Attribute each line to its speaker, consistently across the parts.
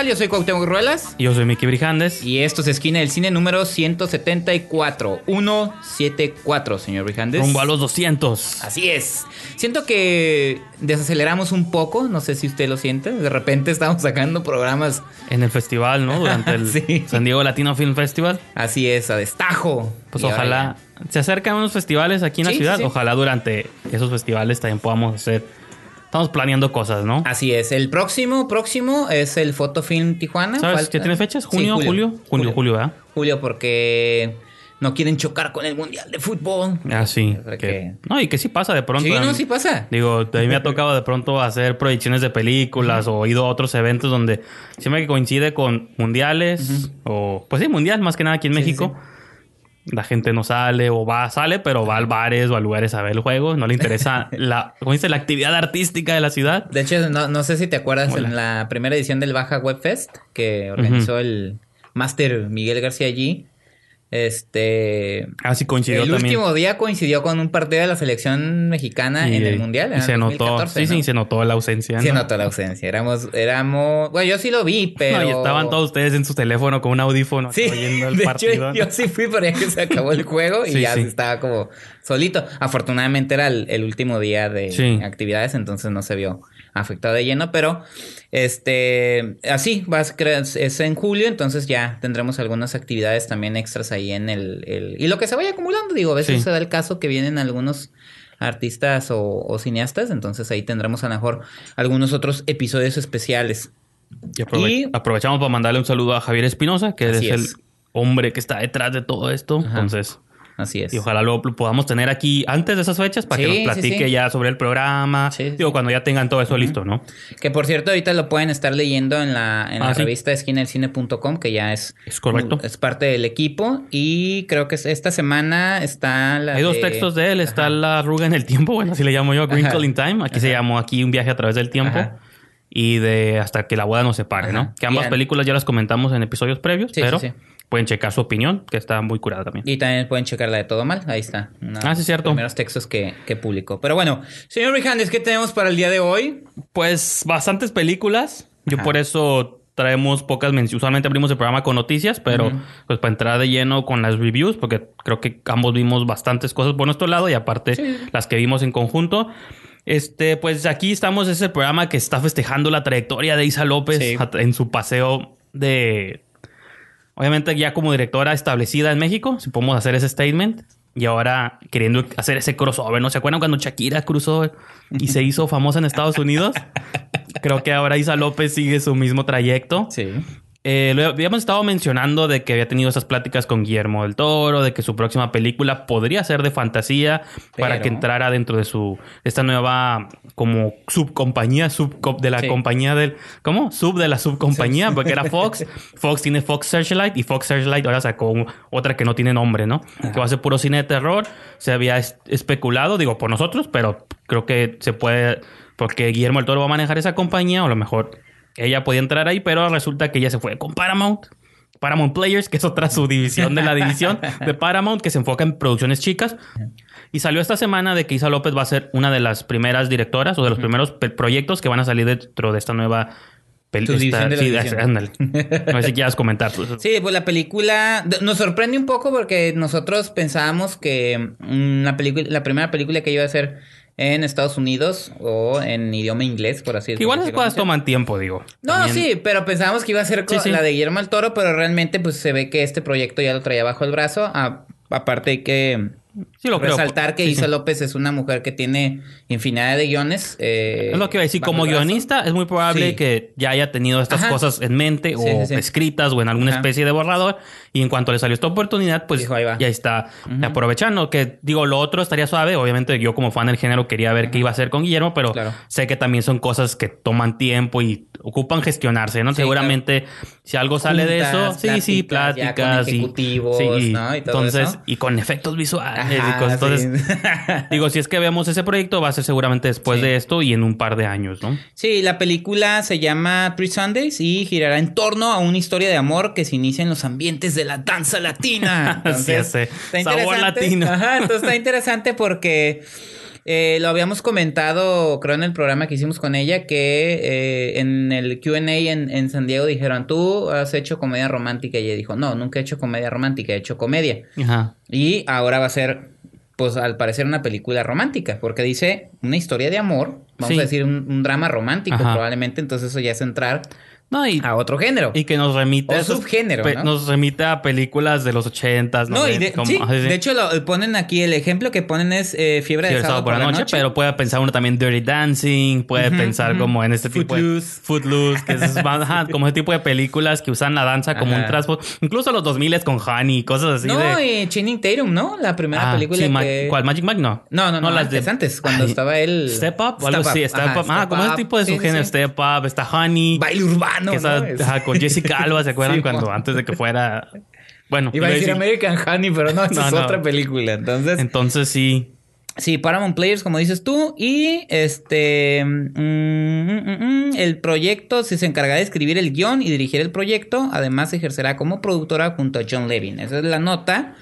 Speaker 1: tal? Yo soy Cuauhtémoc Ruelas.
Speaker 2: Yo soy Miki Brijandes.
Speaker 1: Y esto es Esquina del Cine número 174. 174, señor Brijandes.
Speaker 2: Rumbo a los 200.
Speaker 1: Así es. Siento que desaceleramos un poco, no sé si usted lo siente. De repente estamos sacando programas.
Speaker 2: En el festival, ¿no? Durante el
Speaker 1: Sí.
Speaker 2: San Diego Latino Film Festival.
Speaker 1: Así es, a destajo.
Speaker 2: Pues
Speaker 1: Y
Speaker 2: ojalá se acercan unos festivales aquí en la
Speaker 1: Sí,
Speaker 2: ciudad.
Speaker 1: sí.
Speaker 2: Ojalá durante esos festivales también podamos hacer. Estamos planeando cosas, ¿no?
Speaker 1: Así es. El próximo, próximo es el Fotofilm Tijuana.
Speaker 2: ¿Sabes qué tiene fechas?
Speaker 1: Sí,
Speaker 2: ¿Junio, julio? Junio, julio, ¿verdad?
Speaker 1: Julio, porque no quieren chocar con el Mundial de Fútbol.
Speaker 2: Ah, sí. Que-
Speaker 1: que-
Speaker 2: No, y que sí pasa de pronto.
Speaker 1: Sí, no, sí pasa.
Speaker 2: Digo, a mí me ha tocado de pronto hacer proyecciones de películas o ido a otros eventos donde siempre que coincide con mundiales o pues sí, mundial más que nada aquí en
Speaker 1: Sí,
Speaker 2: México. La gente no sale o va, sale, pero va al bares o a lugares a ver el juego. No le interesa la, ¿cómo dice? La actividad artística de la ciudad.
Speaker 1: De hecho, no, no sé si te acuerdas
Speaker 2: Hola.
Speaker 1: en la primera edición del Baja Web Fest que organizó el Máster Miguel García allí. Este.
Speaker 2: Así coincidió
Speaker 1: el
Speaker 2: también.
Speaker 1: último día coincidió con un partido de la selección mexicana en el Mundial.
Speaker 2: Y se
Speaker 1: el
Speaker 2: notó,
Speaker 1: 2014,
Speaker 2: sí,
Speaker 1: ¿no?
Speaker 2: sí, se notó la ausencia.
Speaker 1: Se
Speaker 2: ¿no?
Speaker 1: notó la ausencia. Éramos, éramos. Bueno, yo sí lo vi, pero.
Speaker 2: No, y estaban todos ustedes en su teléfono con un audífono
Speaker 1: Sí,
Speaker 2: oyendo el
Speaker 1: de
Speaker 2: partido.
Speaker 1: yo sí fui, pero ya que se acabó el juego y
Speaker 2: Sí,
Speaker 1: ya
Speaker 2: sí.
Speaker 1: estaba como solito. Afortunadamente era el, el último día de
Speaker 2: Sí.
Speaker 1: actividades, entonces no se vio afectado de lleno, pero este, así, vas, es en julio, entonces ya tendremos algunas actividades también extras ahí en el, el- y lo que se vaya acumulando, digo, a veces
Speaker 2: Sí.
Speaker 1: se da el caso que vienen algunos artistas o, o cineastas, entonces ahí tendremos a lo mejor algunos otros episodios especiales.
Speaker 2: Y aprove-
Speaker 1: Y-
Speaker 2: aprovechamos para mandarle un saludo a Javier Espinosa, que es el hombre que está detrás de todo esto.
Speaker 1: Ajá.
Speaker 2: Entonces,
Speaker 1: Así es.
Speaker 2: y ojalá lo, podamos tener aquí antes de esas fechas para
Speaker 1: Sí,
Speaker 2: que nos platique
Speaker 1: sí.
Speaker 2: ya sobre el programa. Digo, cuando ya tengan todo eso listo, ¿no?
Speaker 1: Que por cierto, ahorita lo pueden estar leyendo en la, en
Speaker 2: Ah,
Speaker 1: la revista esquinaelcine.com, que ya es,
Speaker 2: Es correcto.
Speaker 1: es parte del equipo. Y creo que es- esta semana está la.
Speaker 2: Hay dos textos de él. Está la arruga en el tiempo, bueno, así le llamo yo,
Speaker 1: Ajá.
Speaker 2: in Time. Aquí se llamó aquí un viaje a través del tiempo.
Speaker 1: Ajá.
Speaker 2: Y de hasta que la boda nos separe,
Speaker 1: Ajá.
Speaker 2: ¿no? Que ambas
Speaker 1: Bien.
Speaker 2: películas ya las comentamos en episodios previos,
Speaker 1: Sí,
Speaker 2: pero
Speaker 1: sí, sí.
Speaker 2: Pueden checar su opinión, que está muy curada también.
Speaker 1: Y también pueden checar la de Todo Mal. Ahí está.
Speaker 2: Ah, sí,
Speaker 1: los
Speaker 2: cierto.
Speaker 1: primeros textos que, que publicó. Pero bueno, señor Rijandes, ¿qué tenemos para el día de hoy?
Speaker 2: Pues bastantes películas. Yo
Speaker 1: Ajá.
Speaker 2: por eso traemos pocas menciones. Usualmente abrimos el programa con noticias, pero pues para entrar de lleno con las reviews, porque creo que ambos vimos bastantes cosas por nuestro lado y aparte
Speaker 1: Sí.
Speaker 2: las que vimos en conjunto. Este, pues aquí estamos, es el programa que está festejando la trayectoria de Isa López
Speaker 1: Sí.
Speaker 2: en su paseo de. Obviamente, ya como directora establecida en México, si podemos hacer ese statement. Y ahora queriendo hacer ese crossover, ¿no? ¿Se acuerdan cuando Shakira cruzó y se hizo famosa en Estados Unidos? Creo que ahora Isa López sigue su mismo trayecto.
Speaker 1: Sí.
Speaker 2: Eh, lo habíamos estado mencionando de que había tenido esas pláticas con Guillermo del Toro, de que su próxima película podría ser de fantasía para que entrara dentro de su esta nueva como subcompañía sub de la
Speaker 1: Sí.
Speaker 2: compañía del ¿cómo? Sub de la subcompañía, porque era Fox. Fox tiene Fox Searchlight y Fox Searchlight ahora sacó otra que no tiene nombre, ¿no? Que va a ser puro cine de terror. Se había es- especulado, digo, por nosotros, pero creo que se puede porque Guillermo del Toro va a manejar esa compañía o a lo mejor ella podía entrar ahí, pero resulta que ella se fue con Paramount. Paramount Players, que es otra subdivisión de la división de Paramount, que se enfoca en producciones chicas. Y salió esta semana de que Isa López va a ser una de las primeras directoras o de los primeros proyectos que van a salir dentro de esta nueva pel-
Speaker 1: Subdivisión
Speaker 2: esta-
Speaker 1: de la
Speaker 2: sí, ándale. Si quieras comentar.
Speaker 1: Sí, pues la película nos sorprende un poco porque nosotros pensábamos que mm, la película, la primera película que iba a ser en Estados Unidos o en idioma inglés, por así
Speaker 2: Que igual
Speaker 1: decirlo.
Speaker 2: cosas toman tiempo, digo.
Speaker 1: No,
Speaker 2: También-
Speaker 1: sí, pero pensábamos que iba a ser
Speaker 2: Sí, sí.
Speaker 1: la de Guillermo del Toro, pero realmente pues se ve que este proyecto ya lo traía bajo el brazo. A- aparte de que
Speaker 2: Sí, lo creo.
Speaker 1: resaltar que
Speaker 2: Sí,
Speaker 1: Isa
Speaker 2: sí.
Speaker 1: López es una mujer que tiene infinidad de guiones. eh,
Speaker 2: Es lo que iba a decir, como guionista es muy probable que ya haya tenido estas
Speaker 1: Ajá.
Speaker 2: cosas en mente o escritas o en alguna
Speaker 1: Ajá.
Speaker 2: especie de borrador y en cuanto le salió esta oportunidad, pues
Speaker 1: Dijo, "Ahí va".
Speaker 2: ya está aprovechando. Que digo, lo otro estaría suave. Obviamente yo como fan del género quería ver qué iba a hacer con Guillermo, pero
Speaker 1: Claro.
Speaker 2: sé que también son cosas que toman tiempo y ocupan gestionarse, ¿no?
Speaker 1: Sí,
Speaker 2: Seguramente si algo sale de eso, sí, sí,
Speaker 1: pláticas,
Speaker 2: y-
Speaker 1: ejecutivos,
Speaker 2: sí,
Speaker 1: ¿no? Y todo
Speaker 2: entonces
Speaker 1: eso.
Speaker 2: y con efectos visuales y. Entonces,
Speaker 1: sí.
Speaker 2: digo, si es que vemos ese proyecto va a ser seguramente después
Speaker 1: Sí.
Speaker 2: de esto y en un par de años, ¿no?
Speaker 1: Sí, la película se llama Three Sundays y girará en torno a una historia de amor que se inicia en los ambientes de la danza latina.
Speaker 2: Sí, sé.
Speaker 1: está
Speaker 2: Sabor latino.
Speaker 1: Ajá, entonces está interesante porque eh, lo habíamos comentado, creo, en el programa que hicimos con ella, que eh, en el QA en, en San Diego dijeron, tú has hecho comedia romántica. Y ella dijo, no, nunca he hecho comedia romántica, he hecho comedia.
Speaker 2: Ajá.
Speaker 1: Y ahora va a ser, pues al parecer, una película romántica, porque dice una historia de amor, vamos
Speaker 2: Sí.
Speaker 1: a decir un, un drama romántico
Speaker 2: Ajá.
Speaker 1: probablemente, entonces eso ya es entrar
Speaker 2: No, y,
Speaker 1: a otro género.
Speaker 2: y que nos remite
Speaker 1: O
Speaker 2: a esos
Speaker 1: subgénero, ¿no?
Speaker 2: Nos remite a películas de los ochentas,
Speaker 1: no, y de,
Speaker 2: Como-
Speaker 1: sí,
Speaker 2: así, sí.
Speaker 1: de hecho lo ponen aquí, el ejemplo que ponen es eh, Fiebre
Speaker 2: Sí,
Speaker 1: de
Speaker 2: el
Speaker 1: sábado por la noche,
Speaker 2: pero puede pensar uno también Dirty Dancing, puede
Speaker 1: Ujú,
Speaker 2: pensar
Speaker 1: ujú.
Speaker 2: como en este tipo
Speaker 1: Footloose.
Speaker 2: de Footloose, que es ajá, como ese tipo de películas que usan la danza como
Speaker 1: Ajá.
Speaker 2: un transporte, incluso los 2000 con Honey, cosas así
Speaker 1: No,
Speaker 2: de
Speaker 1: y Channing Tatum, ¿no? La primera
Speaker 2: Ah,
Speaker 1: película
Speaker 2: sí,
Speaker 1: que...
Speaker 2: ¿Cuál Magic Mike? No.
Speaker 1: No, no, no,
Speaker 2: las
Speaker 1: antes, antes, cuando estaba él-
Speaker 2: Step Up o algo así, Step Up. Ah, como ese tipo de subgénero. Step Up, está Honey.
Speaker 1: Baile urbano,
Speaker 2: que
Speaker 1: ¿no? Es-
Speaker 2: ajá, con Jessica Alba, ¿se acuerdan?
Speaker 1: Sí,
Speaker 2: cuando antes de que fuera. Bueno,
Speaker 1: Iba a decir American Honey, pero no, esa
Speaker 2: No,
Speaker 1: es
Speaker 2: no.
Speaker 1: otra película. Entonces,
Speaker 2: Entonces sí.
Speaker 1: Sí, Paramount Players, como dices tú. Y este. mm, mm, mm, el proyecto se, se encargará de escribir el guion y dirigir el proyecto. Además, ejercerá como productora junto a John Levin. Esa es la nota.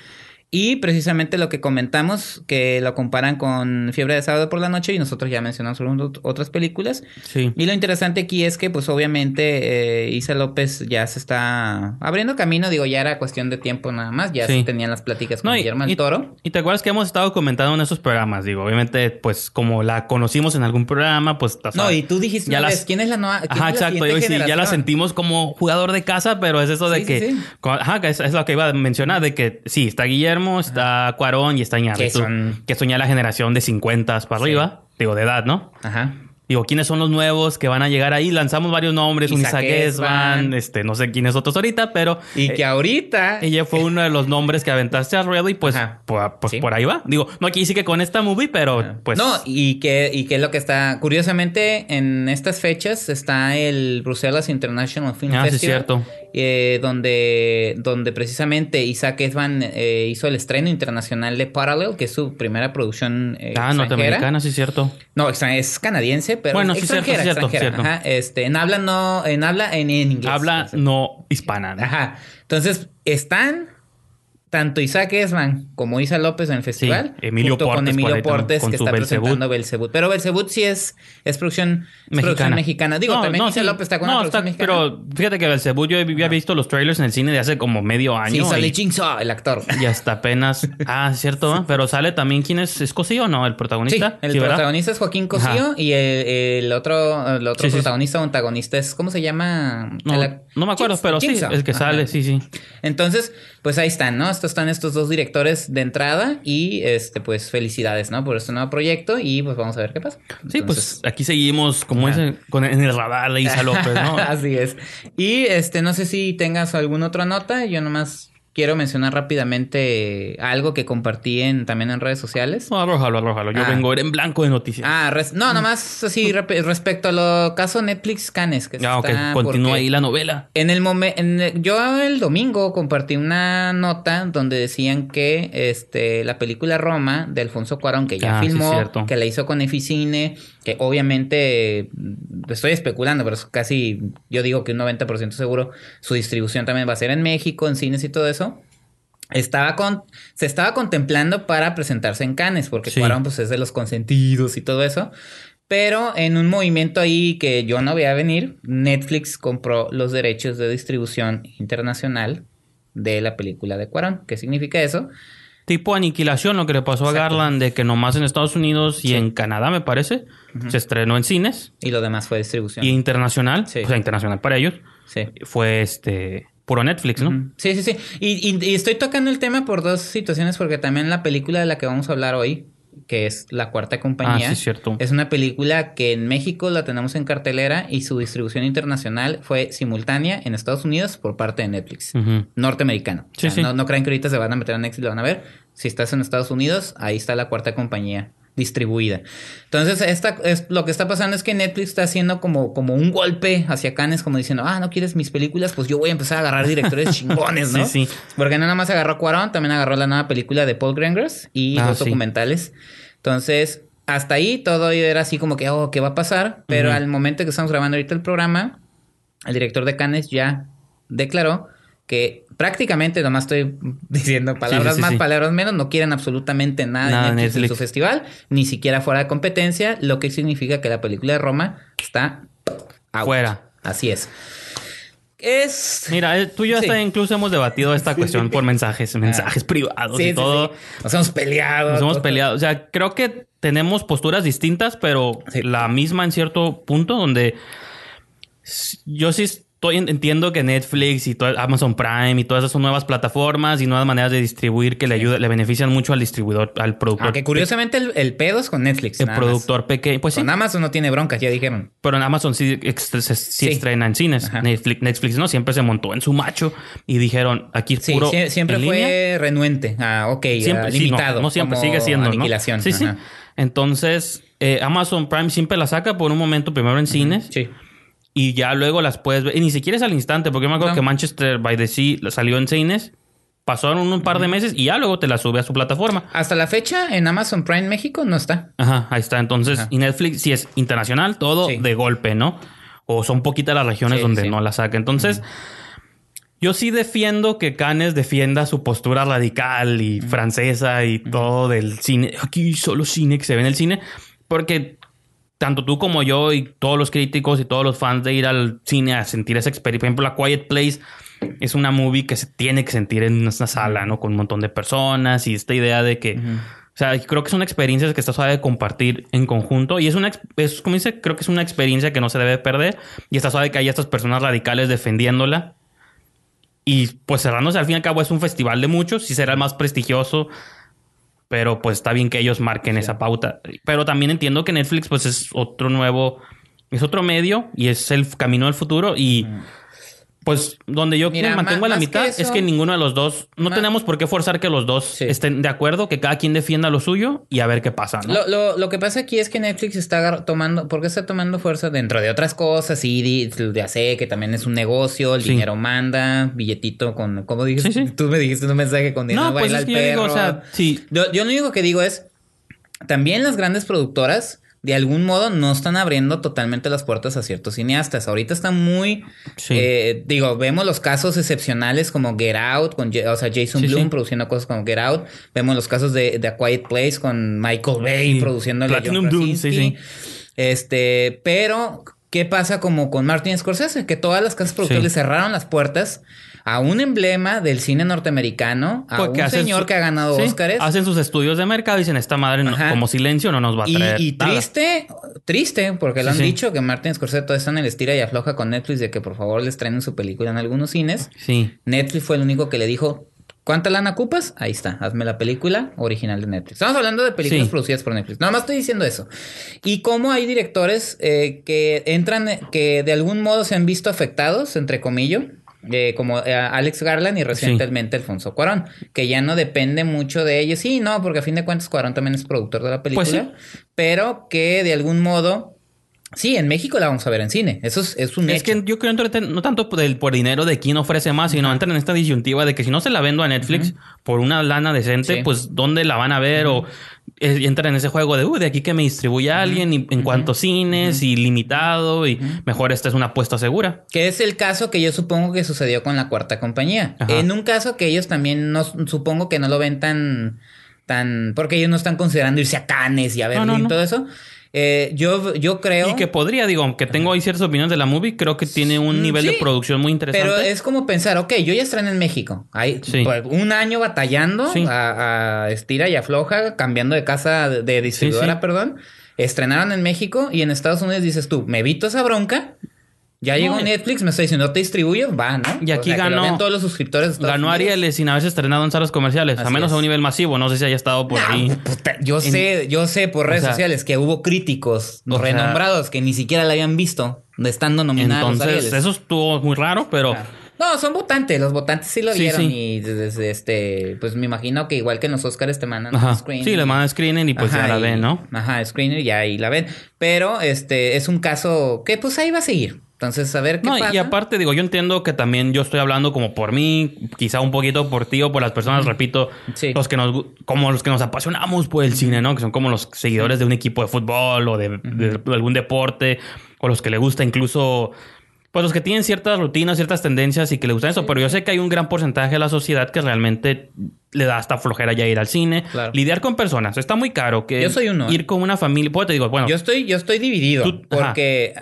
Speaker 1: Y precisamente lo que comentamos, que lo comparan con Fiebre de Sábado por la Noche, y nosotros ya mencionamos otras películas.
Speaker 2: Sí.
Speaker 1: Y lo interesante aquí es que, pues obviamente, eh, Isa López ya se está abriendo camino. Digo, ya era cuestión de tiempo nada más. Ya
Speaker 2: Sí.
Speaker 1: se tenían las pláticas con
Speaker 2: No, y-
Speaker 1: Guillermo Toro.
Speaker 2: Y te acuerdas que hemos estado comentando en esos programas, digo, obviamente, pues como la conocimos en algún programa, pues...
Speaker 1: No, y tú dijiste
Speaker 2: ya las-
Speaker 1: ¿quién es la nueva?
Speaker 2: Ajá,
Speaker 1: la
Speaker 2: exacto. Yo sí, ya la sentimos como jugador de casa, pero es eso de
Speaker 1: Sí,
Speaker 2: que. Ajá, es, es lo que iba a mencionar, de que sí, está Guillermo, está Cuarón y está Iñárritu.
Speaker 1: Que son-
Speaker 2: Que son ya la generación de 50 para
Speaker 1: Sí.
Speaker 2: arriba, digo, de edad, ¿no?
Speaker 1: Ajá.
Speaker 2: Digo, ¿quiénes son los nuevos que van a llegar ahí? Lanzamos varios nombres, un
Speaker 1: Isaac
Speaker 2: Esban, este, no sé quiénes otros ahorita, pero
Speaker 1: Y
Speaker 2: eh,
Speaker 1: que ahorita.
Speaker 2: ella fue uno de los nombres que aventaste a ruedo y pues,
Speaker 1: Ajá.
Speaker 2: pues, pues
Speaker 1: Sí.
Speaker 2: por ahí va. Digo, no aquí sí que con esta movie, pero pues...
Speaker 1: no, y que, y que es lo que está. Curiosamente, en estas fechas está el Bruselas International Film
Speaker 2: Ah, sí,
Speaker 1: Festival.
Speaker 2: cierto.
Speaker 1: Eh, donde, donde precisamente Isaac Esban eh, hizo el estreno internacional de Parallel, que es su primera producción eh,
Speaker 2: ah,
Speaker 1: extranjera.
Speaker 2: norteamericana, sí, cierto.
Speaker 1: No, es canadiense, pero
Speaker 2: Bueno,
Speaker 1: es extranjera,
Speaker 2: sí, cierto,
Speaker 1: extranjera.
Speaker 2: cierto.
Speaker 1: Ajá, este, en habla no, en habla en, en inglés.
Speaker 2: Habla no hispana. ¿no?
Speaker 1: Ajá. Entonces, están tanto Isaac Esban como Isa López en el festival.
Speaker 2: Sí, Emilio
Speaker 1: junto con
Speaker 2: Portes
Speaker 1: Emilio Portes,
Speaker 2: con
Speaker 1: que está
Speaker 2: Belzebú.
Speaker 1: presentando Belzebut. Pero Belzebut sí es, es producción
Speaker 2: Mexicana.
Speaker 1: producción mexicana. Digo,
Speaker 2: No,
Speaker 1: también
Speaker 2: no,
Speaker 1: Isa
Speaker 2: sí.
Speaker 1: López está con
Speaker 2: No,
Speaker 1: una
Speaker 2: está-
Speaker 1: mexicana.
Speaker 2: Pero fíjate que Belzebú yo había visto los trailers en el cine de hace como medio
Speaker 1: Sí,
Speaker 2: año.
Speaker 1: sale
Speaker 2: y,
Speaker 1: Jigsaw, el actor.
Speaker 2: y hasta apenas. Ah, es cierto, ¿eh? pero sale también quién es. ¿Es Cosío o no? El
Speaker 1: Sí,
Speaker 2: protagonista.
Speaker 1: el
Speaker 2: Sí,
Speaker 1: protagonista es Joaquín Cosío y el, el otro, el otro
Speaker 2: Sí, sí, sí.
Speaker 1: protagonista o antagonista es, ¿cómo se llama?
Speaker 2: No,
Speaker 1: El
Speaker 2: no me acuerdo,
Speaker 1: Jigsaw,
Speaker 2: pero sí, el que sale, sí, sí.
Speaker 1: Entonces, pues ahí están, ¿no? Están estos dos directores de entrada y este, pues felicidades, ¿no? Por este nuevo proyecto y pues vamos a ver qué pasa.
Speaker 2: Sí, pues aquí seguimos, como
Speaker 1: Ajá.
Speaker 2: dicen, con, en el radar de Isa López, ¿no?
Speaker 1: Así es. Y este, no sé si tengas alguna otra nota. Yo nomás quiero mencionar rápidamente algo que compartí en, también en redes sociales.
Speaker 2: No, arrójalo, arrójalo. Yo
Speaker 1: Ah.
Speaker 2: vengo en blanco de noticias.
Speaker 1: Ah, res- no, nomás así respecto a lo caso Netflix Canes. Que
Speaker 2: Ah, ok.
Speaker 1: está
Speaker 2: Continúa ahí la novela.
Speaker 1: En el momento, yo el domingo compartí una nota donde decían que este la película Roma de Alfonso Cuarón que ya
Speaker 2: Ah,
Speaker 1: filmó, que la hizo con Eficine, que obviamente mm, estoy especulando, pero es casi yo digo que un 90% seguro su distribución también va a ser en México, en cines y todo eso. Estaba con, se estaba contemplando para presentarse en Cannes, porque
Speaker 2: Sí.
Speaker 1: Cuarón pues es de los consentidos y todo eso. Pero en un movimiento ahí que yo no veía venir, Netflix compró los derechos de distribución internacional de la película de Cuarón. ¿Qué significa eso?
Speaker 2: Tipo aniquilación, lo que le pasó
Speaker 1: Exacto.
Speaker 2: a Garland, de que nomás en Estados Unidos y en Canadá, me parece, se estrenó en cines
Speaker 1: Y lo demás fue distribución.
Speaker 2: y internacional,
Speaker 1: Sí.
Speaker 2: o sea, internacional para ellos,
Speaker 1: Sí.
Speaker 2: fue este puro Netflix, ¿no?
Speaker 1: Sí, sí, sí. Y, y- y estoy tocando el tema por dos situaciones, porque también la película de la que vamos a hablar hoy, que es La Cuarta Compañía,
Speaker 2: Ah, sí, cierto.
Speaker 1: es una película que en México la tenemos en cartelera y su distribución internacional fue simultánea en Estados Unidos por parte de Netflix. Norteamericano. O
Speaker 2: Sí,
Speaker 1: sea,
Speaker 2: sí.
Speaker 1: No, no crean que ahorita se van a meter a Netflix y lo van a ver. Si estás en Estados Unidos, ahí está La Cuarta Compañía distribuida. Entonces, esta, es, lo que está pasando es que Netflix está haciendo como, como un golpe hacia Cannes, como diciendo, ah, ¿no quieres mis películas? Pues yo voy a empezar a agarrar directores chingones, ¿no?
Speaker 2: Sí, sí.
Speaker 1: Porque no nada más agarró Cuarón, también agarró la nueva película de Paul Greengrass y
Speaker 2: Ah,
Speaker 1: dos
Speaker 2: sí.
Speaker 1: documentales. Entonces, hasta ahí todo era así como que, oh, ¿qué va a pasar? Pero al momento que estamos grabando ahorita el programa, el director de Cannes ya declaró que prácticamente, nomás estoy diciendo palabras
Speaker 2: sí,
Speaker 1: más,
Speaker 2: sí.
Speaker 1: palabras menos, no quieren absolutamente nada,
Speaker 2: Nada
Speaker 1: de
Speaker 2: de
Speaker 1: Netflix en su festival, ni siquiera fuera de competencia, lo que significa que la película de Roma está out.
Speaker 2: Fuera.
Speaker 1: Así es. Es...
Speaker 2: Mira, eh, tú y yo hasta incluso hemos debatido esta cuestión por mensajes, mensajes privados y todo.
Speaker 1: sí. Nos hemos peleado.
Speaker 2: Nos hemos peleado. O sea, creo que tenemos posturas distintas, pero la misma en cierto punto donde yo sí entiendo que Netflix y todo- Amazon Prime y todas esas son nuevas plataformas y nuevas maneras de distribuir que le ayudan, le benefician mucho al distribuidor, al productor.
Speaker 1: Aunque curiosamente el, el pedo es con Netflix.
Speaker 2: el productor pequeño. Pues sí.
Speaker 1: Con Amazon no tiene broncas, ya dijeron.
Speaker 2: Pero en Amazon sí, se- sí
Speaker 1: Sí.
Speaker 2: estrena en cines. Netflix, Netflix no siempre se montó en su macho y dijeron aquí es
Speaker 1: Sí,
Speaker 2: puro
Speaker 1: sie- siempre
Speaker 2: en
Speaker 1: fue
Speaker 2: línea.
Speaker 1: renuente. Ah, ok,
Speaker 2: siempre
Speaker 1: ah,
Speaker 2: sí, no,
Speaker 1: limitado.
Speaker 2: no, siempre
Speaker 1: como
Speaker 2: sigue siendo.
Speaker 1: Aniquilación.
Speaker 2: sí sí
Speaker 1: Ajá.
Speaker 2: entonces eh, Amazon Prime siempre la saca por un momento primero en cines
Speaker 1: Sí.
Speaker 2: Y ya luego las puedes ver y ni siquiera es al instante porque yo me acuerdo
Speaker 1: No.
Speaker 2: que Manchester by the Sea salió en cines pasaron un par de meses y ya luego te la sube a su plataforma
Speaker 1: Hasta la fecha en Amazon Prime México no está.
Speaker 2: Ajá, ahí está. Entonces,
Speaker 1: Ajá.
Speaker 2: y Netflix sí es internacional, todo
Speaker 1: Sí.
Speaker 2: de golpe, ¿no? O son poquitas las regiones
Speaker 1: Sí,
Speaker 2: donde
Speaker 1: sí.
Speaker 2: no la saca. Entonces, yo sí defiendo que Cannes defienda su postura radical y francesa y todo del cine. Aquí solo cine que se ve en el cine. Porque tanto tú como yo y todos los críticos y todos los fans de ir al cine a sentir esa experiencia. Por ejemplo, La Quiet Place es una movie que se tiene que sentir en una sala, ¿no? Con un montón de personas y esta idea de que... O sea, creo que son experiencias que está suave de compartir en conjunto. Y es una, es, como dice, creo que es una experiencia que no se debe perder. Y está suave que haya estas personas radicales defendiéndola. Y pues cerrándose al fin y al cabo es un festival de muchos. Si será el más prestigioso. Pero pues está bien que ellos marquen esa pauta. Pero también entiendo que Netflix pues es otro nuevo... Es otro medio y es el camino del futuro. Y pues donde yo
Speaker 1: Mira,
Speaker 2: me mantengo
Speaker 1: ma-
Speaker 2: a la mitad es que ninguno de los dos... No tenemos por qué forzar que los dos
Speaker 1: Sí.
Speaker 2: estén de acuerdo, que cada quien defienda lo suyo y a ver qué pasa, ¿no?
Speaker 1: Lo, lo, lo que pasa aquí es que Netflix está tomando, ¿por qué está tomando fuerza dentro de otras cosas? Di- ya sé que también es un negocio, el
Speaker 2: Sí.
Speaker 1: dinero manda, billetito con, ¿cómo dijiste?
Speaker 2: Sí.
Speaker 1: Tú me dijiste un mensaje con dinero
Speaker 2: No, pues es
Speaker 1: el
Speaker 2: yo digo,
Speaker 1: perro.
Speaker 2: o sea.
Speaker 1: Yo, yo lo único que digo es, también las grandes productoras, de algún modo, no están abriendo totalmente las puertas a ciertos cineastas. Ahorita están muy,
Speaker 2: Sí.
Speaker 1: eh, digo, vemos los casos excepcionales como Get Out, con, o sea, Jason
Speaker 2: Sí,
Speaker 1: Bloom
Speaker 2: sí.
Speaker 1: produciendo cosas como Get Out. Vemos los casos de, de A Quiet Place con Michael Bay produciendo
Speaker 2: Platinum sí, sí.
Speaker 1: Este, pero, ¿qué pasa como con Martin Scorsese? Que todas las casas productoras le cerraron las puertas a un emblema del cine norteamericano, a
Speaker 2: Porque
Speaker 1: un señor
Speaker 2: su-
Speaker 1: que ha ganado
Speaker 2: sí,
Speaker 1: Óscares.
Speaker 2: Hacen sus estudios de mercado y dicen, esta madre no- como silencio no nos va a traer
Speaker 1: y
Speaker 2: nada".
Speaker 1: triste, triste, porque lo
Speaker 2: Sí,
Speaker 1: han
Speaker 2: sí.
Speaker 1: dicho que Martin Scorsese todo está en el estira y afloja con Netflix de que por favor les traen su película en algunos cines.
Speaker 2: Sí.
Speaker 1: Netflix fue el único que le dijo, ¿cuánta lana ocupas? Ahí está, hazme la película original de Netflix. Estamos hablando de películas
Speaker 2: Sí.
Speaker 1: producidas por Netflix. Nada más estoy diciendo eso. Y cómo hay directores eh, que entran, que de algún modo se han visto afectados, entre comillas. Eh, como Alex Garland y recientemente Alfonso Cuarón, que ya no depende mucho de ellos. Sí, no, porque a fin de cuentas Cuarón también es productor de la película,
Speaker 2: Pues sí.
Speaker 1: pero que de algún modo, sí, en México la vamos a ver en cine. Eso es, es un
Speaker 2: Es
Speaker 1: hecho.
Speaker 2: que yo creo que no tanto por, el- por dinero de quién ofrece más, sino entran en esta disyuntiva de que si no se la vendo a Netflix por una lana decente,
Speaker 1: Sí.
Speaker 2: pues ¿dónde la van a ver? O eh, entran en ese juego de, uh, de aquí que me distribuya alguien y en cuantos cines y limitado y mejor esta es una apuesta segura.
Speaker 1: Que es el caso que yo supongo que sucedió con la cuarta compañía.
Speaker 2: Ajá.
Speaker 1: En un caso que ellos también no supongo que no lo ven tan tan porque ellos no están considerando irse a Cannes y a Berlín
Speaker 2: no,
Speaker 1: y
Speaker 2: no.
Speaker 1: todo eso. Eh, yo yo creo
Speaker 2: Y que podría, digo, aunque tengo ahí ciertas opiniones de la movie, creo que tiene un nivel de producción muy interesante.
Speaker 1: pero es como pensar, ok, yo ya estrené en México. Hay
Speaker 2: Sí.
Speaker 1: un año batallando
Speaker 2: Sí.
Speaker 1: a, a estira y afloja, cambiando de casa de, distribuidora, perdón. Estrenaron en México y en Estados Unidos dices tú, me evito esa bronca Ya llegó
Speaker 2: No,
Speaker 1: Netflix, me está diciendo, ¿no te distribuyes? Va, ¿no?
Speaker 2: Y aquí
Speaker 1: O sea, que lo
Speaker 2: ganó-
Speaker 1: todos los suscriptores.
Speaker 2: Ganó. Ariel sin haberse estrenado en salas comerciales, a
Speaker 1: Así
Speaker 2: menos a un nivel masivo. No sé si haya estado por
Speaker 1: Ah,
Speaker 2: ahí.
Speaker 1: puta, yo sé, yo sé por redes
Speaker 2: sea,
Speaker 1: sociales que hubo críticos
Speaker 2: sea,
Speaker 1: renombrados que ni siquiera la habían visto, estando nominados. a
Speaker 2: Entonces, eso estuvo muy raro, pero
Speaker 1: No, son votantes, los votantes sí lo
Speaker 2: Sí,
Speaker 1: vieron
Speaker 2: sí.
Speaker 1: y desde este, pues me imagino que igual que en los Oscars te mandan
Speaker 2: ajá.
Speaker 1: un screen.
Speaker 2: sí, le mandan screening y pues
Speaker 1: Ajá,
Speaker 2: ya la
Speaker 1: y-
Speaker 2: ven, ¿no?
Speaker 1: Ajá, screener y ahí la ven. Pero este es un caso que pues ahí va a seguir. Entonces, a ver qué
Speaker 2: No,
Speaker 1: pasa.
Speaker 2: y aparte, digo, yo entiendo que también yo estoy hablando como por mí, quizá un poquito por ti o por las personas, repito,
Speaker 1: Sí.
Speaker 2: los que nos, como los que nos apasionamos por el cine, ¿no? Que son como los seguidores de un equipo de fútbol o de, de algún deporte, o los que le gusta incluso, pues los que tienen ciertas rutinas, ciertas tendencias y que le gustan eso, pero yo sé que hay un gran porcentaje de la sociedad que realmente le da hasta flojera ya ir al cine,
Speaker 1: Claro.
Speaker 2: lidiar con personas, está muy caro que
Speaker 1: Yo soy uno, ¿eh?
Speaker 2: ir con una familia, pues te digo, bueno,
Speaker 1: Yo estoy, yo estoy dividido.
Speaker 2: Tú- ajá.
Speaker 1: porque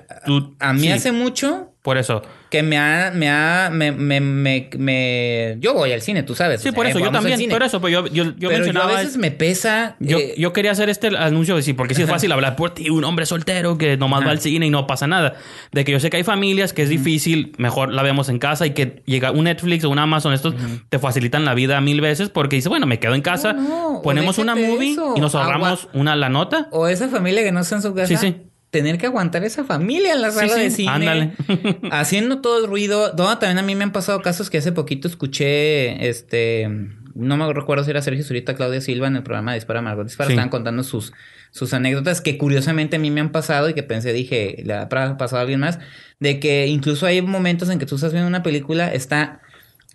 Speaker 1: a mí
Speaker 2: sí.
Speaker 1: hace mucho
Speaker 2: por eso.
Speaker 1: que me ha, me ha, me, me, me, me- yo voy al cine, tú sabes.
Speaker 2: Sí,
Speaker 1: o sea,
Speaker 2: por eso, yo
Speaker 1: vamos al
Speaker 2: también, por eso, pero yo, yo, yo
Speaker 1: Pero yo
Speaker 2: mencionaba...
Speaker 1: a veces me pesa.
Speaker 2: Yo,
Speaker 1: eh,
Speaker 2: yo quería hacer este anuncio sí, porque sí es fácil hablar por ti, un hombre soltero que nomás
Speaker 1: Ajá.
Speaker 2: va al cine y no pasa nada. De que yo sé que hay familias que es difícil, mejor la vemos en casa y que llega un Netflix o un Amazon, estos te facilitan la vida mil veces porque dice, bueno, me quedo en casa,
Speaker 1: No, no, o
Speaker 2: ponemos una movie
Speaker 1: eso.
Speaker 2: y nos ahorramos
Speaker 1: Agua-
Speaker 2: una la nota.
Speaker 1: O esa familia que no está en su casa.
Speaker 2: Sí, sí.
Speaker 1: Tener que aguantar esa familia en la sala
Speaker 2: sí,
Speaker 1: de cine.
Speaker 2: ándale.
Speaker 1: haciendo todo el ruido. No, también a mí me han pasado casos que hace poquito escuché, este, no me recuerdo si era Sergio Zurita, Claudia Silva en el programa de Dispara Margot Dispara,
Speaker 2: Sí.
Speaker 1: estaban contando sus, sus anécdotas que curiosamente a mí me han pasado y que pensé, dije, le ha pasado a alguien más, de que incluso hay momentos en que tú estás viendo una película, está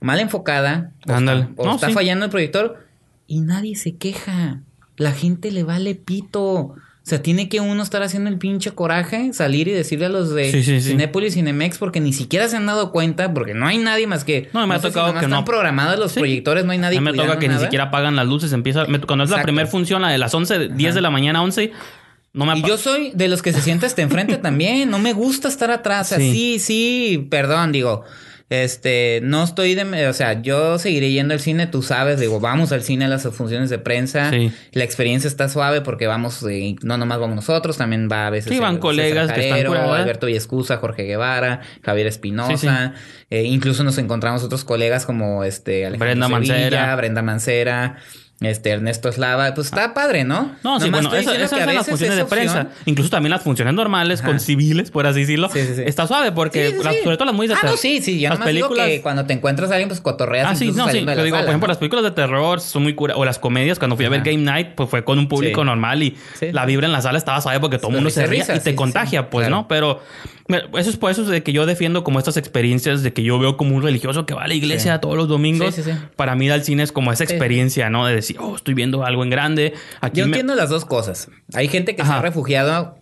Speaker 1: mal enfocada, o
Speaker 2: Ándale.
Speaker 1: está, o
Speaker 2: No,
Speaker 1: está fallando el proyector y nadie se queja. La gente le vale pito. O sea, tiene que uno estar haciendo el pinche coraje, salir y decirle a los de
Speaker 2: Sí, sí, sí.
Speaker 1: Cinépolis, Cinemex, porque ni siquiera se han dado cuenta, porque no hay nadie más que.
Speaker 2: No, me ha
Speaker 1: sé si
Speaker 2: tocado que
Speaker 1: están
Speaker 2: no.
Speaker 1: programados los proyectores, no hay
Speaker 2: A
Speaker 1: nadie
Speaker 2: mí me toca que ni siquiera apagan las luces, empieza, me- cuando es la primera función, la de las 11, 10 de la mañana a 11, no me
Speaker 1: Y yo soy de los que se sienta hasta enfrente también. No me gusta estar atrás. O sea,
Speaker 2: Sí.
Speaker 1: sí, sí, perdón, digo. Este, no estoy de, o sea, yo seguiré yendo al cine, tú sabes, digo, vamos al cine a las funciones de prensa.
Speaker 2: Sí.
Speaker 1: La experiencia está suave porque vamos, eh, no nomás vamos nosotros, también va a veces
Speaker 2: Sí, van
Speaker 1: el
Speaker 2: colegas
Speaker 1: César
Speaker 2: que están curadas.
Speaker 1: Alberto Villescusa, Jorge Guevara, Javier Espinosa.
Speaker 2: Sí,
Speaker 1: Eh, incluso nos encontramos otros colegas como este Alejandro
Speaker 2: Brenda
Speaker 1: Sevilla,
Speaker 2: Mancera.
Speaker 1: Brenda Mancera, este Ernesto Eslava, pues está padre, ¿no?
Speaker 2: No, sí,
Speaker 1: Nomás
Speaker 2: bueno, esas
Speaker 1: que a
Speaker 2: son las funciones de
Speaker 1: esa opción-
Speaker 2: prensa. Incluso también las funciones normales
Speaker 1: Ajá.
Speaker 2: con civiles, por así decirlo.
Speaker 1: Sí, sí, sí.
Speaker 2: Está suave porque, sobre todo las muy de
Speaker 1: Ah,
Speaker 2: terror.
Speaker 1: no, sí, sí. Yo
Speaker 2: las
Speaker 1: digo
Speaker 2: películas.
Speaker 1: que cuando te encuentras a alguien, pues cotorreas.
Speaker 2: Ah, sí, no, sí. Yo digo,
Speaker 1: sala,
Speaker 2: por ejemplo,
Speaker 1: ¿no?
Speaker 2: las películas de terror son muy cura. O las comedias, cuando fui a ver. Game Night, pues fue con un público normal y la vibra en la sala estaba suave porque todo el
Speaker 1: Sí,
Speaker 2: mundo se ría
Speaker 1: risa,
Speaker 2: y te contagia, pues,
Speaker 1: Claro.
Speaker 2: ¿no? Pero eso es por eso de que yo defiendo como estas experiencias de que yo veo como un religioso que va a la iglesia todos los domingos. Para mí ir al cine es como esa experiencia, ¿no? De decir, oh, estoy viendo algo en grande. Aquí
Speaker 1: Yo
Speaker 2: me-
Speaker 1: entiendo las dos cosas. Hay gente que se
Speaker 2: Ajá.
Speaker 1: ha refugiado a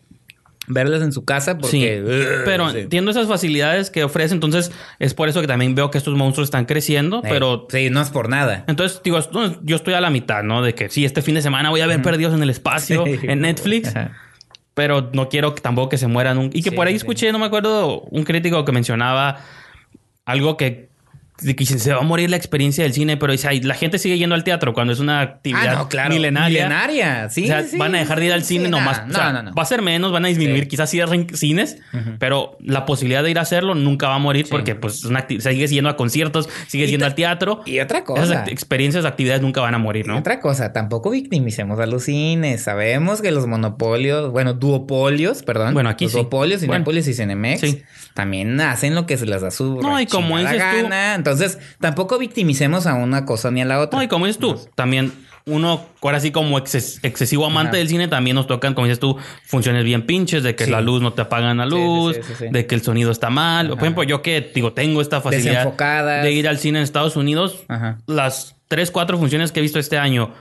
Speaker 1: verlas en su casa
Speaker 2: Sí,
Speaker 1: porque... Ugh,
Speaker 2: pero
Speaker 1: sí.
Speaker 2: entiendo esas facilidades que ofrece, entonces es por eso que también veo que estos monstruos están creciendo,
Speaker 1: Eh,
Speaker 2: pero
Speaker 1: Sí, no es por nada.
Speaker 2: entonces digo, yo estoy a la mitad, ¿no? De que sí, este fin de semana voy a ver Perdidos en el Espacio
Speaker 1: Sí.
Speaker 2: en Netflix,
Speaker 1: Ajá.
Speaker 2: pero no quiero que tampoco que se mueran. un- Y que
Speaker 1: Sí,
Speaker 2: por ahí
Speaker 1: sí.
Speaker 2: escuché, no me acuerdo, un crítico que mencionaba algo que, que se va a morir la experiencia del cine, pero dice, "Ay, la gente sigue yendo al teatro cuando es una actividad
Speaker 1: Ah, no, claro.
Speaker 2: milenaria.
Speaker 1: Milenaria, sí,
Speaker 2: o sea,
Speaker 1: sí,
Speaker 2: van a dejar de ir al cine
Speaker 1: sí,
Speaker 2: nomás.
Speaker 1: no,
Speaker 2: o sea,
Speaker 1: no, no.
Speaker 2: Va a ser menos, van a disminuir, quizás cierren cines, pero la posibilidad de ir a hacerlo nunca va a morir porque pues es una acti- sigue yendo a conciertos, sigue
Speaker 1: Y
Speaker 2: yendo al teatro.
Speaker 1: Y otra
Speaker 2: Esas
Speaker 1: cosa.
Speaker 2: act- experiencias, actividades nunca van a morir,
Speaker 1: Y
Speaker 2: ¿no?
Speaker 1: Otra cosa, tampoco victimicemos a los cines. Sabemos que los monopolios, bueno, duopolios, perdón.
Speaker 2: Bueno, aquí
Speaker 1: los duopolios,
Speaker 2: Bueno.
Speaker 1: Y Cinemex,
Speaker 2: Sí.
Speaker 1: también hacen lo que se les da su
Speaker 2: No, y como dices tú-.
Speaker 1: Entonces, tampoco victimicemos a una cosa ni a la otra.
Speaker 2: No, y como dices tú, también uno, ahora sí como exces- excesivo amante
Speaker 1: Ajá.
Speaker 2: del cine, también nos tocan, como dices tú, funciones bien pinches, de que
Speaker 1: Sí.
Speaker 2: la luz no te apagan la luz,
Speaker 1: sí, sí, sí.
Speaker 2: de que el sonido está mal. Por ejemplo, yo que digo, tengo esta facilidad de ir al cine en Estados Unidos,
Speaker 1: Ajá.
Speaker 2: las tres, cuatro funciones que he visto este año.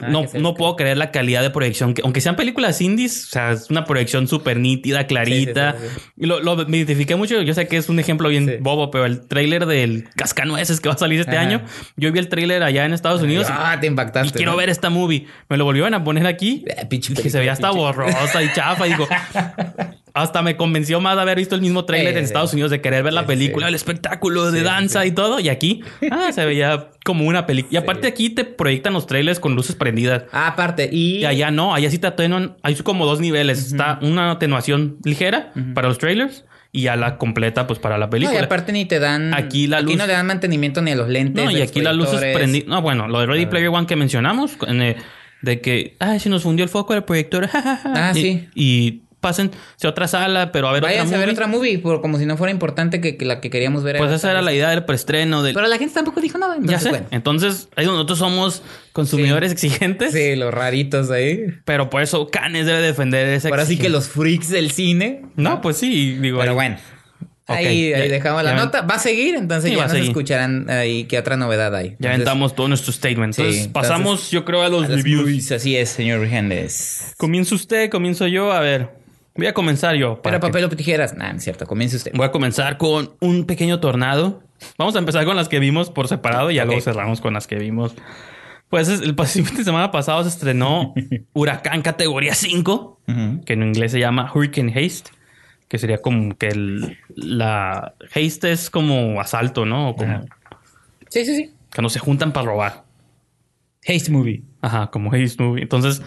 Speaker 1: Ah,
Speaker 2: no, no puedo creer la calidad de proyección. Que, aunque sean películas indies, o sea, es una proyección súper nítida, clarita.
Speaker 1: Sí, sí, sí,
Speaker 2: Y lo, lo- me identifiqué mucho. Yo sé que es un ejemplo bien bobo, pero el tráiler del Cascanueces que va a salir este
Speaker 1: Ajá.
Speaker 2: año. Yo vi el tráiler allá en Estados Unidos y-
Speaker 1: Ah, te impactaste.
Speaker 2: y quiero
Speaker 1: ¿no?
Speaker 2: ver esta movie. Me lo volvieron a poner aquí.
Speaker 1: Eh,
Speaker 2: que se veía hasta borrosa y chafa. Y digo, hasta me convenció más de haber visto el mismo tráiler
Speaker 1: Sí,
Speaker 2: en
Speaker 1: sí.
Speaker 2: Estados Unidos de querer ver la
Speaker 1: Sí,
Speaker 2: película, el espectáculo de danza y todo. Y aquí, ah, se veía como una película. Y aparte aquí te proyectan los trailers con luces prendidas.
Speaker 1: Ah, aparte, y...
Speaker 2: Y allá no, allá sí te atenuan. Hay como dos niveles. Está una atenuación ligera para los trailers y ya la completa pues para la
Speaker 1: No, y
Speaker 2: película.
Speaker 1: aparte ni te dan.
Speaker 2: Aquí la luz-
Speaker 1: no le dan mantenimiento ni a los lentes.
Speaker 2: No, y aquí las luces prendidas. No, bueno, lo de Ready Player One que mencionamos, en, eh, de que, ay, se nos fundió el foco del proyector.
Speaker 1: Ah,
Speaker 2: y,
Speaker 1: sí.
Speaker 2: Y pasen a otra sala, pero a ver
Speaker 1: Váyanse
Speaker 2: otra
Speaker 1: a ver
Speaker 2: movie.
Speaker 1: otra movie, por, como si no fuera importante que, que la que queríamos ver.
Speaker 2: Pues esa era la idea del preestreno. Del...
Speaker 1: Pero la gente tampoco dijo nada.
Speaker 2: ya
Speaker 1: Entonces,
Speaker 2: sé.
Speaker 1: bueno.
Speaker 2: Entonces, ahí nosotros somos consumidores exigentes.
Speaker 1: Sí, los raritos ahí.
Speaker 2: Pero por eso Canes debe defender esa
Speaker 1: Ahora sí que los freaks del cine.
Speaker 2: No, pues sí, digo.
Speaker 1: Pero
Speaker 2: ahí-
Speaker 1: bueno.
Speaker 2: Ok,
Speaker 1: Ahí, ahí
Speaker 2: ya-
Speaker 1: dejamos la
Speaker 2: ya ven-
Speaker 1: nota. Va a seguir, entonces
Speaker 2: Sí,
Speaker 1: ya nos
Speaker 2: seguir.
Speaker 1: escucharán ahí qué otra novedad hay.
Speaker 2: Ya aventamos todo nuestro statement.
Speaker 1: Sí,
Speaker 2: Entonces,
Speaker 1: entonces,
Speaker 2: pasamos, yo creo, a los
Speaker 1: a
Speaker 2: reviews.
Speaker 1: movies. Así es, señor Hendes.
Speaker 2: Comienza usted, comienzo yo. A ver, voy a comenzar yo. para
Speaker 1: Pero
Speaker 2: que-
Speaker 1: papel o tijeras. Nah, no es cierto. Comience usted.
Speaker 2: Voy a comenzar con un pequeño tornado. Vamos a empezar con las que vimos por separado y ya luego cerramos con las que vimos. Pues es- el fin de semana pasado se estrenó Huracán categoría 5,
Speaker 1: Ujú.
Speaker 2: que en inglés se llama Hurricane Haste, que sería como que el, la haste es como asalto, ¿no? O como
Speaker 1: Ajá. Sí, sí, sí.
Speaker 2: cuando se juntan para robar.
Speaker 1: Haste movie.
Speaker 2: Ajá, como haste movie. Entonces,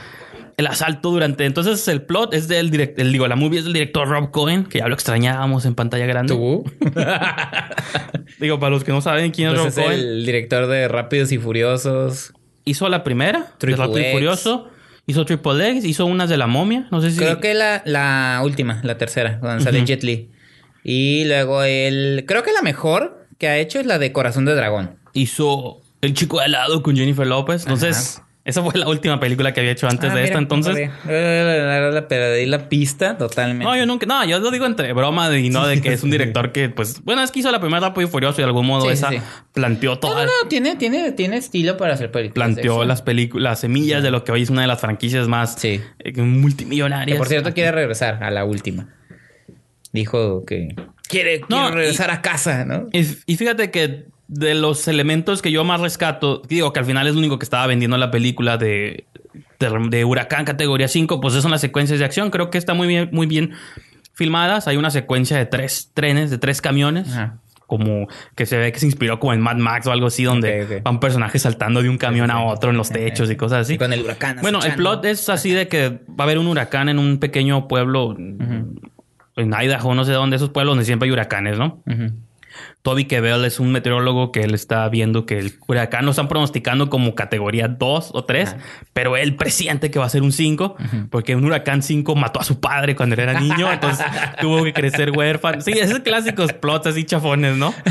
Speaker 2: el asalto durante. Entonces, el plot es del director. Digo, la movie es del director Rob Cohen, que ya lo extrañábamos en pantalla grande.
Speaker 1: ¿Tú?
Speaker 2: Digo, para los que no saben quién es
Speaker 1: Pues
Speaker 2: Rob
Speaker 1: es
Speaker 2: Cohen,
Speaker 1: el director de Rápidos y Furiosos.
Speaker 2: hizo la primera, de
Speaker 1: Triple
Speaker 2: Rápido y. Furioso. Hizo Triple X, hizo unas de la momia. No sé si.
Speaker 1: Creo que la, la última, la tercera, donde sale
Speaker 2: Ujú.
Speaker 1: Jet Li. Y luego el... Creo que la mejor que ha hecho es la de Corazón de Dragón.
Speaker 2: Hizo El chico de al lado con Jennifer López. Entonces, esa fue la última película que había hecho antes
Speaker 1: Ah,
Speaker 2: de
Speaker 1: mira,
Speaker 2: esta. Entonces.
Speaker 1: no ahí la pista totalmente.
Speaker 2: No, yo nunca, no, yo lo digo entre broma y no de que es un director que, pues, bueno, es que hizo la primera Rápido y Furioso y de algún modo
Speaker 1: Sí,
Speaker 2: esa
Speaker 1: sí.
Speaker 2: planteó
Speaker 1: No,
Speaker 2: toda,
Speaker 1: no, no, tiene, tiene, tiene estilo para hacer películas.
Speaker 2: planteó las películas, las semillas de lo que hoy es una de las franquicias más
Speaker 1: Sí.
Speaker 2: eh, multimillonarias.
Speaker 1: Que por cierto quiere regresar a la última. Dijo que quiere,
Speaker 2: No,
Speaker 1: quiere regresar a casa, ¿no?
Speaker 2: Y, y fíjate que de los elementos que yo más rescato, digo que al final es lo único que estaba vendiendo la película de, de, de Huracán categoría 5, pues son las secuencias de acción. Creo que está muy bien, muy bien filmadas. Hay una secuencia de tres trenes, de tres camiones.
Speaker 1: Ajá.
Speaker 2: Como que se ve que se inspiró como en Mad Max o algo así, donde
Speaker 1: Ok, ok.
Speaker 2: van personajes saltando de un camión a otro en los techos y cosas así.
Speaker 1: Y con el huracán.
Speaker 2: Bueno, el plot es así de que va a haber un huracán en un pequeño pueblo en Idaho, no sé dónde, esos pueblos donde siempre hay huracanes, ¿no?
Speaker 1: Ujú.
Speaker 2: Toby Kebbell es un meteorólogo que él está viendo que el huracán lo están pronosticando como categoría 2 o 3,
Speaker 1: Ajá.
Speaker 2: pero él presiente que va a ser un 5, porque un huracán 5 mató a su padre cuando él era niño, entonces tuvo que crecer huérfano. Sí, esos clásicos plots así chafones, ¿no?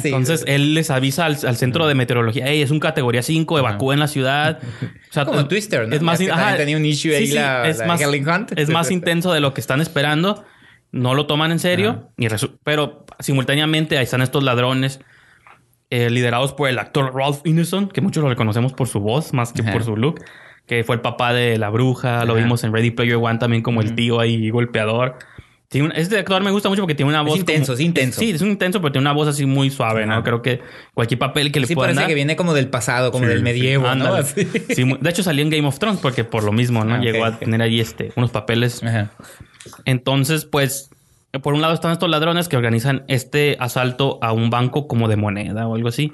Speaker 1: Sí.
Speaker 2: Entonces él les avisa al, al centro de meteorología, hey, es un categoría 5, evacúen la ciudad. O sea,
Speaker 1: Como Twister, ¿no?
Speaker 2: Es más,
Speaker 1: que
Speaker 2: ajá,
Speaker 1: tenía un issue ahí la-
Speaker 2: es
Speaker 1: la
Speaker 2: más,
Speaker 1: Hunt.
Speaker 2: es más intenso de lo que están esperando. No lo toman en serio, pero simultáneamente ahí están estos ladrones eh, liderados por el actor Ralph Ineson, que muchos lo reconocemos por su voz más que por su look, que fue el papá de la bruja, lo vimos en Ready Player One también como el tío ahí golpeador. Tiene un- este actor me gusta mucho porque tiene una
Speaker 1: Es
Speaker 2: voz.
Speaker 1: intenso,
Speaker 2: como-
Speaker 1: es intenso.
Speaker 2: Sí, es un intenso, pero tiene una voz así muy suave, ¿no? Creo que cualquier papel que le
Speaker 1: Sí,
Speaker 2: puedan
Speaker 1: parece
Speaker 2: dar.
Speaker 1: que viene como del pasado, como
Speaker 2: Sí,
Speaker 1: del
Speaker 2: sí,
Speaker 1: medievo, ¿no?
Speaker 2: Sí, muy- de hecho salió en Game of Thrones porque por lo mismo, ¿no?
Speaker 1: Ah,
Speaker 2: Llegó a tener ahí este, unos papeles.
Speaker 1: Ajá.
Speaker 2: Entonces, pues, por un lado están estos ladrones que organizan este asalto a un banco como de moneda o algo así.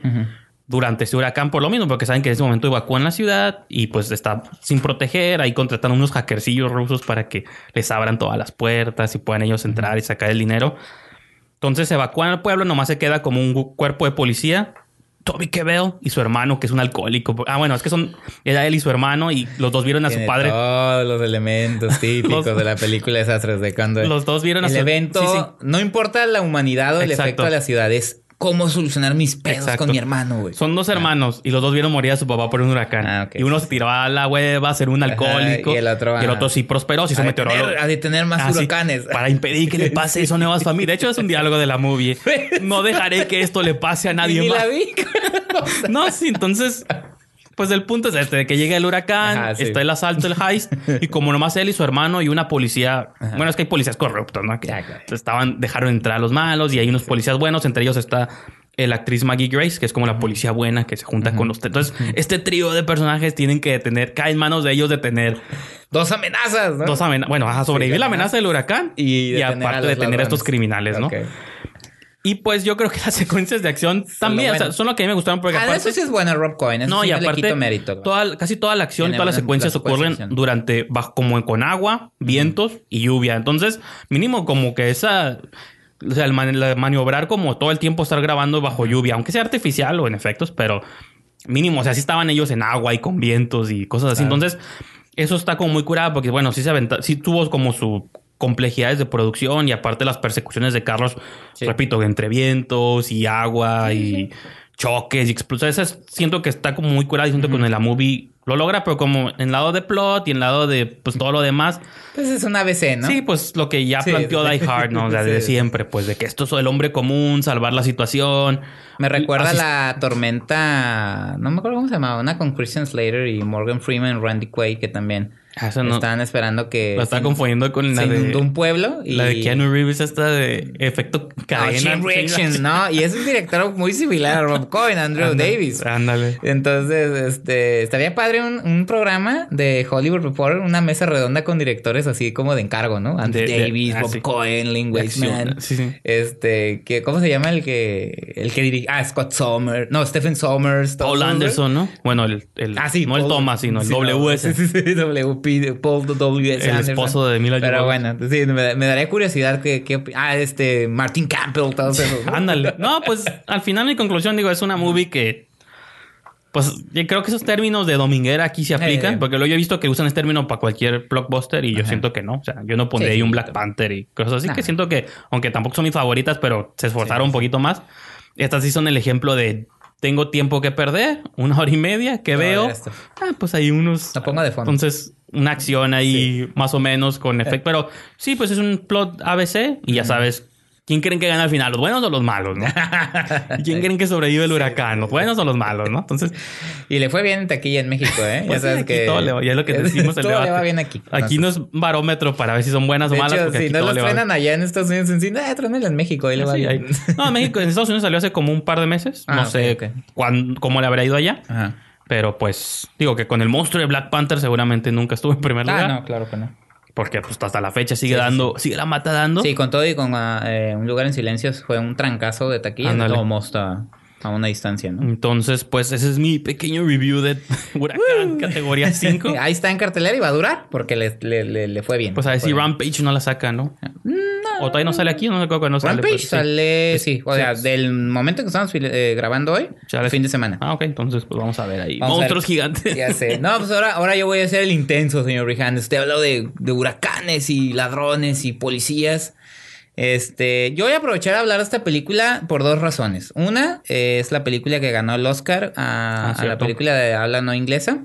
Speaker 2: Durante ese huracán, por lo mismo, porque saben que en ese momento evacúan la ciudad y pues está sin proteger. Ahí contratan unos hackercillos rusos para que les abran todas las puertas y puedan ellos entrar y sacar el dinero. Entonces evacúan al pueblo, nomás se queda como un cuerpo de policía. Toby Kebbell y su hermano, que es un alcohólico. Ah, bueno, es que son era él y su hermano y los dos vieron a su padre.
Speaker 1: Todos los elementos típicos
Speaker 2: Los-
Speaker 1: de la película de Desastres de cuando
Speaker 2: Los dos vieron a
Speaker 1: el
Speaker 2: su-
Speaker 1: evento.
Speaker 2: sí, sí.
Speaker 1: No importa la humanidad o el
Speaker 2: Exacto.
Speaker 1: efecto de la ciudad, es cómo solucionar mis pedos
Speaker 2: Exacto.
Speaker 1: con mi hermano, güey.
Speaker 2: Son dos hermanos y los dos vieron morir a su papá por un huracán.
Speaker 1: Ah, ok.
Speaker 2: Y uno se tiró a la hueva a ser un
Speaker 1: Ajá,
Speaker 2: alcohólico.
Speaker 1: y el otro
Speaker 2: sí prosperó, se hizo
Speaker 1: a
Speaker 2: meteorólogo.
Speaker 1: a detener más
Speaker 2: Ah, sí,
Speaker 1: huracanes.
Speaker 2: para impedir que le pase eso a nuevas familias. De hecho, es un diálogo de la movie. No dejaré que esto le pase a nadie
Speaker 1: Ni
Speaker 2: más.
Speaker 1: la vi.
Speaker 2: No, sí, entonces. Pues el punto es este, de que llega el huracán,
Speaker 1: Ajá, sí.
Speaker 2: está el asalto, el heist, y como nomás él y su hermano y una policía,
Speaker 1: Ajá.
Speaker 2: bueno, es que hay policías corruptos, ¿no? Que
Speaker 1: claro.
Speaker 2: estaban, dejaron entrar a los malos y hay unos policías buenos, entre ellos está la actriz Maggie Grace, que es como la policía buena que se junta con los... Entonces, este trío de personajes tienen que detener, cae en manos de ellos detener
Speaker 1: Dos amenazas, ¿no?
Speaker 2: dos amenazas, bueno, a sobrevivir
Speaker 1: Sí,
Speaker 2: la amenaza del huracán
Speaker 1: Y
Speaker 2: y,
Speaker 1: detener a
Speaker 2: aparte detener a estos criminales, ¿no? Y pues yo creo que las secuencias de acción también, o sea,
Speaker 1: bueno.
Speaker 2: son lo que a mí me gustaron porque
Speaker 1: Ah,
Speaker 2: aparte...
Speaker 1: eso sí es bueno, Rob Cohen. Eso
Speaker 2: No,
Speaker 1: sí
Speaker 2: y
Speaker 1: no le
Speaker 2: aparte,
Speaker 1: quito mérito.
Speaker 2: toda- casi toda la acción,
Speaker 1: Tiene
Speaker 2: todas las secuencias
Speaker 1: las
Speaker 2: ocurren
Speaker 1: de acción.
Speaker 2: durante, bajo, como con agua, vientos y lluvia. Entonces, mínimo como que esa, o sea, el, man- maniobrar como todo el tiempo estar grabando bajo lluvia, aunque sea artificial o en efectos, pero mínimo, o sea, sí estaban ellos en agua y con vientos y cosas así.
Speaker 1: Claro.
Speaker 2: Entonces, eso está como muy curado porque, bueno, sí se aventa, sí tuvo como su complejidades de producción y aparte las persecuciones de carros,
Speaker 1: Sí.
Speaker 2: repito, entre vientos y agua y choques y explosiones. Siento que está como muy curada y siento que con la movie lo logra, pero como en lado de plot y en lado de pues todo lo demás.
Speaker 1: Pues es un ABC, ¿no?
Speaker 2: Sí, pues lo que ya
Speaker 1: Sí,
Speaker 2: planteó. Die Hard, ¿no? O sea, desde
Speaker 1: Sí.
Speaker 2: siempre, pues de que esto es el hombre común, salvar la situación.
Speaker 1: Me recuerda
Speaker 2: Así-
Speaker 1: la tormenta, no me acuerdo cómo se llamaba, una con Christian Slater y Morgan Freeman, Randy Quaid, que también
Speaker 2: Eso no-
Speaker 1: estaban esperando que
Speaker 2: La está
Speaker 1: se-
Speaker 2: confundiendo con la de,
Speaker 1: un pueblo y
Speaker 2: la de Keanu Reeves, esta de efecto
Speaker 1: No,
Speaker 2: cadena.
Speaker 1: Chain Reaction, ¿no? Y es un director muy similar a Rob Cohen, Andrew Davis.
Speaker 2: Ándale.
Speaker 1: Entonces, este, estaría padre un, un programa de Hollywood Reporter, una mesa redonda con directores así como de encargo, ¿no? Andy
Speaker 2: De- de-
Speaker 1: Davis,
Speaker 2: ah,
Speaker 1: Bob
Speaker 2: sí.
Speaker 1: Cohen,
Speaker 2: De
Speaker 1: Weissman.
Speaker 2: sí, sí.
Speaker 1: Este, que, ¿cómo se llama el que, el que dirige? Ah, Scott Sommers. No, Stephen Sommers.
Speaker 2: Paul Anderson, ¿no? Bueno, el, el
Speaker 1: Ah, sí.
Speaker 2: no el Thomas, sino el
Speaker 1: no,
Speaker 2: WS.
Speaker 1: sí, sí, sí, WP, Paul.
Speaker 2: El
Speaker 1: Anderson.
Speaker 2: esposo de Mila
Speaker 1: Pero bueno, sí, me, me daría curiosidad que, que- ah, este, Martin Campbell, todos esos. ¿no?
Speaker 2: Ándale. No, pues al final mi conclusión, digo, es una movie que. Pues yo creo que esos términos de dominguera aquí se aplican,
Speaker 1: Eh.
Speaker 2: porque luego yo he visto que usan ese término para cualquier blockbuster y yo
Speaker 1: Ajá.
Speaker 2: siento que no. O sea, yo no pondría
Speaker 1: Sí,
Speaker 2: ahí un Black. Panther y cosas así,
Speaker 1: Nah.
Speaker 2: que siento que, aunque tampoco son mis favoritas, pero se esforzaron
Speaker 1: Sí,
Speaker 2: un poquito más. Estas sí son el ejemplo de tengo tiempo que perder, una hora y media que veo. Ah, pues hay unos.
Speaker 1: La pongo de fondo.
Speaker 2: Entonces, una acción ahí más o menos con efecto. Pero sí, pues es un plot ABC y ya sabes. ¿Quién creen que gana al final? ¿Los buenos o los malos? ¿no? ¿Y ¿Quién creen que sobrevive el huracán? ¿Los buenos o los malos? ¿no? Entonces,
Speaker 1: Y le fue bien en taquilla en México, ¿eh?
Speaker 2: pues, sí,
Speaker 1: sabes
Speaker 2: aquí todo le va. Ya es lo que decimos el
Speaker 1: todo
Speaker 2: debate.
Speaker 1: le va bien aquí.
Speaker 2: Aquí no es barómetro para ver si son buenas o
Speaker 1: De
Speaker 2: malas.
Speaker 1: hecho,
Speaker 2: porque
Speaker 1: si
Speaker 2: aquí
Speaker 1: no
Speaker 2: todo
Speaker 1: los
Speaker 2: le va
Speaker 1: frenan allá en Estados Unidos en cine, eh, tráenela en México, ahí le va
Speaker 2: Sí,
Speaker 1: bien.
Speaker 2: ahí. No, México, en Estados Unidos salió hace como un par de meses.
Speaker 1: Ah,
Speaker 2: no
Speaker 1: ok,
Speaker 2: sé
Speaker 1: ok.
Speaker 2: cuán- cómo le habrá ido allá.
Speaker 1: Ajá.
Speaker 2: Pero pues, digo que con el monstruo de Black Panther seguramente nunca estuvo en primer lugar.
Speaker 1: Ah, no, claro que no.
Speaker 2: Porque pues hasta la fecha sigue
Speaker 1: Sí, sí,
Speaker 2: dando, sigue la mata dando.
Speaker 1: Sí, con todo y con ah, eh, Un Lugar en Silencio fue un trancazo de taquilla. Como hasta a una distancia, ¿no?
Speaker 2: Entonces, pues ese es mi pequeño review de Huracán categoría 5.
Speaker 1: Ahí está en cartelera y va a durar porque le, le, le, le fue bien.
Speaker 2: Pues a ver si. Rampage no la saca, ¿no? O todavía no sale aquí, no sé que no sale.
Speaker 1: Rampage sale, sí, o sea, del momento que estamos eh, grabando hoy, fin de semana.
Speaker 2: Ah, ok, entonces pues vamos a ver ahí.
Speaker 1: Vamos
Speaker 2: Monstruos
Speaker 1: ver.
Speaker 2: gigantes.
Speaker 1: Ya sé. No, pues ahora, ahora yo voy a ser el intenso, señor Rihanna. Usted habló de, de huracanes y ladrones y policías. Este, yo voy a aprovechar a hablar de esta película por dos razones. Una eh, es la película que ganó el Oscar a,
Speaker 2: Ah,
Speaker 1: a la película de habla no inglesa.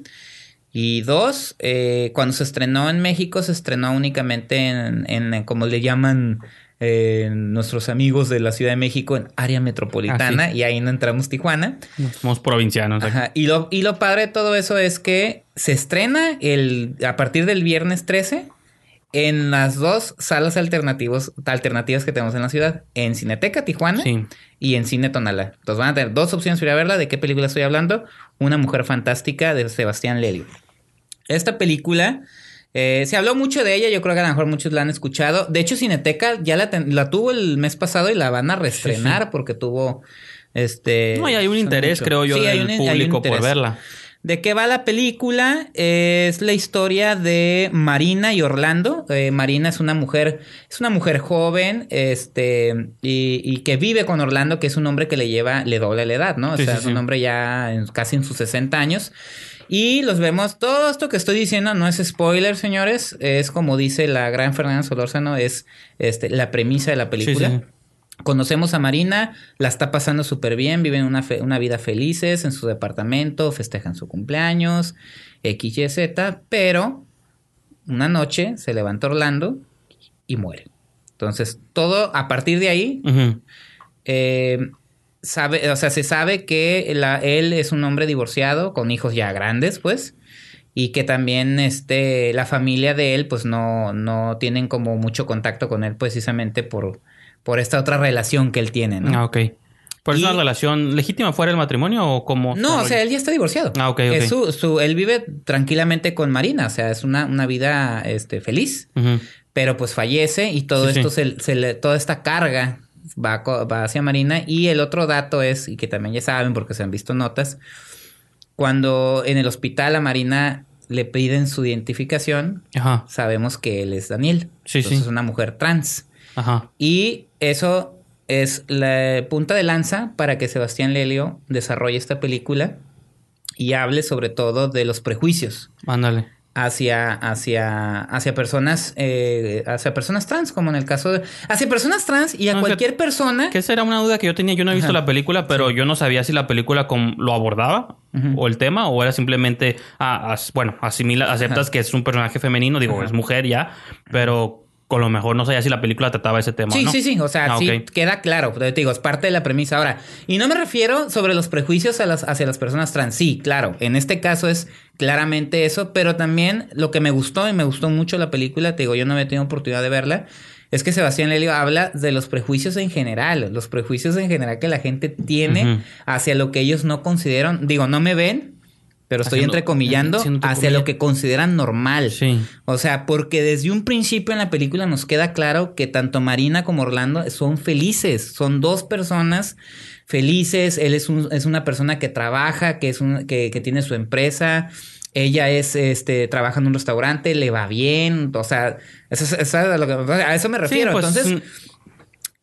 Speaker 1: Y dos, eh, cuando se estrenó en México, se estrenó únicamente en, en, como le llaman eh, nuestros amigos de la Ciudad de México, en área metropolitana.
Speaker 2: Ah,
Speaker 1: Y ahí no entramos Tijuana.
Speaker 2: Somos provincianos.
Speaker 1: Ajá. Y, lo, y lo padre de todo eso es que se estrena el, a partir del viernes 13 en las dos salas alternativos, alternativas que tenemos en la ciudad. En Cineteca Tijuana
Speaker 2: Sí.
Speaker 1: y en Cine Tonalá. Entonces van a tener dos opciones para ir a verla. ¿De qué película estoy hablando? Una mujer fantástica de Sebastián Lelio. Esta película... eh, se habló mucho de ella, yo creo que a lo mejor muchos la han escuchado. De hecho, Cineteca ya la, ten- la tuvo el mes pasado y la van a reestrenar porque tuvo este.
Speaker 2: No, y hay un interés,
Speaker 1: mucho.
Speaker 2: creo yo,
Speaker 1: Sí,
Speaker 2: del
Speaker 1: un-
Speaker 2: público por verla.
Speaker 1: ¿De qué va la película? Es la historia de Marina y Orlando. Eh, Marina es una mujer, es una mujer joven, este, y, y que vive con Orlando, que es un hombre que le lleva, le dobla la edad, ¿no? O
Speaker 2: Sí,
Speaker 1: sea,
Speaker 2: sí,
Speaker 1: es un
Speaker 2: sí.
Speaker 1: hombre ya en- casi en sus 60 años. Y los vemos, todo esto que estoy diciendo no es spoiler, señores. Es como dice la gran Fernanda Solórzano, es este, la premisa de la película. Conocemos a Marina, la está pasando súper bien, viven una, fe- una vida felices en su departamento, festejan su cumpleaños, X, Y, Z, pero una noche se levanta Orlando y muere. Entonces, todo a partir de ahí, eh, sabe, o sea, se sabe que la- él es un hombre divorciado con hijos ya grandes, pues, y que también este, la familia de él, pues, no, no tienen como mucho contacto con él precisamente por, por esta otra relación que él tiene, ¿no?
Speaker 2: Ah, ok. ¿Pero es una relación legítima fuera del matrimonio o como
Speaker 1: No, o sea, él ya está divorciado.
Speaker 2: Ah, ok,
Speaker 1: Es
Speaker 2: ok.
Speaker 1: su, su- él vive tranquilamente con Marina, o sea, es una, una vida este, feliz, pero pues fallece y todo
Speaker 2: Sí,
Speaker 1: esto,
Speaker 2: sí.
Speaker 1: Se, se le, toda esta carga va, va hacia Marina. Y el otro dato es, y que también ya saben porque se han visto notas, cuando en el hospital a Marina le piden su identificación,
Speaker 2: Ajá.
Speaker 1: sabemos que él es Daniel.
Speaker 2: Sí,
Speaker 1: Entonces
Speaker 2: sí.
Speaker 1: es una mujer trans.
Speaker 2: Ajá.
Speaker 1: Y eso es la punta de lanza para que Sebastián Lelio desarrolle esta película y hable sobre todo de los prejuicios
Speaker 2: Ándale.
Speaker 1: hacia, hacia, hacia personas, eh, hacia personas trans, como en el caso de, hacia personas trans y a
Speaker 2: No,
Speaker 1: cualquier persona.
Speaker 2: Que esa era una duda que yo tenía. Yo no he visto
Speaker 1: Ajá.
Speaker 2: la película, pero yo no sabía si la película lo abordaba o el tema, o era simplemente, ah, as- bueno, asimila, aceptas
Speaker 1: Ajá.
Speaker 2: que es un personaje femenino, digo, es mujer ya, pero con lo mejor no sabía si la película trataba ese tema.
Speaker 1: Sí,
Speaker 2: ¿no?
Speaker 1: sí, sí. O sea,
Speaker 2: Ah,
Speaker 1: sí queda claro. Te digo, es parte de la premisa. Ahora, y no me refiero sobre los prejuicios a las, hacia las personas trans. Sí, claro. En este caso es claramente eso. Pero también lo que me gustó y me gustó mucho la película, te digo, yo no había tenido oportunidad de verla. Es que Sebastián Lelio habla de los prejuicios en general, los prejuicios en general que la gente tiene hacia lo que ellos no consideran. Digo, no me ven, pero estoy
Speaker 2: Haciendo-
Speaker 1: entrecomillando hacia lo que consideran normal.
Speaker 2: Sí.
Speaker 1: O sea, porque desde un principio en la película nos queda claro que tanto Marina como Orlando son felices. Son dos personas felices. Él es, un- es una persona que trabaja, que, es un, que, que tiene su empresa. Ella es, este, trabaja en un restaurante, le va bien. O sea, eso, es- eso es a, lo que- a eso me refiero.
Speaker 2: Sí, pues,
Speaker 1: Entonces,
Speaker 2: mm,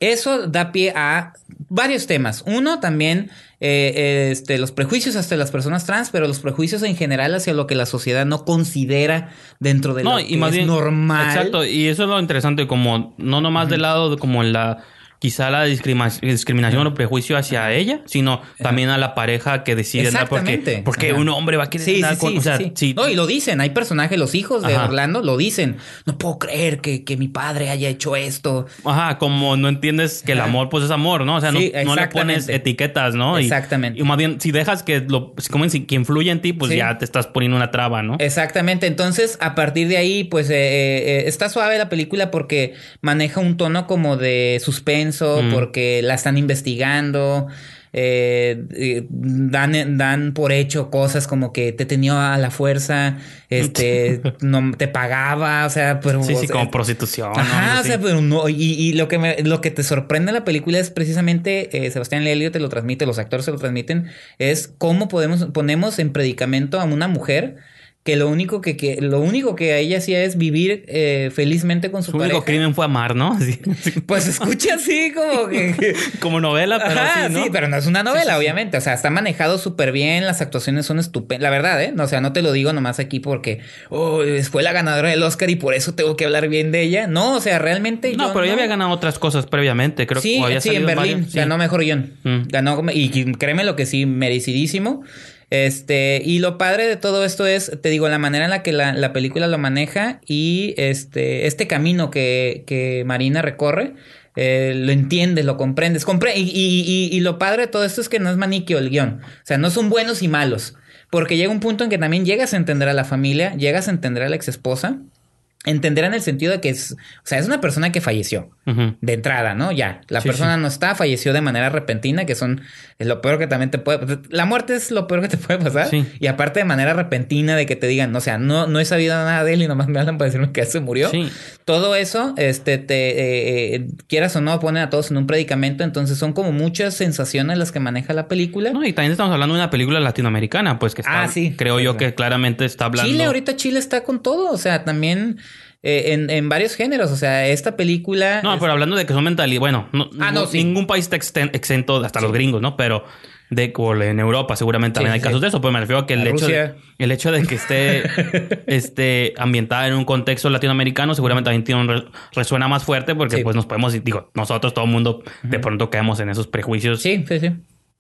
Speaker 1: eso da pie a varios temas. Uno también, eh, este, los prejuicios hacia las personas trans, pero los prejuicios en general hacia lo que la sociedad no considera dentro de lo que es normal.
Speaker 2: Exacto, y eso es lo interesante, como no nomás del lado de como la quizá la discriminación o prejuicio hacia ella, sino también a la pareja que decide andar porque,
Speaker 1: Exactamente.
Speaker 2: porque
Speaker 1: Ajá.
Speaker 2: un hombre va a querer
Speaker 1: Sí, sí,
Speaker 2: con,
Speaker 1: sí,
Speaker 2: o sea,
Speaker 1: sí. No, y lo dicen, hay personajes, los hijos de
Speaker 2: Ajá.
Speaker 1: Orlando lo dicen. No puedo creer que, que mi padre haya hecho esto.
Speaker 2: Ajá, como no entiendes que el amor pues es amor, ¿no? O sea, no, no le pones etiquetas, ¿no? Y-
Speaker 1: Exactamente.
Speaker 2: Y, más bien, si dejas que lo, como que influye en ti, pues ya te estás poniendo una traba, ¿no?
Speaker 1: Exactamente, entonces a partir de ahí, pues eh, eh, está suave la película porque maneja un tono como de suspenso,
Speaker 2: Mm.
Speaker 1: porque la están investigando, eh, eh, dan, dan por hecho cosas como que te tenía a la fuerza, este, no te pagaba, o sea, pero...
Speaker 2: sí, sí, como prostitución.
Speaker 1: Ajá, o sea, pero no, y, y lo que me, lo que te sorprende de la película es precisamente, eh, Sebastián Lelio te lo transmite, los actores se lo transmiten, es cómo podemos, ponemos en predicamento a una mujer que lo único que, que lo único que ella hacía es vivir eh, felizmente con su,
Speaker 2: Su único
Speaker 1: pareja.
Speaker 2: crimen fue amar, ¿no? Sí.
Speaker 1: Pues escucha así como que...
Speaker 2: como novela, pero
Speaker 1: Ajá,
Speaker 2: sí, ¿no?
Speaker 1: sí, pero no es una novela,
Speaker 2: Sí,
Speaker 1: obviamente. O sea, está manejado súper bien, las actuaciones son estupendas. La verdad, ¿eh? O sea, no te lo digo nomás aquí porque oh, fue la ganadora del Oscar y por eso tengo que hablar bien de ella. No, o sea, realmente.
Speaker 2: No,
Speaker 1: yo
Speaker 2: pero ya había ganado otras cosas previamente, creo
Speaker 1: Sí,
Speaker 2: que había
Speaker 1: sí, en Berlín
Speaker 2: varios,
Speaker 1: ganó mejor guion.
Speaker 2: Mm.
Speaker 1: Ganó, y créeme lo que sí, merecidísimo. Este, y lo padre de todo esto es, te digo, la manera en la que la, la película lo maneja y este, este camino que, que Marina recorre. eh, lo entiendes, lo comprendes. Compre y, y- y- y lo padre de todo esto es que no es maniquio el guion. O sea, no son buenos y malos. Porque llega un punto en que también llegas a entender a la familia, llegas a entender a la ex esposa. Entender en el sentido de que es, o sea, es una persona que falleció de entrada, ¿no? Ya, la
Speaker 2: Sí,
Speaker 1: persona
Speaker 2: sí.
Speaker 1: no está, falleció de manera repentina, que son es lo peor que también te puede la muerte es lo peor que te puede pasar
Speaker 2: Sí.
Speaker 1: y aparte de manera repentina de que te digan, o sea, no no he sabido nada de él y nomás me hablan para decirme que se murió.
Speaker 2: Sí.
Speaker 1: Todo eso este te eh, eh, quieras o no ponen a todos en un predicamento, entonces son como muchas sensaciones las que maneja la película.
Speaker 2: No, y también estamos hablando de una película latinoamericana, pues que está,
Speaker 1: Ah, sí.
Speaker 2: creo yo que claramente está hablando.
Speaker 1: Chile, ahorita Chile está con todo, o sea, también eh, en, en varios géneros, o sea, esta película
Speaker 2: No,
Speaker 1: es-
Speaker 2: pero hablando de que son mentalidades, bueno, no,
Speaker 1: Ah, no,
Speaker 2: no-
Speaker 1: sí.
Speaker 2: ningún país está exento, hasta los gringos, ¿no? Pero de en Europa seguramente también
Speaker 1: Sí,
Speaker 2: hay casos de eso, pero me refiero a que el hecho, de, el hecho de que esté este, ambientada en un contexto latinoamericano seguramente también tiene un re- resuena más fuerte porque pues nos podemos, digo, nosotros, todo el mundo, de pronto caemos en esos prejuicios,
Speaker 1: Sí, sí, sí.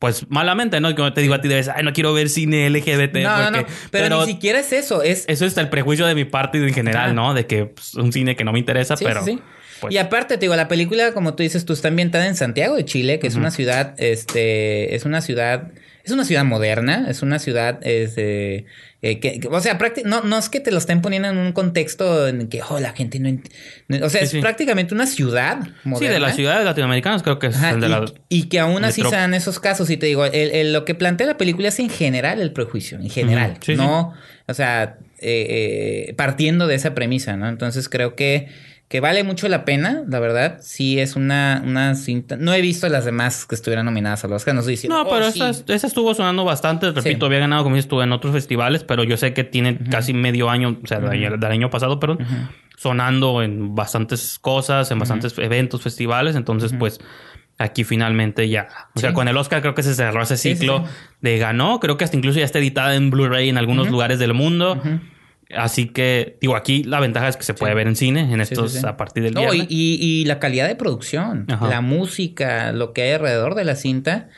Speaker 2: Pues malamente, ¿no? Como te digo a ti, debes, ay, no quiero ver cine LGBT.
Speaker 1: No, no,
Speaker 2: porque-
Speaker 1: no. Pero, ni siquiera es eso. Es.
Speaker 2: Eso es el prejuicio de mi parte y en general. ¿no? De que pues, un cine que no me interesa,
Speaker 1: Sí,
Speaker 2: pero.
Speaker 1: sí, sí.
Speaker 2: pues,
Speaker 1: y aparte, te digo, la película, como tú dices, tú está ambientada en Santiago de Chile, que es una ciudad, este, es una ciudad, es una ciudad moderna, es una ciudad, este, eh, que, que- o sea, no, no es que te lo estén poniendo en un contexto en que, oh, la gente no, o sea,
Speaker 2: Sí,
Speaker 1: es
Speaker 2: sí.
Speaker 1: prácticamente una ciudad
Speaker 2: sí,
Speaker 1: moderna.
Speaker 2: de las ciudades latinoamericanas creo que es
Speaker 1: Ajá,
Speaker 2: el de
Speaker 1: y,
Speaker 2: la.
Speaker 1: y que aún así se dan esos casos. Y te digo, el- el- lo que plantea la película es en general el prejuicio, en general.
Speaker 2: Sí,
Speaker 1: no, o sea, eh, eh, partiendo de esa premisa, ¿no? Entonces creo que que vale mucho la pena, la verdad. Sí, es una, una cinta. No he visto las demás que estuvieran nominadas a los Oscar. No estoy diciendo.
Speaker 2: No, pero
Speaker 1: "Oh, sí".
Speaker 2: esa, estuvo sonando bastante. Repito, había ganado, como dices tú, en otros festivales, pero yo sé que tiene casi medio año, o sea, del año- del año pasado, perdón, sonando en bastantes cosas, en bastantes eventos, festivales. Entonces, pues, aquí finalmente ya. O sea, con el Oscar creo que se cerró ese ciclo
Speaker 1: sí.
Speaker 2: de ganó. Creo que hasta incluso ya está editada en Blu-ray en algunos lugares del mundo. Así que, digo, aquí la ventaja es que se puede ver en cine, en estos,
Speaker 1: sí, sí.
Speaker 2: a partir del
Speaker 1: No, y, y- y la calidad de producción,
Speaker 2: Ajá.
Speaker 1: la música, lo que hay alrededor de la cinta.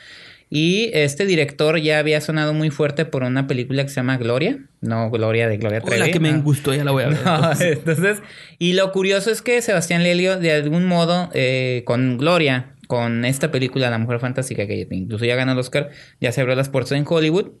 Speaker 1: Y este director ya había sonado muy fuerte por una película que se llama Gloria. No, Gloria de Gloria Trevi.
Speaker 2: Hola, que me gustó, ya la voy a ver.
Speaker 1: No, entonces, y lo curioso es que Sebastián Lelio, de algún modo, eh, con Gloria, con esta película La Mujer Fantástica, que incluso ya ganó el Oscar, ya se abrió las puertas en Hollywood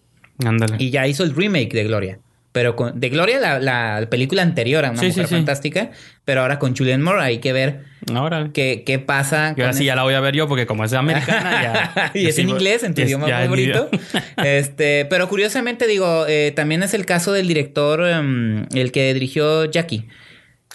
Speaker 2: Ándale.
Speaker 1: y ya hizo el remake de Gloria. Pero con, de Gloria, la, la película anterior a Una
Speaker 2: Sí,
Speaker 1: Mujer
Speaker 2: sí.
Speaker 1: Fantástica, pero ahora con Julianne Moore hay que ver
Speaker 2: Ahora.
Speaker 1: qué, qué pasa.
Speaker 2: Y ahora sí ya la voy a ver yo porque como es americana ya...
Speaker 1: y es en inglés, en tu idioma favorito. este, pero curiosamente digo, eh, también es el caso del director, em, el que dirigió Jackie.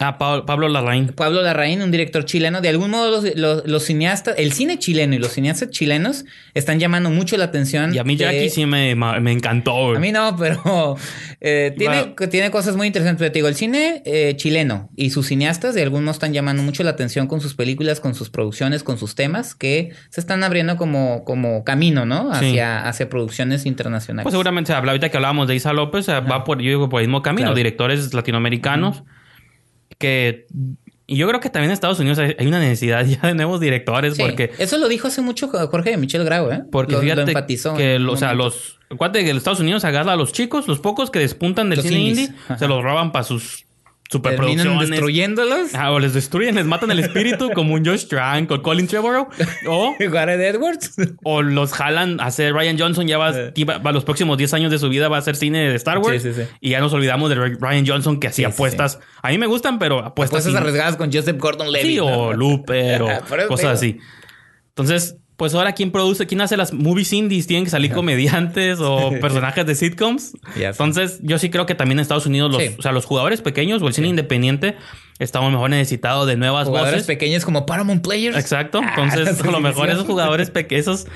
Speaker 2: Ah, Pablo, Larraín.
Speaker 1: Pablo Larraín, un director chileno. De algún modo, los, los- los cineastas, el cine chileno y los cineastas chilenos están llamando mucho la atención.
Speaker 2: Y a mí
Speaker 1: de-
Speaker 2: Jackie sí me, me encantó.
Speaker 1: A mí no, pero eh, tiene,
Speaker 2: Bueno.
Speaker 1: tiene cosas muy interesantes. Pero te digo, el cine eh, chileno y sus cineastas de algún modo están llamando mucho la atención con sus películas, con sus producciones, con sus temas, que se están abriendo como, como camino, ¿no?
Speaker 2: Sí.
Speaker 1: Hacia, hacia producciones internacionales.
Speaker 2: Pues seguramente ahorita que hablábamos de Isa López, va por, yo digo, por el mismo camino,
Speaker 1: Claro.
Speaker 2: directores latinoamericanos que... Y yo creo que también en Estados Unidos hay, una necesidad ya de nuevos directores
Speaker 1: Sí,
Speaker 2: porque...
Speaker 1: Eso lo dijo hace mucho Jorge Michel Grau, ¿eh?
Speaker 2: Porque
Speaker 1: lo,
Speaker 2: fíjate
Speaker 1: lo enfatizó.
Speaker 2: que,
Speaker 1: en
Speaker 2: o sea, los... Acuérdate que en Estados Unidos agarra a los chicos, los pocos que despuntan del
Speaker 1: Los
Speaker 2: cine
Speaker 1: indies.
Speaker 2: indie,
Speaker 1: Ajá.
Speaker 2: se los roban para sus
Speaker 1: Terminan destruyéndolos.
Speaker 2: Ah, o les destruyen, les matan el espíritu como un Josh Trank o Colin Trevorrow. O,
Speaker 1: Gareth Edwards.
Speaker 2: o los jalan a hacer Ryan Johnson. Ya va,
Speaker 1: Eh.
Speaker 2: va- los próximos 10 años de su vida va a hacer cine de Star Wars.
Speaker 1: Sí, sí, sí.
Speaker 2: Y ya nos olvidamos de Ryan Johnson que hacía apuestas. A mí me gustan, pero apuestas.
Speaker 1: Apuestas
Speaker 2: sin-
Speaker 1: arriesgadas con Joseph Gordon-Levitt.
Speaker 2: Sí, o. Looper o
Speaker 1: eso
Speaker 2: cosas así. Entonces, pues ahora, ¿quién produce? ¿Quién hace las movies indies? ¿Tienen que salir comediantes o personajes de sitcoms? Entonces, yo sí creo que también en Estados Unidos, los,
Speaker 1: Sí.
Speaker 2: o sea, los jugadores pequeños o el cine independiente estamos mejor necesitados de nuevas
Speaker 1: Jugadores
Speaker 2: voces.
Speaker 1: pequeños como Paramount Players.
Speaker 2: Exacto.
Speaker 1: Ah,
Speaker 2: Entonces, a lo mejor esos jugadores pequeños,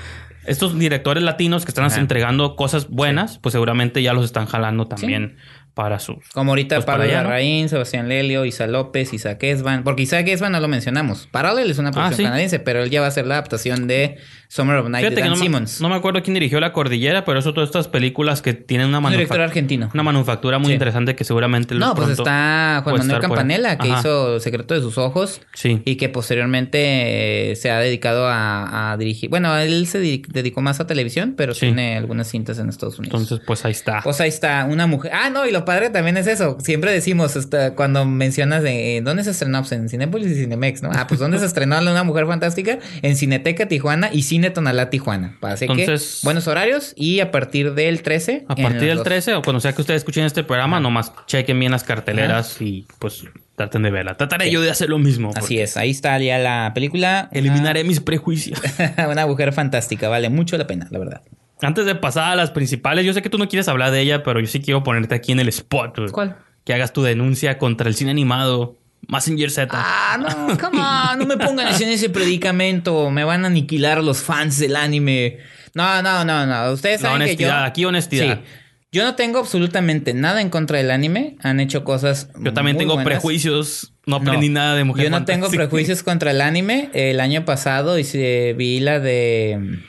Speaker 2: estos directores latinos que están
Speaker 1: Ajá.
Speaker 2: entregando cosas buenas, pues seguramente ya los están jalando también para sus.
Speaker 1: Como ahorita
Speaker 2: Pues para
Speaker 1: Pablo. Larraín, Sebastián Lelio, Isa López, Isaac Esban. Porque Isaac Esban no lo mencionamos. Parallel es una producción
Speaker 2: Ah, sí.
Speaker 1: canadiense, pero él ya va a hacer la adaptación de Summer of Night
Speaker 2: Fíjate
Speaker 1: de
Speaker 2: que
Speaker 1: Dan
Speaker 2: no, me-
Speaker 1: Simmons.
Speaker 2: no me acuerdo quién dirigió La Cordillera, pero es otra de estas películas que tienen una
Speaker 1: un director
Speaker 2: manufactura.
Speaker 1: argentino.
Speaker 2: Una manufactura muy
Speaker 1: Sí.
Speaker 2: interesante que seguramente
Speaker 1: No, pues está Juan Manuel. Campanella, que hizo Secreto de sus Ojos.
Speaker 2: Sí.
Speaker 1: Y que posteriormente eh, se ha dedicado a, a dirigir. Bueno, él se di- dedicó más a televisión, pero
Speaker 2: Sí.
Speaker 1: tiene algunas cintas en Estados Unidos.
Speaker 2: Entonces, pues ahí está.
Speaker 1: Pues ahí está, una mujer. Ah, no, y lo padre también es eso. Siempre decimos, hasta cuando mencionas de dónde se estrenó, pues en Cinépolis y Cinemex, ¿no? Ah, pues dónde se estrenó Una Mujer Fantástica en Cineteca Tijuana y Cine Tonalá Tijuana. Así
Speaker 2: Entonces-
Speaker 1: que buenos horarios y a partir del 13.
Speaker 2: a partir del
Speaker 1: dos.
Speaker 2: 13 o cuando sea que ustedes escuchen este programa, nomás chequen bien las carteleras y pues traten de verla. Trataré yo de hacer lo mismo.
Speaker 1: Así es, ahí está ya la película.
Speaker 2: Eliminaré mis prejuicios.
Speaker 1: Una, mujer fantástica, vale mucho la pena, la verdad.
Speaker 2: Antes de pasar a las principales, yo sé que tú no quieres hablar de ella, pero yo sí quiero ponerte aquí en el spot.
Speaker 1: ¿Cuál?
Speaker 2: Que hagas tu denuncia contra el cine animado Massinger Z.
Speaker 1: Ah, no, come on, no me pongan en ese predicamento. Me van a aniquilar los fans del anime. No, no, no, no. Ustedes
Speaker 2: La
Speaker 1: saben que yo.
Speaker 2: honestidad, aquí honestidad.
Speaker 1: Sí. Yo no tengo absolutamente nada en contra del anime. Han hecho cosas.
Speaker 2: Yo también
Speaker 1: muy
Speaker 2: tengo
Speaker 1: buenas.
Speaker 2: prejuicios. No aprendí
Speaker 1: No,
Speaker 2: nada de mujer
Speaker 1: Yo no tengo prejuicios contra el anime. El año pasado hice, vi la de.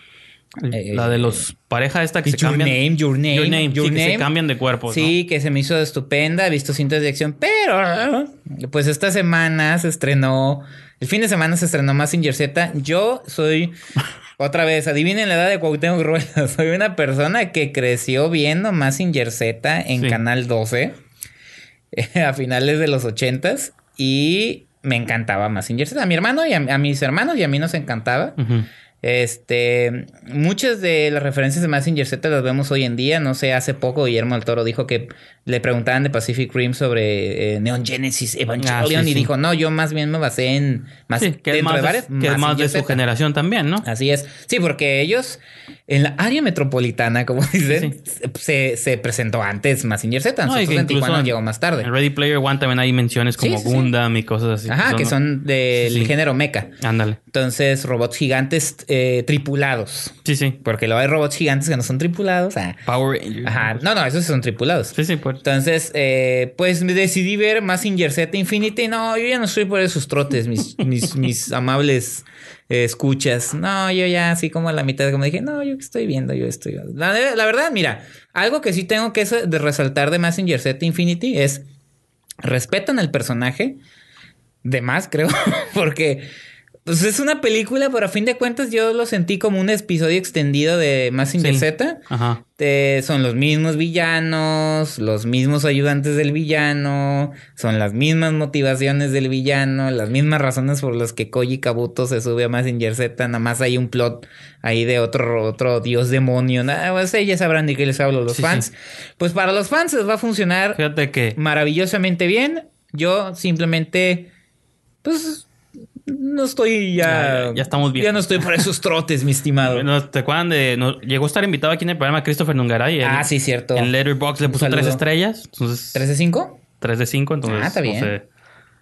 Speaker 1: Eh,
Speaker 2: La de los pareja esta que se
Speaker 1: Your
Speaker 2: cambian.
Speaker 1: Name, Your Name,
Speaker 2: Your Name,
Speaker 1: Your
Speaker 2: sí, que se
Speaker 1: Name.
Speaker 2: cambian de cuerpo.
Speaker 1: Sí, que se me hizo estupenda, he visto cintas de acción, pero pues esta semana se estrenó, el fin de semana se estrenó Massinger Z. Yo soy, otra vez, adivinen la edad de Cuauhtémoc Rueda, soy una persona que creció viendo Massinger Z en
Speaker 2: Sí.
Speaker 1: Canal 12 eh, a finales de los 80s y me encantaba Massinger Z. A mi hermano y a, a mis hermanos y a mí nos encantaba.
Speaker 2: Ujú.
Speaker 1: Este, muchas de las referencias de Massinger Z las vemos hoy en día. No sé, hace poco Guillermo del Toro dijo que le preguntaban de Pacific Rim sobre eh, Neon Genesis Evangelion
Speaker 2: Ah, sí,
Speaker 1: y
Speaker 2: sí.
Speaker 1: dijo, no, yo más bien me basé en... Más,
Speaker 2: Sí, que
Speaker 1: dentro
Speaker 2: más,
Speaker 1: de varias,
Speaker 2: que más su
Speaker 1: Z.
Speaker 2: generación también, ¿no?
Speaker 1: Así es. Sí, porque ellos en la área metropolitana, como dicen, se, se presentó antes Massinger Z.
Speaker 2: No,
Speaker 1: Nosotros
Speaker 2: que
Speaker 1: en Tijuana
Speaker 2: en-
Speaker 1: llegó más tarde.
Speaker 2: En Ready Player One también hay menciones como. Gundam y cosas así.
Speaker 1: Ajá, que son del
Speaker 2: Sí, sí.
Speaker 1: género mecha.
Speaker 2: Ándale.
Speaker 1: Entonces, robots gigantes eh, tripulados.
Speaker 2: Sí, sí.
Speaker 1: Porque luego hay robots gigantes que no son tripulados. ah.
Speaker 2: Power.
Speaker 1: Ajá. No, no, esos son tripulados.
Speaker 2: Sí, sí, pues.
Speaker 1: Entonces, eh, pues me decidí ver Massinger Z Infinity. No, yo ya no estoy por esos trotes, mis, mis, mis amables eh, escuchas. No, yo ya así como a la mitad, como dije, no, yo estoy viendo, yo estoy. La, la verdad, mira, algo que sí tengo que resaltar de Massinger Z Infinity es respetan al personaje de más, creo, porque pues es una película, pero a fin de cuentas yo lo sentí como un episodio extendido de Massinger
Speaker 2: Sí.
Speaker 1: Z.
Speaker 2: Ajá.
Speaker 1: Son los mismos villanos, los mismos ayudantes del villano, son las mismas motivaciones del villano, las mismas razones por las que Koji Kabuto se sube a Massinger Z, nada más hay un plot ahí de otro, otro dios demonio, nada más ya sabrán de qué les hablo los
Speaker 2: Sí,
Speaker 1: fans.
Speaker 2: sí.
Speaker 1: Pues para los fans les va a funcionar
Speaker 2: Fíjate que.
Speaker 1: maravillosamente bien. Yo simplemente, pues, no estoy ya.
Speaker 2: Ya- ya estamos
Speaker 1: Ya
Speaker 2: viejos.
Speaker 1: no estoy por esos trotes, mi estimado.
Speaker 2: ¿no ¿Te acuerdan de.? no- llegó a estar invitado aquí en el programa Christopher Nungaray. él-
Speaker 1: ah, sí, cierto.
Speaker 2: En Letterboxd le puso tres estrellas. Entonces.
Speaker 1: ¿3 de 5?
Speaker 2: 3 de 5. Entonces.
Speaker 1: Ah, está
Speaker 2: no
Speaker 1: bien.
Speaker 2: sé.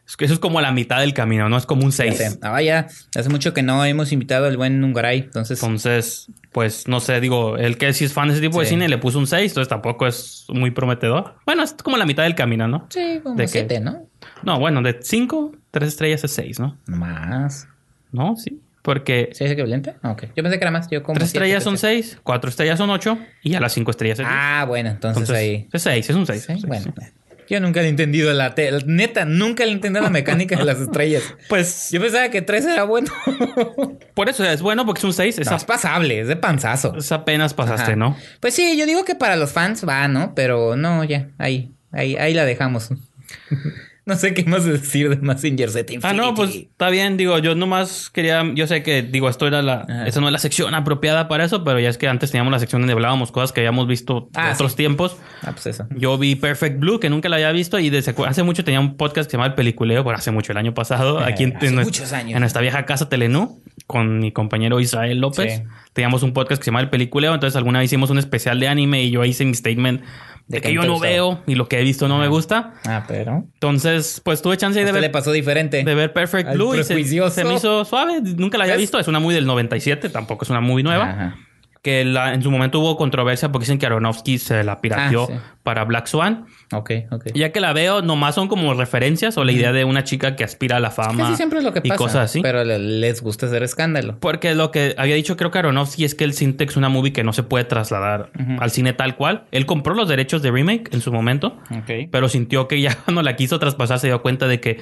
Speaker 2: Es que eso es como la mitad del camino, ¿no? Es como un 6.
Speaker 1: Ya sé. Ah, ya. Hace mucho que no hemos invitado al buen Nungaray. Entonces,
Speaker 2: Entonces, pues no sé, digo, el que sí es fan de ese tipo de cine le puso un 6, entonces tampoco es muy prometedor. Bueno, es como la mitad del camino, ¿no?
Speaker 1: sí, como
Speaker 2: ¿De qué?
Speaker 1: 7, ¿no?
Speaker 2: No, bueno, de 5, 3 estrellas es 6, ¿no?
Speaker 1: Más.
Speaker 2: No, sí. Porque
Speaker 1: ¿Sí es equivalente? Ah, Ok. Yo pensé que era más. Yo como
Speaker 2: 3
Speaker 1: siete,
Speaker 2: estrellas son. 6, 4 estrellas son 8 y a las 5 estrellas es 10.
Speaker 1: Ah, bueno, entonces,
Speaker 2: entonces,
Speaker 1: ahí.
Speaker 2: es 6, es un 6.
Speaker 1: Sí, bueno. Yo nunca he entendido la te- Neta, nunca le he entendido la mecánica de las estrellas.
Speaker 2: Pues
Speaker 1: Yo pensaba que 3 era bueno.
Speaker 2: por eso es bueno porque es un 6, es,
Speaker 1: No, es pasable, es de panzazo.
Speaker 2: es apenas pasaste,
Speaker 1: Ajá.
Speaker 2: ¿no?
Speaker 1: Pues sí, yo digo que para los fans va, ¿no? Pero no, ya, ahí, ahí, ahí la dejamos. No sé qué más decir de Massinger Z Infinity.
Speaker 2: Ah, no, pues está bien, digo, yo nomás quería, yo sé que, digo, esto era la,
Speaker 1: Ajá.
Speaker 2: esa no es la sección apropiada para eso, pero ya es que antes teníamos la sección donde hablábamos cosas que habíamos visto
Speaker 1: Ah,
Speaker 2: otros
Speaker 1: sí.
Speaker 2: tiempos.
Speaker 1: Ah, pues eso.
Speaker 2: Yo vi Perfect Blue, que nunca la había visto, y desde hace mucho tenía un podcast que se llama El Peliculeo, bueno, hace mucho, el año pasado, aquí en,
Speaker 1: muchos años.
Speaker 2: en nuestra vieja casa Telenú, con mi compañero Israel López.
Speaker 1: Sí.
Speaker 2: Teníamos un podcast que se llama El Peliculeo, entonces alguna vez hicimos un especial de anime y yo hice mi statement de, que yo
Speaker 1: no
Speaker 2: veo y lo que he visto no me gusta.
Speaker 1: Ah, pero.
Speaker 2: Entonces, pues tuve chance
Speaker 1: ¿A
Speaker 2: de
Speaker 1: usted le
Speaker 2: ver
Speaker 1: pasó diferente?
Speaker 2: de ver Perfect Blue y se, se me hizo suave. Nunca la había visto. Es una muy del 97, tampoco es una muy nueva.
Speaker 1: Ajá.
Speaker 2: Que la- en su momento hubo controversia porque dicen que Aronofsky se la pirateó
Speaker 1: Ah, sí.
Speaker 2: para Black Swan.
Speaker 1: Ok, ok.
Speaker 2: Ya que la veo, nomás son como referencias o la idea de una chica que aspira a la fama.
Speaker 1: Casi siempre es lo que
Speaker 2: y
Speaker 1: pasa.
Speaker 2: cosas así.
Speaker 1: Pero le- les gusta hacer escándalo.
Speaker 2: Porque lo que había dicho creo que Aronofsky es que el que es una movie que no se puede trasladar al cine tal cual. Él compró los derechos de remake en su momento.
Speaker 1: Ok.
Speaker 2: pero sintió que ya cuando la quiso traspasar se dio cuenta de que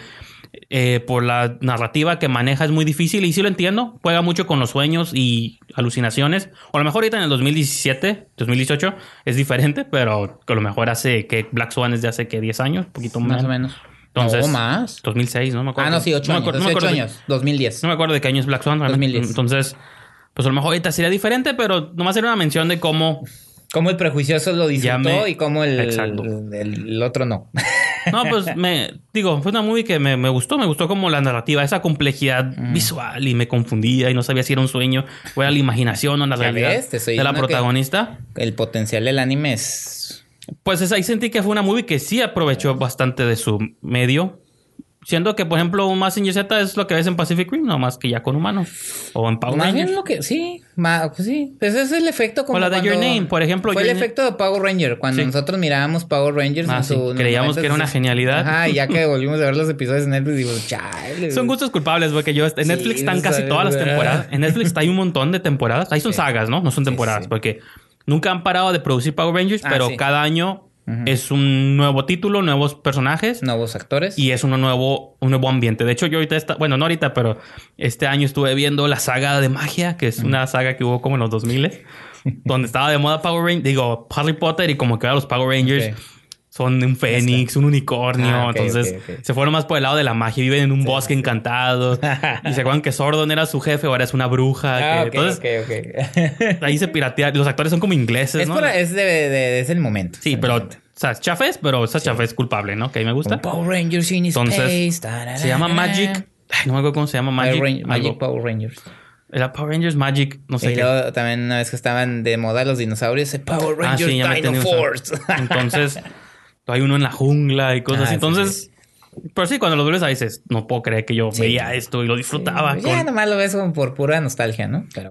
Speaker 2: eh, por la narrativa que maneja es muy difícil y sí lo entiendo, juega mucho con los sueños y alucinaciones, o a lo mejor ahorita en el 2017, 2018 es diferente, pero que a lo mejor hace que Black Swan es de hace que 10 años, un poquito más.
Speaker 1: Más o menos.
Speaker 2: Entonces,
Speaker 1: no, más.
Speaker 2: 2006, no me acuerdo.
Speaker 1: Ah, no, sí, 8
Speaker 2: me
Speaker 1: años.
Speaker 2: acuerdo- no me
Speaker 1: 18
Speaker 2: acuerdo de-
Speaker 1: años. 2010.
Speaker 2: no me acuerdo de qué año es Black Swan. realmente.
Speaker 1: 2010.
Speaker 2: Entonces, pues a lo mejor ahorita sería diferente, pero nomás era una mención de cómo
Speaker 1: Cómo el prejuicioso lo disfrutó
Speaker 2: me-
Speaker 1: y cómo el, el, el otro no.
Speaker 2: No, pues me digo, fue una movie que me, me gustó, me gustó como la narrativa, esa complejidad
Speaker 1: Mm.
Speaker 2: visual y me confundía y no sabía si era un sueño o era la imaginación o la realidad de la protagonista.
Speaker 1: el potencial del anime es.
Speaker 2: Pues es- ahí sentí que fue una movie que sí aprovechó bastante de su medio. Siendo que, por ejemplo, un Massinger Z es lo que ves en Pacific Rim, no más que ya con humanos. O en Power
Speaker 1: Más bien lo que. Sí, pues sí. Pues ese es el efecto como.
Speaker 2: O la de Your Name, por ejemplo,
Speaker 1: Fue
Speaker 2: Your
Speaker 1: el
Speaker 2: Name.
Speaker 1: efecto de Power Ranger. Cuando
Speaker 2: Sí.
Speaker 1: nosotros mirábamos Power Rangers
Speaker 2: Ah,
Speaker 1: en
Speaker 2: sí.
Speaker 1: su.
Speaker 2: Creíamos que era una
Speaker 1: 90s,
Speaker 2: genialidad.
Speaker 1: Ajá, y ya que volvimos a ver los episodios de Netflix, digo, chale.
Speaker 2: Son gustos culpables, porque yo en
Speaker 1: Sí,
Speaker 2: Netflix están casi todas las temporadas. En Netflix hay un montón de temporadas. Ahí son sagas, ¿no? No son temporadas, porque nunca han parado de producir Power Rangers,
Speaker 1: Ah,
Speaker 2: pero cada año Es un nuevo título, nuevos personajes
Speaker 1: Nuevos actores.
Speaker 2: y es un nuevo, un nuevo ambiente. De hecho, yo ahorita, está, bueno, no ahorita, pero este año estuve viendo la saga de magia, que es una saga que hubo como en los 2000 donde estaba de moda Power Rangers, digo, Harry Potter y como que ahora los Power Rangers. Son un fénix, un unicornio.
Speaker 1: Ah,
Speaker 2: entonces se fueron más por el lado de la magia. Viven en un bosque encantado. y se acuerdan que Sordon era su jefe, ahora es una bruja.
Speaker 1: Ah,
Speaker 2: que-
Speaker 1: ok,
Speaker 2: entonces
Speaker 1: ok, ok.
Speaker 2: ahí se piratea. Los actores son como ingleses,
Speaker 1: es,
Speaker 2: ¿no?
Speaker 1: por- es, de, de- es el momento.
Speaker 2: Sí,
Speaker 1: el
Speaker 2: pero, o sea, es chafés, pero esa chafés es culpable, ¿no? Que a mí me gusta.
Speaker 1: Power Rangers in
Speaker 2: Entonces,
Speaker 1: Space.
Speaker 2: se llama Magic. Ay, no me acuerdo cómo se llama.
Speaker 1: Power
Speaker 2: Magic.
Speaker 1: Ran- Magic. Power Rangers.
Speaker 2: Era Power Rangers Magic, no sé
Speaker 1: y
Speaker 2: qué.
Speaker 1: luego también una vez que estaban de moda los dinosaurios, Power
Speaker 2: Ah,
Speaker 1: Rangers
Speaker 2: sí, ya me
Speaker 1: Dino Force.
Speaker 2: Entonces, hay uno en la jungla y cosas
Speaker 1: Ah,
Speaker 2: así.
Speaker 1: sí,
Speaker 2: Entonces, pero sí, cuando lo ves ahí dices, no puedo creer que yo
Speaker 1: Sí.
Speaker 2: veía esto y lo disfrutaba.
Speaker 1: ya
Speaker 2: con-
Speaker 1: nomás lo ves como por pura nostalgia, ¿no? Pero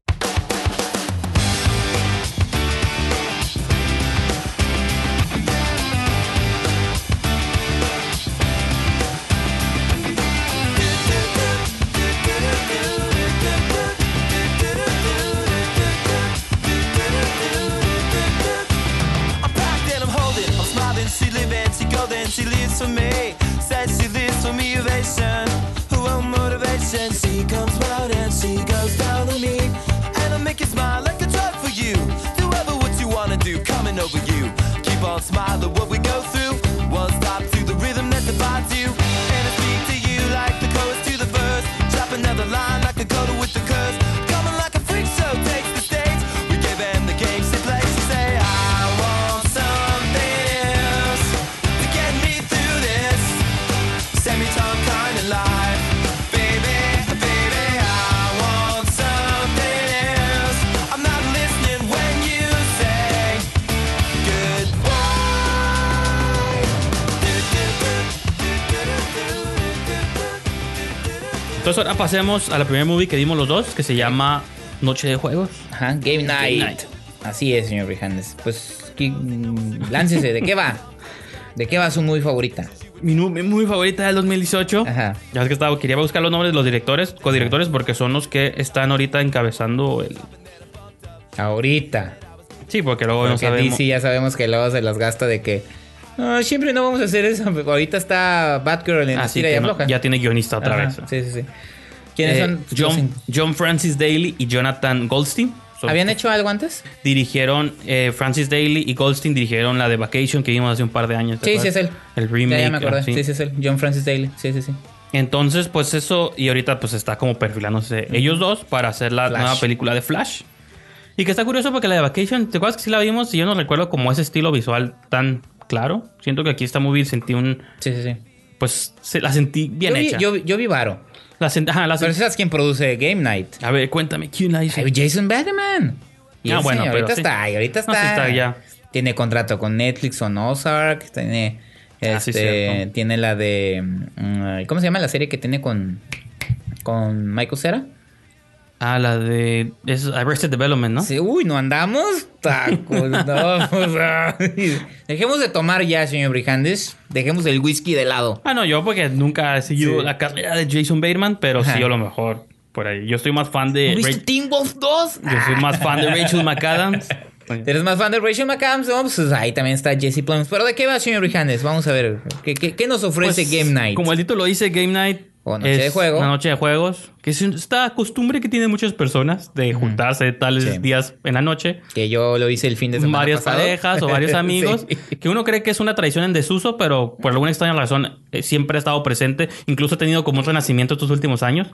Speaker 3: lives for me. Says she lives for me, ovation. Who will motivation? She comes round and she goes down on me. And I make you smile like a drug for you. Do ever what you wanna do, coming over you. Keep on smiling what we go through.
Speaker 2: Entonces ahora pasemos a la primera movie que dimos los dos, que se llama Noche de Juegos.
Speaker 1: Ajá, Game Night.
Speaker 2: Night.
Speaker 1: Así es, señor Brijandes. Pues, ¿qué- mm, láncese, ¿de qué va? ¿De qué va su movie favorita?
Speaker 2: Mi, movie favorita del 2018.
Speaker 1: Ajá.
Speaker 2: Ya es que estaba, quería buscar los nombres de los directores, codirectores, porque son los que están ahorita encabezando el...
Speaker 1: Ahorita.
Speaker 2: Sí, porque luego no
Speaker 1: Porque
Speaker 2: sabemos...
Speaker 1: DC ya sabemos que luego se las gasta de que. "No, siempre no vamos a hacer eso. Ahorita está Batgirl en
Speaker 2: Así
Speaker 1: Tira y
Speaker 2: que no-
Speaker 1: Afloja.
Speaker 2: ya tiene guionista otra
Speaker 1: Ajá,
Speaker 2: vez.
Speaker 1: Sí, sí, sí. ¿Quiénes
Speaker 2: Eh,
Speaker 1: son? los
Speaker 2: John? John Francis Daly y Jonathan Goldstein. Son-
Speaker 1: ¿Habían hecho algo antes?
Speaker 2: Dirigieron eh, Francis Daly y Goldstein dirigieron la de Vacation que vimos hace un par de años. ¿te
Speaker 1: Sí, sí, es él.
Speaker 2: El remake.
Speaker 1: Ya, ya me acordé.
Speaker 2: ah, sí.
Speaker 1: Sí, sí, es él. John Francis Daly. Sí, sí, sí.
Speaker 2: Entonces, pues eso, y ahorita pues está como perfilándose ellos dos para hacer la
Speaker 1: Flash.
Speaker 2: nueva película de Flash. Y que está curioso porque la de Vacation, ¿te acuerdas que sí la vimos? Y yo no recuerdo como ese estilo visual tan claro. Siento que aquí está muy bien, sentí un...
Speaker 1: Sí, sí, sí.
Speaker 2: Pues se, la sentí bien
Speaker 1: yo, vi,
Speaker 2: hecha.
Speaker 1: yo, yo vi Varo.
Speaker 2: La sent- ajá, la
Speaker 1: Pero ¿sabes quién produce Game Night?
Speaker 2: A ver, cuéntame, ¿quién la hizo?
Speaker 1: Ay, Jason Bateman. Y
Speaker 2: Ah, bueno,
Speaker 1: señor
Speaker 2: pero
Speaker 1: ahorita
Speaker 2: sí.
Speaker 1: está, y ahorita
Speaker 2: No,
Speaker 1: está.
Speaker 2: sí está ya.
Speaker 1: Tiene contrato con Netflix o Ozark, tiene
Speaker 2: Ah, sí,
Speaker 1: este, tiene la de mm, ¿cómo se llama la serie que tiene con con Michael Cera?
Speaker 2: Ah, la de... Es Arrested Development, ¿no?
Speaker 1: Sí, uy, no andamos tacos, no, pues, ay. Dejemos de tomar ya, señor Brijandes. Dejemos el whisky de lado.
Speaker 2: Ah, no, yo porque nunca he seguido
Speaker 1: Sí.
Speaker 2: la carrera de Jason Bateman, pero
Speaker 1: Ajá.
Speaker 2: sí, yo lo mejor por ahí. Yo estoy más fan de...
Speaker 1: ¿Viste
Speaker 2: Ra-
Speaker 1: Teen Wolf 2?
Speaker 2: Yo soy más fan de Rachel McAdams.
Speaker 1: ¿Eres más fan de Rachel McAdams? No, pues ahí también está Jesse Plemons. ¿Pero de qué va, señor Brijandes? Vamos a ver. ¿Qué, qué, qué nos ofrece
Speaker 2: Pues,
Speaker 1: Game Night?
Speaker 2: Como el título dice, Game Night.
Speaker 1: O noche de juego.
Speaker 2: Una noche de juegos. Que es esta costumbre que tienen muchas personas de juntarse tales
Speaker 1: Sí.
Speaker 2: días en la noche.
Speaker 1: Que yo lo hice el fin de semana
Speaker 2: Varias
Speaker 1: pasado.
Speaker 2: parejas o varios amigos.
Speaker 1: Sí.
Speaker 2: Que uno cree que es una tradición en desuso, pero por alguna extraña razón eh, siempre ha estado presente. Incluso ha tenido como un renacimiento estos últimos años.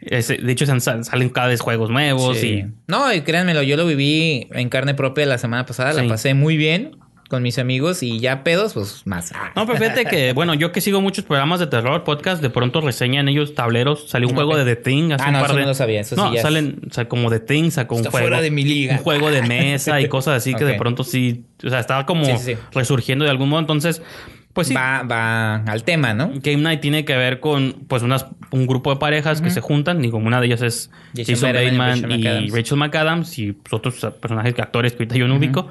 Speaker 2: De hecho, salen cada vez juegos nuevos
Speaker 1: Sí.
Speaker 2: y
Speaker 1: No, y créanmelo, yo lo viví en carne propia la semana pasada. La pasé muy bien con mis amigos y ya pedos, pues más. Ah.
Speaker 2: No, pero fíjate que, bueno, yo que sigo muchos programas de terror, podcast, de pronto reseñan ellos tableros. Salió un juego de The Thing hace
Speaker 1: Ah,
Speaker 2: un
Speaker 1: no,
Speaker 2: par
Speaker 1: eso
Speaker 2: de...
Speaker 1: no lo sabía, eso sí
Speaker 2: no,
Speaker 1: ya
Speaker 2: salen o sea, como The Thing, sacó un
Speaker 1: Está
Speaker 2: juego.
Speaker 1: fuera de mi liga.
Speaker 2: Un juego de mesa y cosas así que de pronto sí... O sea, estaba como
Speaker 1: Sí, sí, sí.
Speaker 2: resurgiendo de algún modo. Entonces, pues sí.
Speaker 1: Va, va al tema, ¿no?
Speaker 2: Game Night tiene que ver con pues unas, un grupo de parejas que se juntan y como una de ellas es
Speaker 1: Jason Bateman y Rachel McAdams.
Speaker 2: Y otros personajes, actores que ahorita yo no ubico.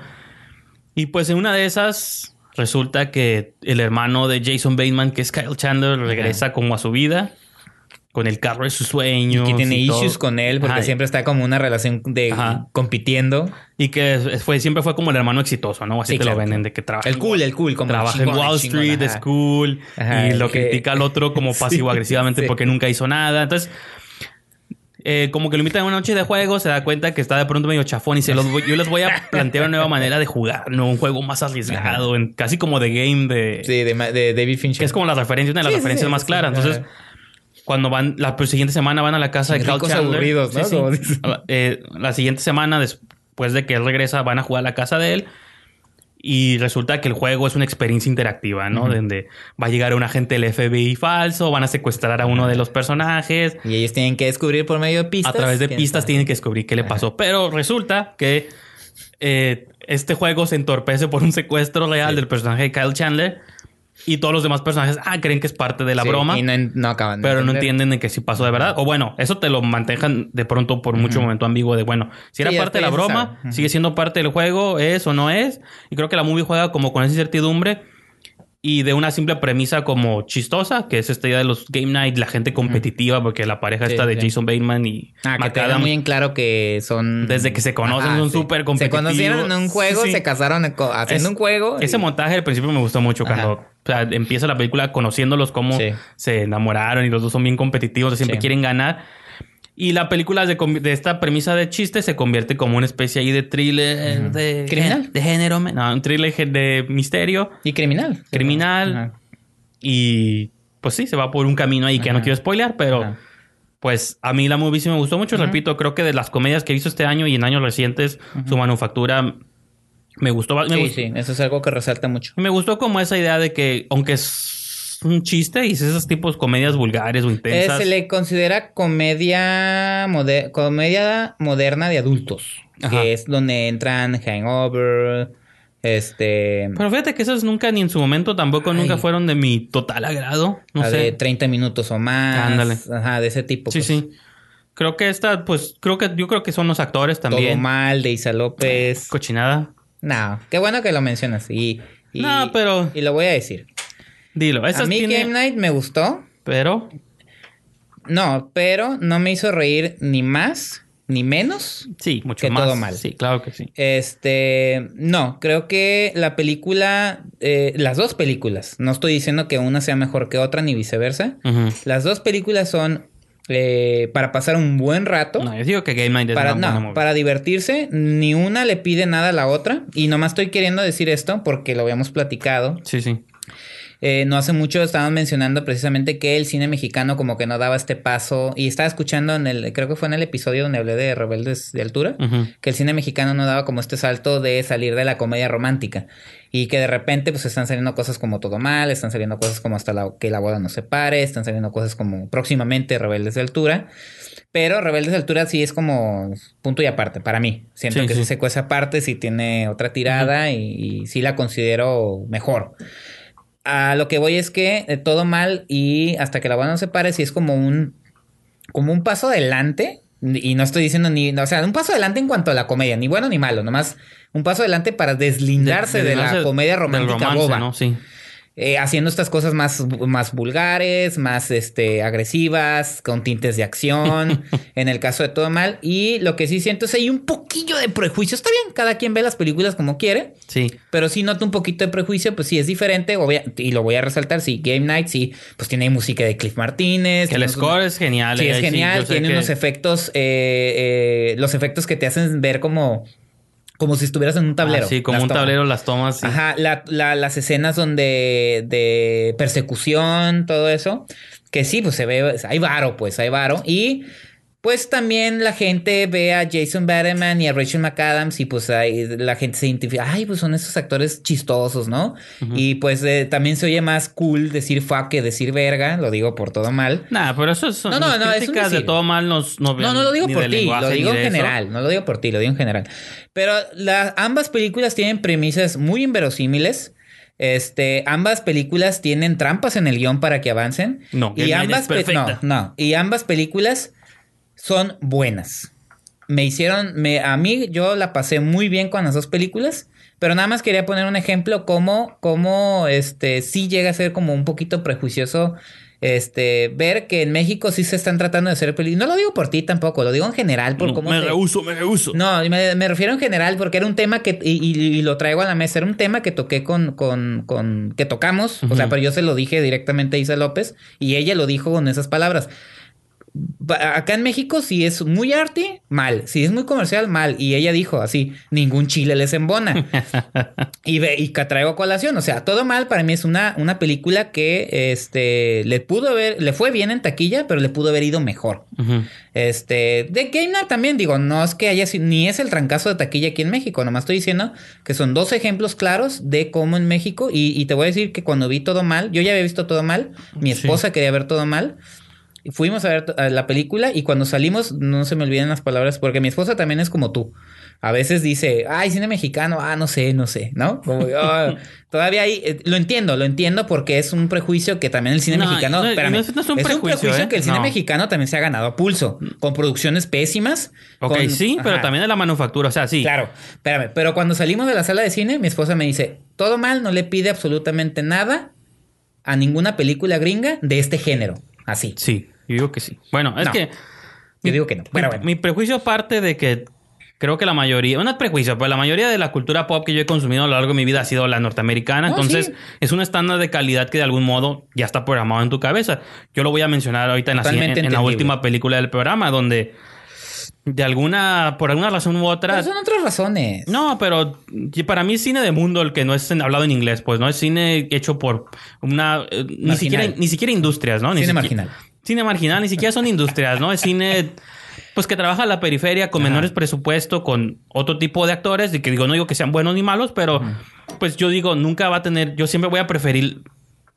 Speaker 2: Y pues en una de esas resulta que el hermano de Jason Bateman, que es Kyle Chandler, regresa como a su vida con el carro de sus sueños.
Speaker 1: Que tiene
Speaker 2: y todo.
Speaker 1: issues con él porque
Speaker 2: Ajá,
Speaker 1: siempre está como una relación de
Speaker 2: Ajá.
Speaker 1: compitiendo.
Speaker 2: Y que fue, siempre fue como el hermano exitoso, ¿no? Así
Speaker 1: Sí,
Speaker 2: te
Speaker 1: claro.
Speaker 2: lo venden de que trabaja.
Speaker 1: El cool, el cool, como
Speaker 2: trabaja
Speaker 1: chingón,
Speaker 2: en Wall Street, es cool,
Speaker 1: Ajá,
Speaker 2: y lo
Speaker 1: que-
Speaker 2: critica al otro como pasivo-agresivamente
Speaker 1: sí.
Speaker 2: porque nunca hizo nada. Entonces, eh, como que lo invitan a una noche de juego, se da cuenta que está de pronto medio chafón y se los voy- yo les voy a plantear una nueva manera de jugar, ¿no? Un juego más arriesgado, en- casi como de game de...
Speaker 1: Sí, de, David Fincher.
Speaker 2: Que es como la referencia, una de las
Speaker 1: Sí,
Speaker 2: referencias
Speaker 1: sí,
Speaker 2: más
Speaker 1: sí,
Speaker 2: claras. Entonces, cuando van, la pues, siguiente semana van a la casa de Cal
Speaker 1: aburridos, ¿no?
Speaker 2: Eh, la siguiente semana, después de que él regresa, van a jugar a la casa de él. Y resulta que el juego es una experiencia interactiva, ¿no? Donde va a llegar un agente del FBI falso, van a secuestrar a uno de los personajes.
Speaker 1: Y ellos tienen que descubrir por medio de pistas.
Speaker 2: A través de pistas tienen que descubrir qué le pasó. Pero resulta que eh, este juego se entorpece por un secuestro real del personaje de Kyle Chandler. Y todos los demás personajes ah, creen que es parte de la
Speaker 1: Sí,
Speaker 2: broma.
Speaker 1: Y no, acaban. de
Speaker 2: Pero no entienden de que sí pasó de verdad. O bueno, eso te lo manejan de pronto por mucho momento ambiguo de bueno, si era
Speaker 1: Sí,
Speaker 2: parte de la broma, sigue siendo parte del juego, es o no es. Y creo que la movie juega como con esa incertidumbre y de una simple premisa como chistosa, que es esta idea de los Game Night, la gente competitiva, porque la pareja
Speaker 1: Sí,
Speaker 2: está de
Speaker 1: sí.
Speaker 2: Jason Bateman y
Speaker 1: Ah, que te muy en claro que son...
Speaker 2: Desde que se conocen, son súper
Speaker 1: Se
Speaker 2: competitivos.
Speaker 1: conocieron en un juego, se casaron haciendo
Speaker 2: Es-
Speaker 1: un juego. y-
Speaker 2: Ese montaje al principio me gustó mucho cuando
Speaker 1: Ajá.
Speaker 2: o sea, empieza la película conociéndolos cómo se enamoraron y los dos son bien competitivos, siempre quieren ganar. Y la película de, de esta premisa de chiste se convierte como una especie ahí de thriller de
Speaker 1: ¿Criminal?
Speaker 2: de género, no, un thriller de misterio,
Speaker 1: Y criminal.
Speaker 2: criminal y pues sí, se va por un camino ahí que no quiero spoilear, pero pues a mí la movie sí me gustó mucho. Repito, creo que de las comedias que he visto este año y en años recientes, su manufactura me gustó. Me,
Speaker 1: Sí,
Speaker 2: gustó
Speaker 1: sí, eso es algo que resalta mucho.
Speaker 2: me gustó como esa idea de que, aunque es un chiste y es esos tipos de comedias vulgares o
Speaker 1: Eh,
Speaker 2: intensas.
Speaker 1: se le considera comedia, moder- comedia moderna de adultos.
Speaker 2: Ajá.
Speaker 1: Que es donde entran Hangover, este...
Speaker 2: Pero fíjate que esas nunca, ni en su momento tampoco, nunca fueron de mi total agrado. No
Speaker 1: la
Speaker 2: sé.
Speaker 1: de 30 minutos o más.
Speaker 2: Ándale.
Speaker 1: Ajá, de ese tipo.
Speaker 2: Sí,
Speaker 1: pues.
Speaker 2: sí. Creo que esta, pues, creo que yo creo que son los actores
Speaker 1: Todo
Speaker 2: también.
Speaker 1: mal, de Isa López.
Speaker 2: Cochinada.
Speaker 1: No, qué bueno que lo mencionas. Y, y-
Speaker 2: No, pero-
Speaker 1: Y lo voy a decir.
Speaker 2: Dilo.
Speaker 1: A mí
Speaker 2: tiene-
Speaker 1: Game Night me gustó.
Speaker 2: Pero.
Speaker 1: No, pero no me hizo reír ni más ni menos.
Speaker 2: Sí, mucho
Speaker 1: Que
Speaker 2: más.
Speaker 1: todo mal.
Speaker 2: Sí, claro que sí.
Speaker 1: Este, no, creo que la película, eh, las dos películas, no estoy diciendo que una sea mejor que otra ni viceversa. Las dos películas son eh, para pasar un buen rato.
Speaker 2: No, yo digo que Game Night es
Speaker 1: para,
Speaker 2: una
Speaker 1: no, para divertirse, ni una le pide nada a la otra. Y nomás estoy queriendo decir esto porque lo habíamos platicado.
Speaker 2: Sí, sí.
Speaker 1: Eh, no hace mucho estaban mencionando precisamente que el cine mexicano como que no daba este paso. Y estaba escuchando en el, creo que fue en el episodio donde hablé de Rebeldes de Altura, que el cine mexicano no daba como este salto de salir de la comedia romántica. Y que de repente pues están saliendo cosas como Todo Mal, están saliendo cosas como hasta la, que la boda no se pare, están saliendo cosas como próximamente Rebeldes de Altura. Pero Rebeldes de Altura sí es como punto y aparte para mí. Siento
Speaker 2: Sí,
Speaker 1: que
Speaker 2: sí.
Speaker 1: sí se cuece aparte, sí tiene otra tirada y, y sí la considero mejor. A lo que voy es que eh, todo mal y hasta que la boda no se pare, sí es como un, como un paso adelante. Y no estoy diciendo ni, o sea, un paso adelante en cuanto a la comedia, ni bueno ni malo, nomás un paso adelante para deslindarse de, la comedia romántica
Speaker 2: romance,
Speaker 1: boba.
Speaker 2: ¿no? Sí.
Speaker 1: Eh, haciendo estas cosas más, más vulgares, más este, agresivas, con tintes de acción, en el caso de todo mal. Y lo que sí siento es hay un poquillo de prejuicio. Está bien, cada quien ve las películas como quiere.
Speaker 2: Sí.
Speaker 1: Pero sí noto un poquito de prejuicio, pues sí es diferente, y lo voy a resaltar, sí, Game Night, sí, pues tiene música de Cliff Martínez.
Speaker 2: Que el score es genial.
Speaker 1: Sí,
Speaker 2: eh,
Speaker 1: es genial, tiene
Speaker 2: que-
Speaker 1: unos efectos, eh, eh, los efectos que te hacen ver como, como si estuvieras en un tablero.
Speaker 2: Ah, sí, como un
Speaker 1: tomas.
Speaker 2: tablero las tomas. sí.
Speaker 1: Ajá, la- la- las escenas donde de persecución, todo eso, que sí, pues se ve, hay varo, pues hay varo. Y pues también la gente ve a Jason Bateman y a Rachel McAdams y pues ahí la gente se identifica, ay, pues son esos actores chistosos, ¿no? Y pues eh, también se oye más cool decir fuck que decir verga, lo digo por todo mal.
Speaker 2: Nah, pero eso son
Speaker 1: No, no, no, es
Speaker 2: críticas de
Speaker 1: decir.
Speaker 2: todo mal nos, no,
Speaker 1: No, no lo digo por
Speaker 2: de
Speaker 1: ti, lo digo en
Speaker 2: de eso.
Speaker 1: general, no lo digo por ti, lo digo en general. Pero la- ambas películas tienen premisas muy inverosímiles. Este, ambas películas tienen trampas en el guion para que avancen.
Speaker 2: No,
Speaker 1: y ambas
Speaker 2: es
Speaker 1: no, no, y ambas películas son buenas. Me hicieron, me, a mí yo la pasé muy bien con las dos películas, pero nada más quería poner un ejemplo como, como este, sí llega a ser como un poquito prejuicioso, este, ver que en México sí se están tratando de hacer películas. No lo digo por ti tampoco, lo digo en general por
Speaker 2: No,
Speaker 1: cómo
Speaker 2: me
Speaker 1: se-
Speaker 2: rehuso, me rehuso.
Speaker 1: no, me, me refiero en general porque era un tema que, y, y- y lo traigo a la mesa, era un tema que toqué con, con, con que tocamos, o sea, pero yo se lo dije directamente a Isa López y ella lo dijo con esas palabras. Acá en México, si es muy arty, mal. Si es muy comercial, mal. Y ella dijo así: ningún chile les embona. y, ve, y que traigo a colación. O sea, todo mal para mí es una, una película que este, le pudo haber, le fue bien en taquilla, pero le pudo haber ido mejor. Este, de Game Night también digo, no es que haya sido- ni es el trancazo de taquilla aquí en México, nomás estoy diciendo que son dos ejemplos claros de cómo en México, y, y te voy a decir que cuando vi todo mal, yo ya había visto todo mal, mi
Speaker 2: Sí.
Speaker 1: esposa quería ver todo mal, fuimos a ver a la película y cuando salimos, no se me olviden las palabras, porque mi esposa también es como tú. A veces dice, ay, cine mexicano, ah, no sé, no sé, ¿no? Como, ah, todavía ahí, eh, lo entiendo, lo entiendo porque es un prejuicio que también el cine
Speaker 2: No,
Speaker 1: mexicano,
Speaker 2: no,
Speaker 1: espérame,
Speaker 2: no es- un prejuicio, ¿eh?
Speaker 1: que el cine
Speaker 2: No.
Speaker 1: mexicano también se ha ganado a pulso, con producciones pésimas.
Speaker 2: Ok,
Speaker 1: con-
Speaker 2: sí, pero también de la manufactura. O sea, sí.
Speaker 1: Claro, espérame, pero cuando salimos de la sala de cine, mi esposa me dice, todo mal, no le pide absolutamente nada a ninguna película gringa de este género, así.
Speaker 2: Sí, yo digo que sí. Bueno, es
Speaker 1: No.
Speaker 2: que
Speaker 1: Yo digo que no,
Speaker 2: mi,
Speaker 1: pero bueno.
Speaker 2: mi prejuicio parte de que creo que la mayoría, no es prejuicio, pero la mayoría de la cultura pop que yo he consumido a lo largo de mi vida ha sido la norteamericana.
Speaker 1: No,
Speaker 2: Entonces,
Speaker 1: sí.
Speaker 2: es un estándar de calidad que de algún modo ya está programado en tu cabeza. Yo lo voy a mencionar ahorita en la, en- en la última película del programa, donde de alguna, por alguna razón u otra.
Speaker 1: Pero son otras razones.
Speaker 2: No, pero para mí es cine de mundo el que no es en- hablado en inglés, pues no es cine hecho por una eh, ni siquiera ni siquiera industrias, ¿no? Ni
Speaker 1: Cine
Speaker 2: siquiera-
Speaker 1: marginal.
Speaker 2: Cine marginal, ni siquiera son industrias, ¿no? Es cine pues que trabaja en la periferia con
Speaker 1: Ajá.
Speaker 2: menores presupuesto, con otro tipo de actores, y que digo, no digo que sean buenos ni malos, pero pues yo digo, nunca va a tener, yo siempre voy a preferir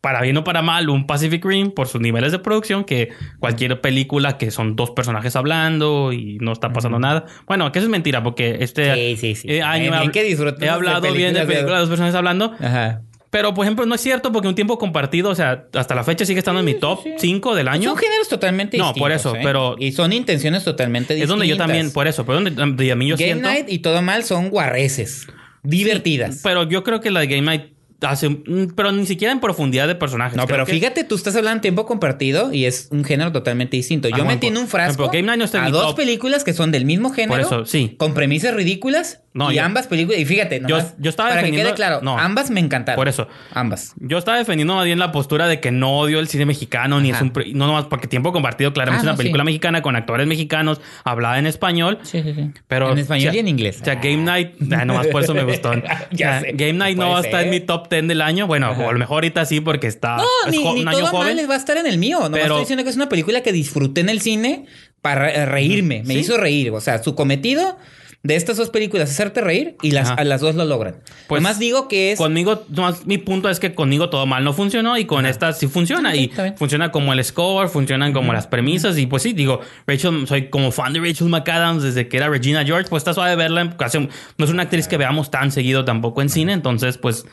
Speaker 2: para bien o para mal, un Pacific Rim por sus niveles de producción que cualquier película que son dos personajes hablando y no está pasando nada. Bueno, que eso es mentira porque este
Speaker 1: Sí, sí, sí.
Speaker 2: eh, año
Speaker 1: Bien
Speaker 2: he,
Speaker 1: que
Speaker 2: he hablado bien de
Speaker 1: películas de-
Speaker 2: películas de dos personajes hablando,
Speaker 1: Ajá.
Speaker 2: pero por ejemplo no es cierto porque un tiempo compartido, o sea, hasta la fecha sigue estando en mi top 5 del año.
Speaker 1: Son géneros totalmente
Speaker 2: No,
Speaker 1: distintos.
Speaker 2: por eso,
Speaker 1: ¿eh?
Speaker 2: pero-
Speaker 1: Y son intenciones totalmente
Speaker 2: Es
Speaker 1: distintas.
Speaker 2: donde yo también, por eso, pero donde, donde a mí yo
Speaker 1: Game
Speaker 2: siento...
Speaker 1: Night y todo mal son guarreces. Divertidas.
Speaker 2: Pero yo creo que la de Game Night hace... mm, Pero ni siquiera en profundidad de personajes.
Speaker 1: No, pero
Speaker 2: que-
Speaker 1: fíjate, tú estás hablando en tiempo compartido y es un género totalmente distinto. Yo
Speaker 2: Ah,
Speaker 1: metí en un frasco
Speaker 2: ejemplo, Game no está
Speaker 1: a dos
Speaker 2: top.
Speaker 1: películas que son del mismo género.
Speaker 2: eso, sí.
Speaker 1: Con premisas ridículas.
Speaker 2: No,
Speaker 1: y
Speaker 2: yo-
Speaker 1: ambas películas. Y fíjate,
Speaker 2: Yo-
Speaker 1: nomás,
Speaker 2: yo estaba
Speaker 1: para que quede claro,
Speaker 2: no.
Speaker 1: ambas me encantaron.
Speaker 2: Por eso.
Speaker 1: Ambas.
Speaker 2: Yo estaba defendiendo más bien la postura de que no odio el cine mexicano, ni
Speaker 1: Ajá.
Speaker 2: es un... No nomás porque Tiempo Compartido claramente
Speaker 1: Ah,
Speaker 2: es una película
Speaker 1: sí.
Speaker 2: mexicana con actores mexicanos, hablada en español.
Speaker 1: Sí, sí, sí.
Speaker 2: Pero,
Speaker 1: en español
Speaker 2: o sea,
Speaker 1: y en inglés.
Speaker 2: O sea, Game Night, ah, nomás por eso me gustó.
Speaker 1: Ya
Speaker 2: O sea,
Speaker 1: sé,
Speaker 2: Game Night
Speaker 1: no
Speaker 2: va a estar en mi top 10 del año. Bueno,
Speaker 1: Ajá.
Speaker 2: o a lo mejor ahorita sí porque está
Speaker 1: No,
Speaker 2: es
Speaker 1: ni, ni
Speaker 2: un año
Speaker 1: todo
Speaker 2: joven.
Speaker 1: mal va a estar en el mío. No
Speaker 2: Pero-
Speaker 1: estoy diciendo que es una película que disfruté en el cine para reírme. Me
Speaker 2: Sí.
Speaker 1: hizo reír. O sea, su cometido de estas dos películas hacerte reír y las,
Speaker 2: Ajá.
Speaker 1: a las dos lo logran.
Speaker 2: Pues,
Speaker 1: Pues más digo que es.
Speaker 2: Conmigo, nomás mi punto es que conmigo todo mal no funcionó y con esta sí funciona.
Speaker 1: Sí,
Speaker 2: y funciona como el score, funcionan como las premisas. Y pues sí, digo, Rachel, soy como fan de Rachel McAdams desde que era Regina George. Pues está suave verla. Casi, no es una actriz que veamos tan seguido tampoco en cine. Entonces, pues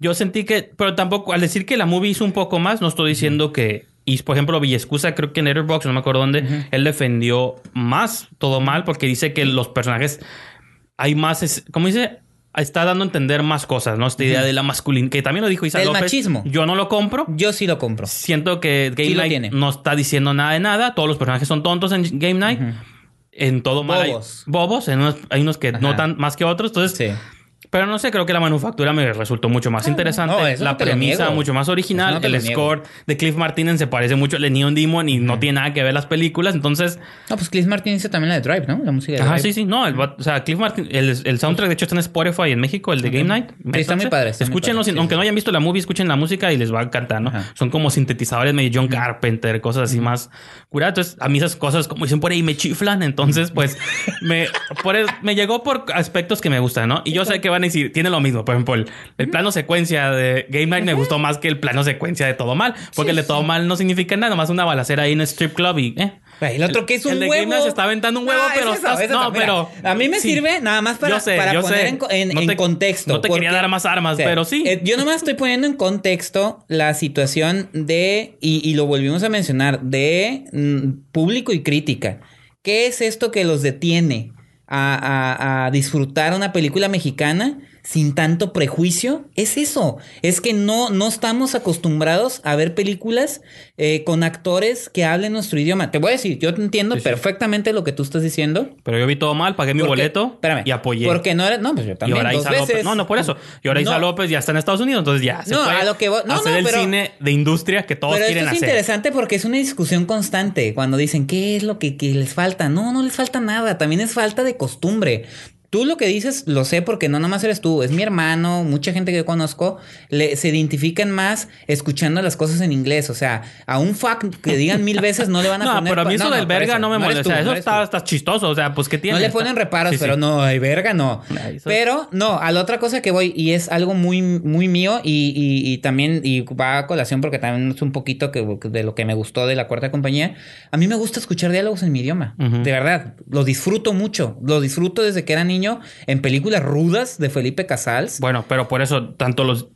Speaker 2: yo sentí que, pero tampoco, al decir que la movie hizo un poco más, no estoy diciendo que. Y por ejemplo, Villescusa, creo que en Letterboxd, no me acuerdo dónde, él defendió más todo mal porque dice que los personajes hay más, es, ¿cómo dice? Está dando a entender más cosas, ¿no? Esta idea de la masculinidad, que también lo dijo Isa
Speaker 1: Del
Speaker 2: López.
Speaker 1: machismo.
Speaker 2: Yo no lo compro.
Speaker 1: Yo sí lo compro.
Speaker 2: Siento que Game
Speaker 1: Sí
Speaker 2: Night no está diciendo nada de nada. Todos los personajes son tontos en Game Night. En todo mal hay-
Speaker 1: Bobos.
Speaker 2: bobos. En unos- hay unos que
Speaker 1: Ajá.
Speaker 2: notan más que otros. Entonces,
Speaker 1: Sí.
Speaker 2: Pero no sé, creo que la manufactura me resultó mucho más interesante.
Speaker 1: no,
Speaker 2: la
Speaker 1: no
Speaker 2: premisa mucho más original.
Speaker 1: No
Speaker 2: el score de Cliff Martinez se parece mucho al de Neon Demon y no tiene nada que ver las películas. Entonces,
Speaker 1: No, pues Cliff Martin hizo también la de Drive, ¿no? La música de
Speaker 2: Ajá,
Speaker 1: Drive.
Speaker 2: sí, sí. No, el, o sea, Cliff Martin, el, el soundtrack de hecho está en Spotify en México, el de Game Night.
Speaker 1: Sí, está muy padre, está muy
Speaker 2: Escúchenlo,
Speaker 1: padre,
Speaker 2: sin-
Speaker 1: sí,
Speaker 2: aunque
Speaker 1: sí.
Speaker 2: no hayan visto la movie, escuchen la música y les va a encantar, ¿no?
Speaker 1: Ajá.
Speaker 2: Son como sintetizadores medio John Carpenter, cosas así más curadas. Entonces, a mí esas cosas, como dicen por ahí, me chiflan. Entonces, pues, me, por eso- me llegó por aspectos que me gustan, ¿no? Y yo sé que van a decir, tiene lo mismo. Por ejemplo, el, el plano secuencia de Game Night me gustó más que el plano secuencia de Todo Mal. Porque el de Todo Mal no significa nada, nomás una balacera ahí en el strip club y, eh.
Speaker 1: El otro que es un
Speaker 2: el de
Speaker 1: huevo.
Speaker 2: Game Night se está aventando un huevo,
Speaker 1: No,
Speaker 2: pero
Speaker 1: es eso,
Speaker 2: estás-
Speaker 1: es eso.
Speaker 2: no, pero
Speaker 1: a mí me
Speaker 2: sí.
Speaker 1: sirve nada más para,
Speaker 2: Yo sé,
Speaker 1: para
Speaker 2: yo
Speaker 1: poner
Speaker 2: sé.
Speaker 1: en, co- en-
Speaker 2: No
Speaker 1: en
Speaker 2: te-
Speaker 1: contexto.
Speaker 2: no te quería dar más armas, pero sí.
Speaker 1: eh, yo nomás estoy poniendo en contexto la situación de, y, y lo volvimos a mencionar, de mm, público y crítica. ¿Qué es esto que los detiene a, a- a disfrutar una película mexicana sin tanto prejuicio, es eso. Es que no, no estamos acostumbrados a ver películas eh, con actores que hablen nuestro idioma. Te voy a decir, yo te entiendo
Speaker 2: Sí, sí.
Speaker 1: perfectamente lo que tú estás diciendo.
Speaker 2: Pero yo vi todo mal, pagué mi
Speaker 1: Porque-
Speaker 2: boleto
Speaker 1: espérame,
Speaker 2: y apoyé.
Speaker 1: Porque no era. No, pues yo
Speaker 2: y
Speaker 1: también.
Speaker 2: ahora
Speaker 1: dos veces.
Speaker 2: López. No, no por eso. Y ahora Isa. López ya está en Estados Unidos, entonces ya se
Speaker 1: No,
Speaker 2: fue
Speaker 1: a lo que voy- no,
Speaker 2: hacer
Speaker 1: no,
Speaker 2: el
Speaker 1: pero-
Speaker 2: cine de industria que todos
Speaker 1: Pero
Speaker 2: quieren
Speaker 1: esto es
Speaker 2: hacer.
Speaker 1: interesante porque es una discusión constante. Cuando dicen, ¿qué es lo que, que les falta? No, no les falta nada. También es falta de costumbre. Tú lo que dices lo sé porque no nomás eres tú, es mi hermano, mucha gente que yo conozco, le, se identifican más escuchando las cosas en inglés. O sea, a un fuck que digan mil veces no le van a
Speaker 2: No,
Speaker 1: poner...
Speaker 2: pero a mí eso
Speaker 1: no,
Speaker 2: del
Speaker 1: no,
Speaker 2: verga
Speaker 1: eso.
Speaker 2: no me molesta.
Speaker 1: tú,
Speaker 2: o sea,
Speaker 1: no
Speaker 2: eso está, está chistoso. O sea, pues que tiene.
Speaker 1: No le ponen reparos,
Speaker 2: Sí, sí.
Speaker 1: pero no, hay verga no.
Speaker 2: Eso-
Speaker 1: Pero no, a la otra cosa que voy, y es algo muy, muy mío, y, y- y también, y va a colación porque también es un poquito que, de lo que me gustó de la cuarta compañía. A mí me gusta escuchar diálogos en mi idioma. De verdad, lo disfruto mucho. Lo disfruto desde que era niño en películas rudas de Felipe Casals.
Speaker 2: Bueno, pero por eso, tanto los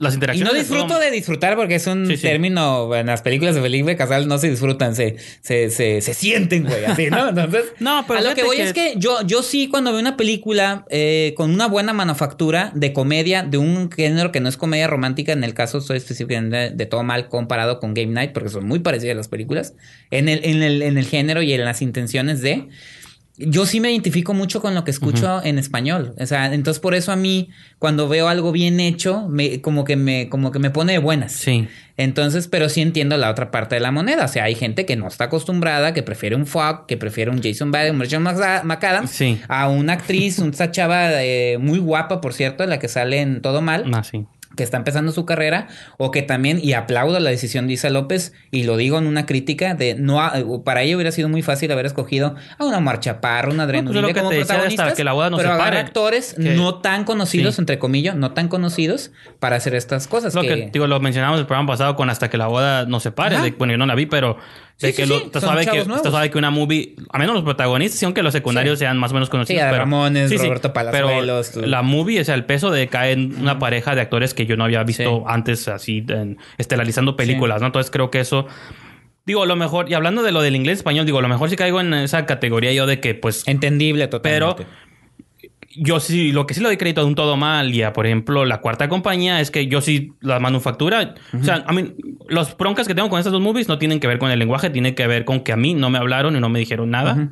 Speaker 2: las
Speaker 1: Y
Speaker 2: interacciones.
Speaker 1: no
Speaker 2: de
Speaker 1: disfruto de disfrutar porque es un
Speaker 2: Sí, sí.
Speaker 1: término, en las películas de Felipe Casal no se disfrutan, se, se, se, se sienten, güey, así, ¿no? Entonces,
Speaker 2: No, pero
Speaker 1: a lo que voy
Speaker 2: que-
Speaker 1: es que yo, yo sí cuando veo una película eh, con una buena manufactura de comedia, de un género que no es comedia romántica, en el caso soy específicamente de, de todo mal comparado con Game Night, porque son muy parecidas las películas, en el, en el, en el género y en las intenciones de... Yo sí me identifico mucho con lo que escucho en español. O sea, entonces por eso a mí, cuando veo algo bien hecho, me, como que me, como que me pone de buenas.
Speaker 2: Sí.
Speaker 1: Entonces, pero sí entiendo la otra parte de la moneda. O sea, hay gente que no está acostumbrada, que prefiere un Fogg, que prefiere un Jason Bad, un Rachel McAdams,
Speaker 2: Sí.
Speaker 1: a una actriz, una chava eh, muy guapa, por cierto, la que sale en Todo Mal
Speaker 2: Ah, sí.
Speaker 1: Que está empezando su carrera o que también y aplaudo la decisión de Isa López y lo digo en una crítica de no ha- para ella hubiera sido muy fácil haber escogido a una Mar Chaparro, una Adriana
Speaker 2: No, pues
Speaker 1: Uribe como protagonistas,
Speaker 2: que la boda nos
Speaker 1: pero
Speaker 2: separe,
Speaker 1: actores
Speaker 2: que-
Speaker 1: no tan conocidos
Speaker 2: Sí.
Speaker 1: entre comillas, no tan conocidos para hacer estas cosas
Speaker 2: Lo
Speaker 1: que,
Speaker 2: que, digo, lo mencionamos el programa pasado con Hasta que la boda nos separe.
Speaker 1: Ajá.
Speaker 2: de- bueno, yo no la vi, pero de
Speaker 1: Sí,
Speaker 2: que
Speaker 1: sí,
Speaker 2: lo,
Speaker 1: sí,
Speaker 2: suave que, que una movie, a menos los protagonistas, sí, aunque los secundarios sean más o menos conocidos.
Speaker 1: Sí,
Speaker 2: pero,
Speaker 1: Ramones, Roberto Palazuelos,
Speaker 2: Pero la movie, o sea, el peso de caer en una pareja de actores que yo no había visto
Speaker 1: Sí.
Speaker 2: antes así, en- estelarizando películas, ¿no? Entonces creo que eso. Digo, lo mejor, y hablando de lo del inglés español, digo, lo mejor sí caigo en esa categoría yo de que, pues,
Speaker 1: entendible
Speaker 2: pero
Speaker 1: totalmente.
Speaker 2: Yo sí, lo que sí le doy crédito a un todo mal y a, por ejemplo, la cuarta compañía es que yo sí, la manufactura, o sea, a mí, los broncas que tengo con estas dos movies no tienen que ver con el lenguaje, tienen que ver con que a mí no me hablaron y no me dijeron nada,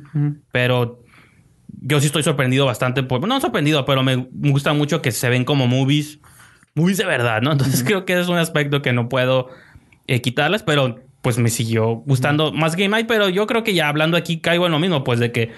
Speaker 2: pero yo sí estoy sorprendido bastante, por, no sorprendido, pero me gusta mucho que se ven como movies, movies de verdad, ¿no? Entonces creo que es un aspecto que no puedo eh, quitarles, pero pues me siguió gustando más Game Night, pero yo creo que ya hablando aquí caigo en lo mismo, pues de que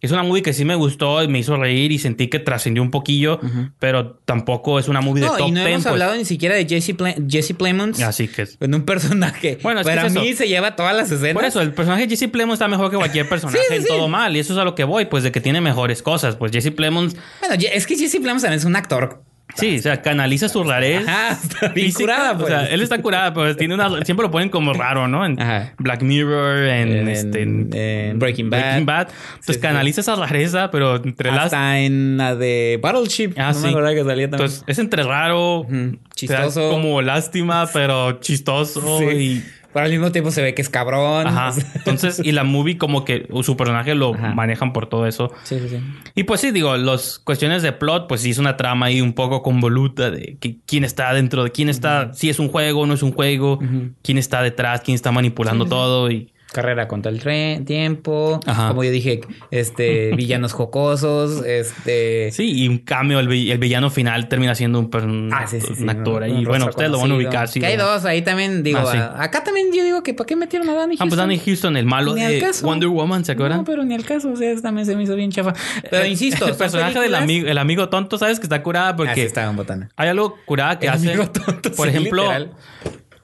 Speaker 2: es una movie que sí me gustó y me hizo reír y sentí que trascendió un poquillo, pero tampoco es una movie de top
Speaker 1: y no
Speaker 2: 10.
Speaker 1: hemos
Speaker 2: pues.
Speaker 1: hablado ni siquiera de Jesse, Pla- Jesse Plemons
Speaker 2: Así que es.
Speaker 1: en un personaje.
Speaker 2: Bueno, es que
Speaker 1: Para
Speaker 2: es eso.
Speaker 1: mí se lleva todas las escenas.
Speaker 2: Por eso, el personaje de Jesse Plemons está mejor que cualquier personaje
Speaker 1: Sí, sí,
Speaker 2: en
Speaker 1: sí.
Speaker 2: todo mal. Y eso es a lo que voy, pues de que tiene mejores cosas. Pues Jesse Plemons,
Speaker 1: Bueno, es que Jesse Plemons también es un actor.
Speaker 2: Sí, o sea, canaliza su rarez.
Speaker 1: Ajá, está bien
Speaker 2: física.
Speaker 1: curada, pues.
Speaker 2: O sea, él está curada, pero tiene una. Siempre lo ponen como raro, ¿no? En
Speaker 1: Ajá.
Speaker 2: Black Mirror, en,
Speaker 1: En-
Speaker 2: este, en-
Speaker 1: en Breaking Bad.
Speaker 2: Breaking Bad. Entonces
Speaker 1: Sí, sí.
Speaker 2: canaliza esa rareza, pero entre las.
Speaker 1: Hasta en la de Battleship.
Speaker 2: Ah,
Speaker 1: no
Speaker 2: sí.
Speaker 1: me acordaba que salía también.
Speaker 2: Entonces, es entre raro, te da
Speaker 1: Chistoso.
Speaker 2: como lástima, pero chistoso.
Speaker 1: Sí.
Speaker 2: Y,
Speaker 1: Pero al mismo tiempo se ve que es cabrón.
Speaker 2: ajá. Entonces, y la movie, como que su personaje lo
Speaker 1: Ajá.
Speaker 2: manejan por todo eso.
Speaker 1: Sí, sí, sí.
Speaker 2: Y pues sí, digo, las cuestiones de plot, pues sí es una trama ahí un poco convoluta de que, quién está dentro, de quién está, si es un juego o no es un juego, quién está detrás, quién está manipulando todo y
Speaker 1: Carrera contra el tren, tiempo.
Speaker 2: Ajá.
Speaker 1: Como yo dije, este, villanos jocosos, este.
Speaker 2: sí, y un cambio, el, vi- el villano final termina siendo un,
Speaker 1: Ah, sí, sí, sí,
Speaker 2: un actor ahí. bueno, ustedes lo van a ubicar, sí.
Speaker 1: Que hay dos, ahí también digo.
Speaker 2: Ah,
Speaker 1: a- acá también yo digo que ¿para qué metieron a Danny
Speaker 2: Ah,
Speaker 1: Houston?
Speaker 2: pues Danny Houston, el malo
Speaker 1: Ni al
Speaker 2: de
Speaker 1: caso.
Speaker 2: Wonder Woman, ¿se acuerdan?
Speaker 1: No, pero ni al caso, o sea, también se me hizo bien chafa. Pero
Speaker 2: Eh,
Speaker 1: insisto,
Speaker 2: el
Speaker 1: son
Speaker 2: personaje del amigo, el amigo tonto, ¿sabes? Que está curada
Speaker 1: Ah,
Speaker 2: porque
Speaker 1: estaba en botana.
Speaker 2: hay algo curada que
Speaker 1: El
Speaker 2: hace.
Speaker 1: amigo tonto,
Speaker 2: por ejemplo,
Speaker 1: literal.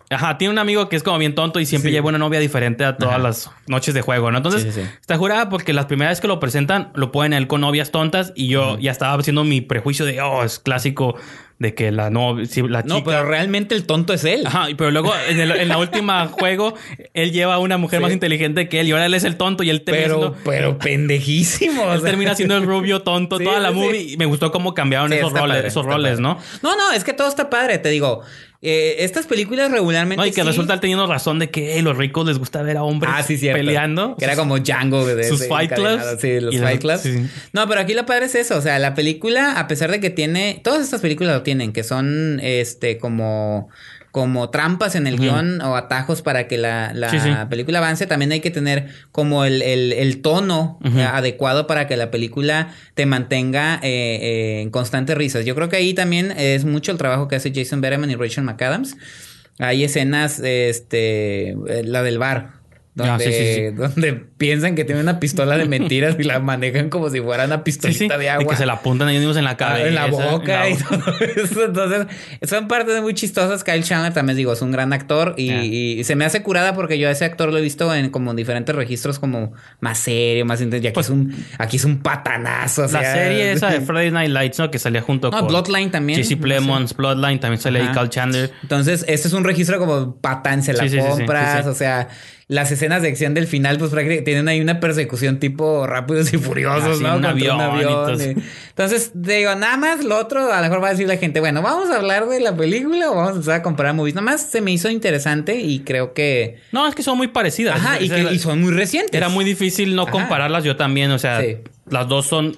Speaker 2: Ajá, tiene un amigo que es como bien tonto y siempre
Speaker 1: Sí.
Speaker 2: lleva una novia diferente a todas
Speaker 1: Ajá.
Speaker 2: las noches de juego, ¿no? Entonces,
Speaker 1: Sí, sí, sí.
Speaker 2: está jurada porque las primeras veces que lo presentan lo ponen él con novias tontas y yo ya estaba haciendo mi prejuicio de, oh, es clásico de que la novia, la
Speaker 1: No,
Speaker 2: chica...
Speaker 1: pero realmente el tonto es él.
Speaker 2: Ajá, pero luego en, el- en la última juego él lleva a una mujer
Speaker 1: Sí.
Speaker 2: más inteligente que él y ahora él es el tonto y él termina
Speaker 1: Pero,
Speaker 2: siendo...
Speaker 1: pero pendejísimo. o
Speaker 2: Él
Speaker 1: sea.
Speaker 2: termina siendo el rubio tonto
Speaker 1: Sí,
Speaker 2: toda la
Speaker 1: sí.
Speaker 2: movie y me gustó cómo cambiaron esos roles,
Speaker 1: padre,
Speaker 2: esos roles,
Speaker 1: padre.
Speaker 2: ¿no?
Speaker 1: No, no, es que todo está padre, te digo. Eh, estas películas regularmente.
Speaker 2: No, y que
Speaker 1: sí-
Speaker 2: resulta teniendo razón de que eh, los ricos les gusta ver a hombres
Speaker 1: Ah, sí,
Speaker 2: peleando.
Speaker 1: Que era como Django de
Speaker 2: sus Fight. Clubs.
Speaker 1: Sí, los Fight Clubs.
Speaker 2: sí.
Speaker 1: No, pero aquí lo padre es eso. O sea, la película, a pesar de que tiene. Todas estas películas lo tienen, que son este como. Como trampas en el guion o atajos para que la, la
Speaker 2: Sí, sí.
Speaker 1: película avance, también hay que tener como el, el- el tono eh, adecuado para que la película te mantenga eh, eh, en constantes risas. Yo creo que ahí también es mucho el trabajo que hace Jason Bateman y Rachel McAdams. Hay escenas, este, eh, la del bar. Donde,
Speaker 2: Ah, sí, sí, sí.
Speaker 1: donde piensan que tienen una pistola de mentiras y la manejan como si fuera una pistolita de agua.
Speaker 2: Y que se la apuntan ahí mismos en la
Speaker 1: Ah,
Speaker 2: cabeza.
Speaker 1: en la boca
Speaker 2: en
Speaker 1: y
Speaker 2: la-
Speaker 1: todo eso. Entonces, son partes muy chistosas. Kyle Chandler también digo, es un gran actor y,
Speaker 2: Ah.
Speaker 1: y se me hace curada porque yo a ese actor lo he visto en como en diferentes registros como más serio, más intenso. Y aquí
Speaker 2: Pues-
Speaker 1: es un, aquí es un patanazo. o
Speaker 2: La
Speaker 1: sea,
Speaker 2: serie esa de Friday Night Lights, ¿no? Que salía junto
Speaker 1: No,
Speaker 2: con...
Speaker 1: Bloodline también.
Speaker 2: Jesse Plemons, Bloodline, también salía ahí. Cal Chandler.
Speaker 1: Entonces, este es un registro como patán, se la compras, o sea, las escenas de acción del final, pues prácticamente tienen ahí una persecución tipo rápidos y furiosos,
Speaker 2: Así,
Speaker 1: ¿no?
Speaker 2: un avión y todo.
Speaker 1: y- Entonces, digo, nada más lo otro, a lo mejor va a decir la gente, bueno, vamos a hablar de la película o vamos a empezar a comparar movies. Nada más se me hizo interesante y creo que.
Speaker 2: No, es que son muy parecidas.
Speaker 1: Ajá, y, que, son muy recientes.
Speaker 2: Era muy difícil no
Speaker 1: Ajá.
Speaker 2: compararlas yo también. O sea,
Speaker 1: Sí.
Speaker 2: las dos son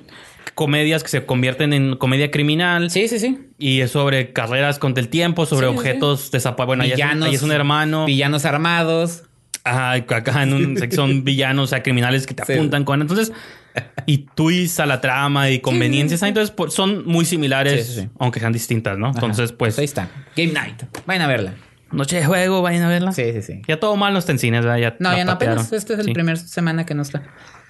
Speaker 2: comedias que se convierten en comedia criminal.
Speaker 1: Sí, sí, sí.
Speaker 2: Y es sobre carreras contra el tiempo, sobre
Speaker 1: Sí, sí,
Speaker 2: objetos desaparecidos. Bueno, ahí es, un- ahí es un hermano.
Speaker 1: Villanos armados.
Speaker 2: Ajá, acá en un, son villanos, o sea, criminales que te
Speaker 1: Sí.
Speaker 2: apuntan con. Entonces, y twists a la trama y conveniencias. Entonces, pues, son muy similares, aunque sean distintas, ¿no?
Speaker 1: Ajá.
Speaker 2: Entonces, pues,
Speaker 1: ahí está. Game Night. Vayan a verla.
Speaker 2: noche de juego, vayan a verla.
Speaker 1: Sí, sí, sí.
Speaker 2: Ya todo mal no está en cines, ¿verdad? Ya
Speaker 1: No,
Speaker 2: la
Speaker 1: ya no apenas. Este es el
Speaker 2: Sí.
Speaker 1: primer semana que no está.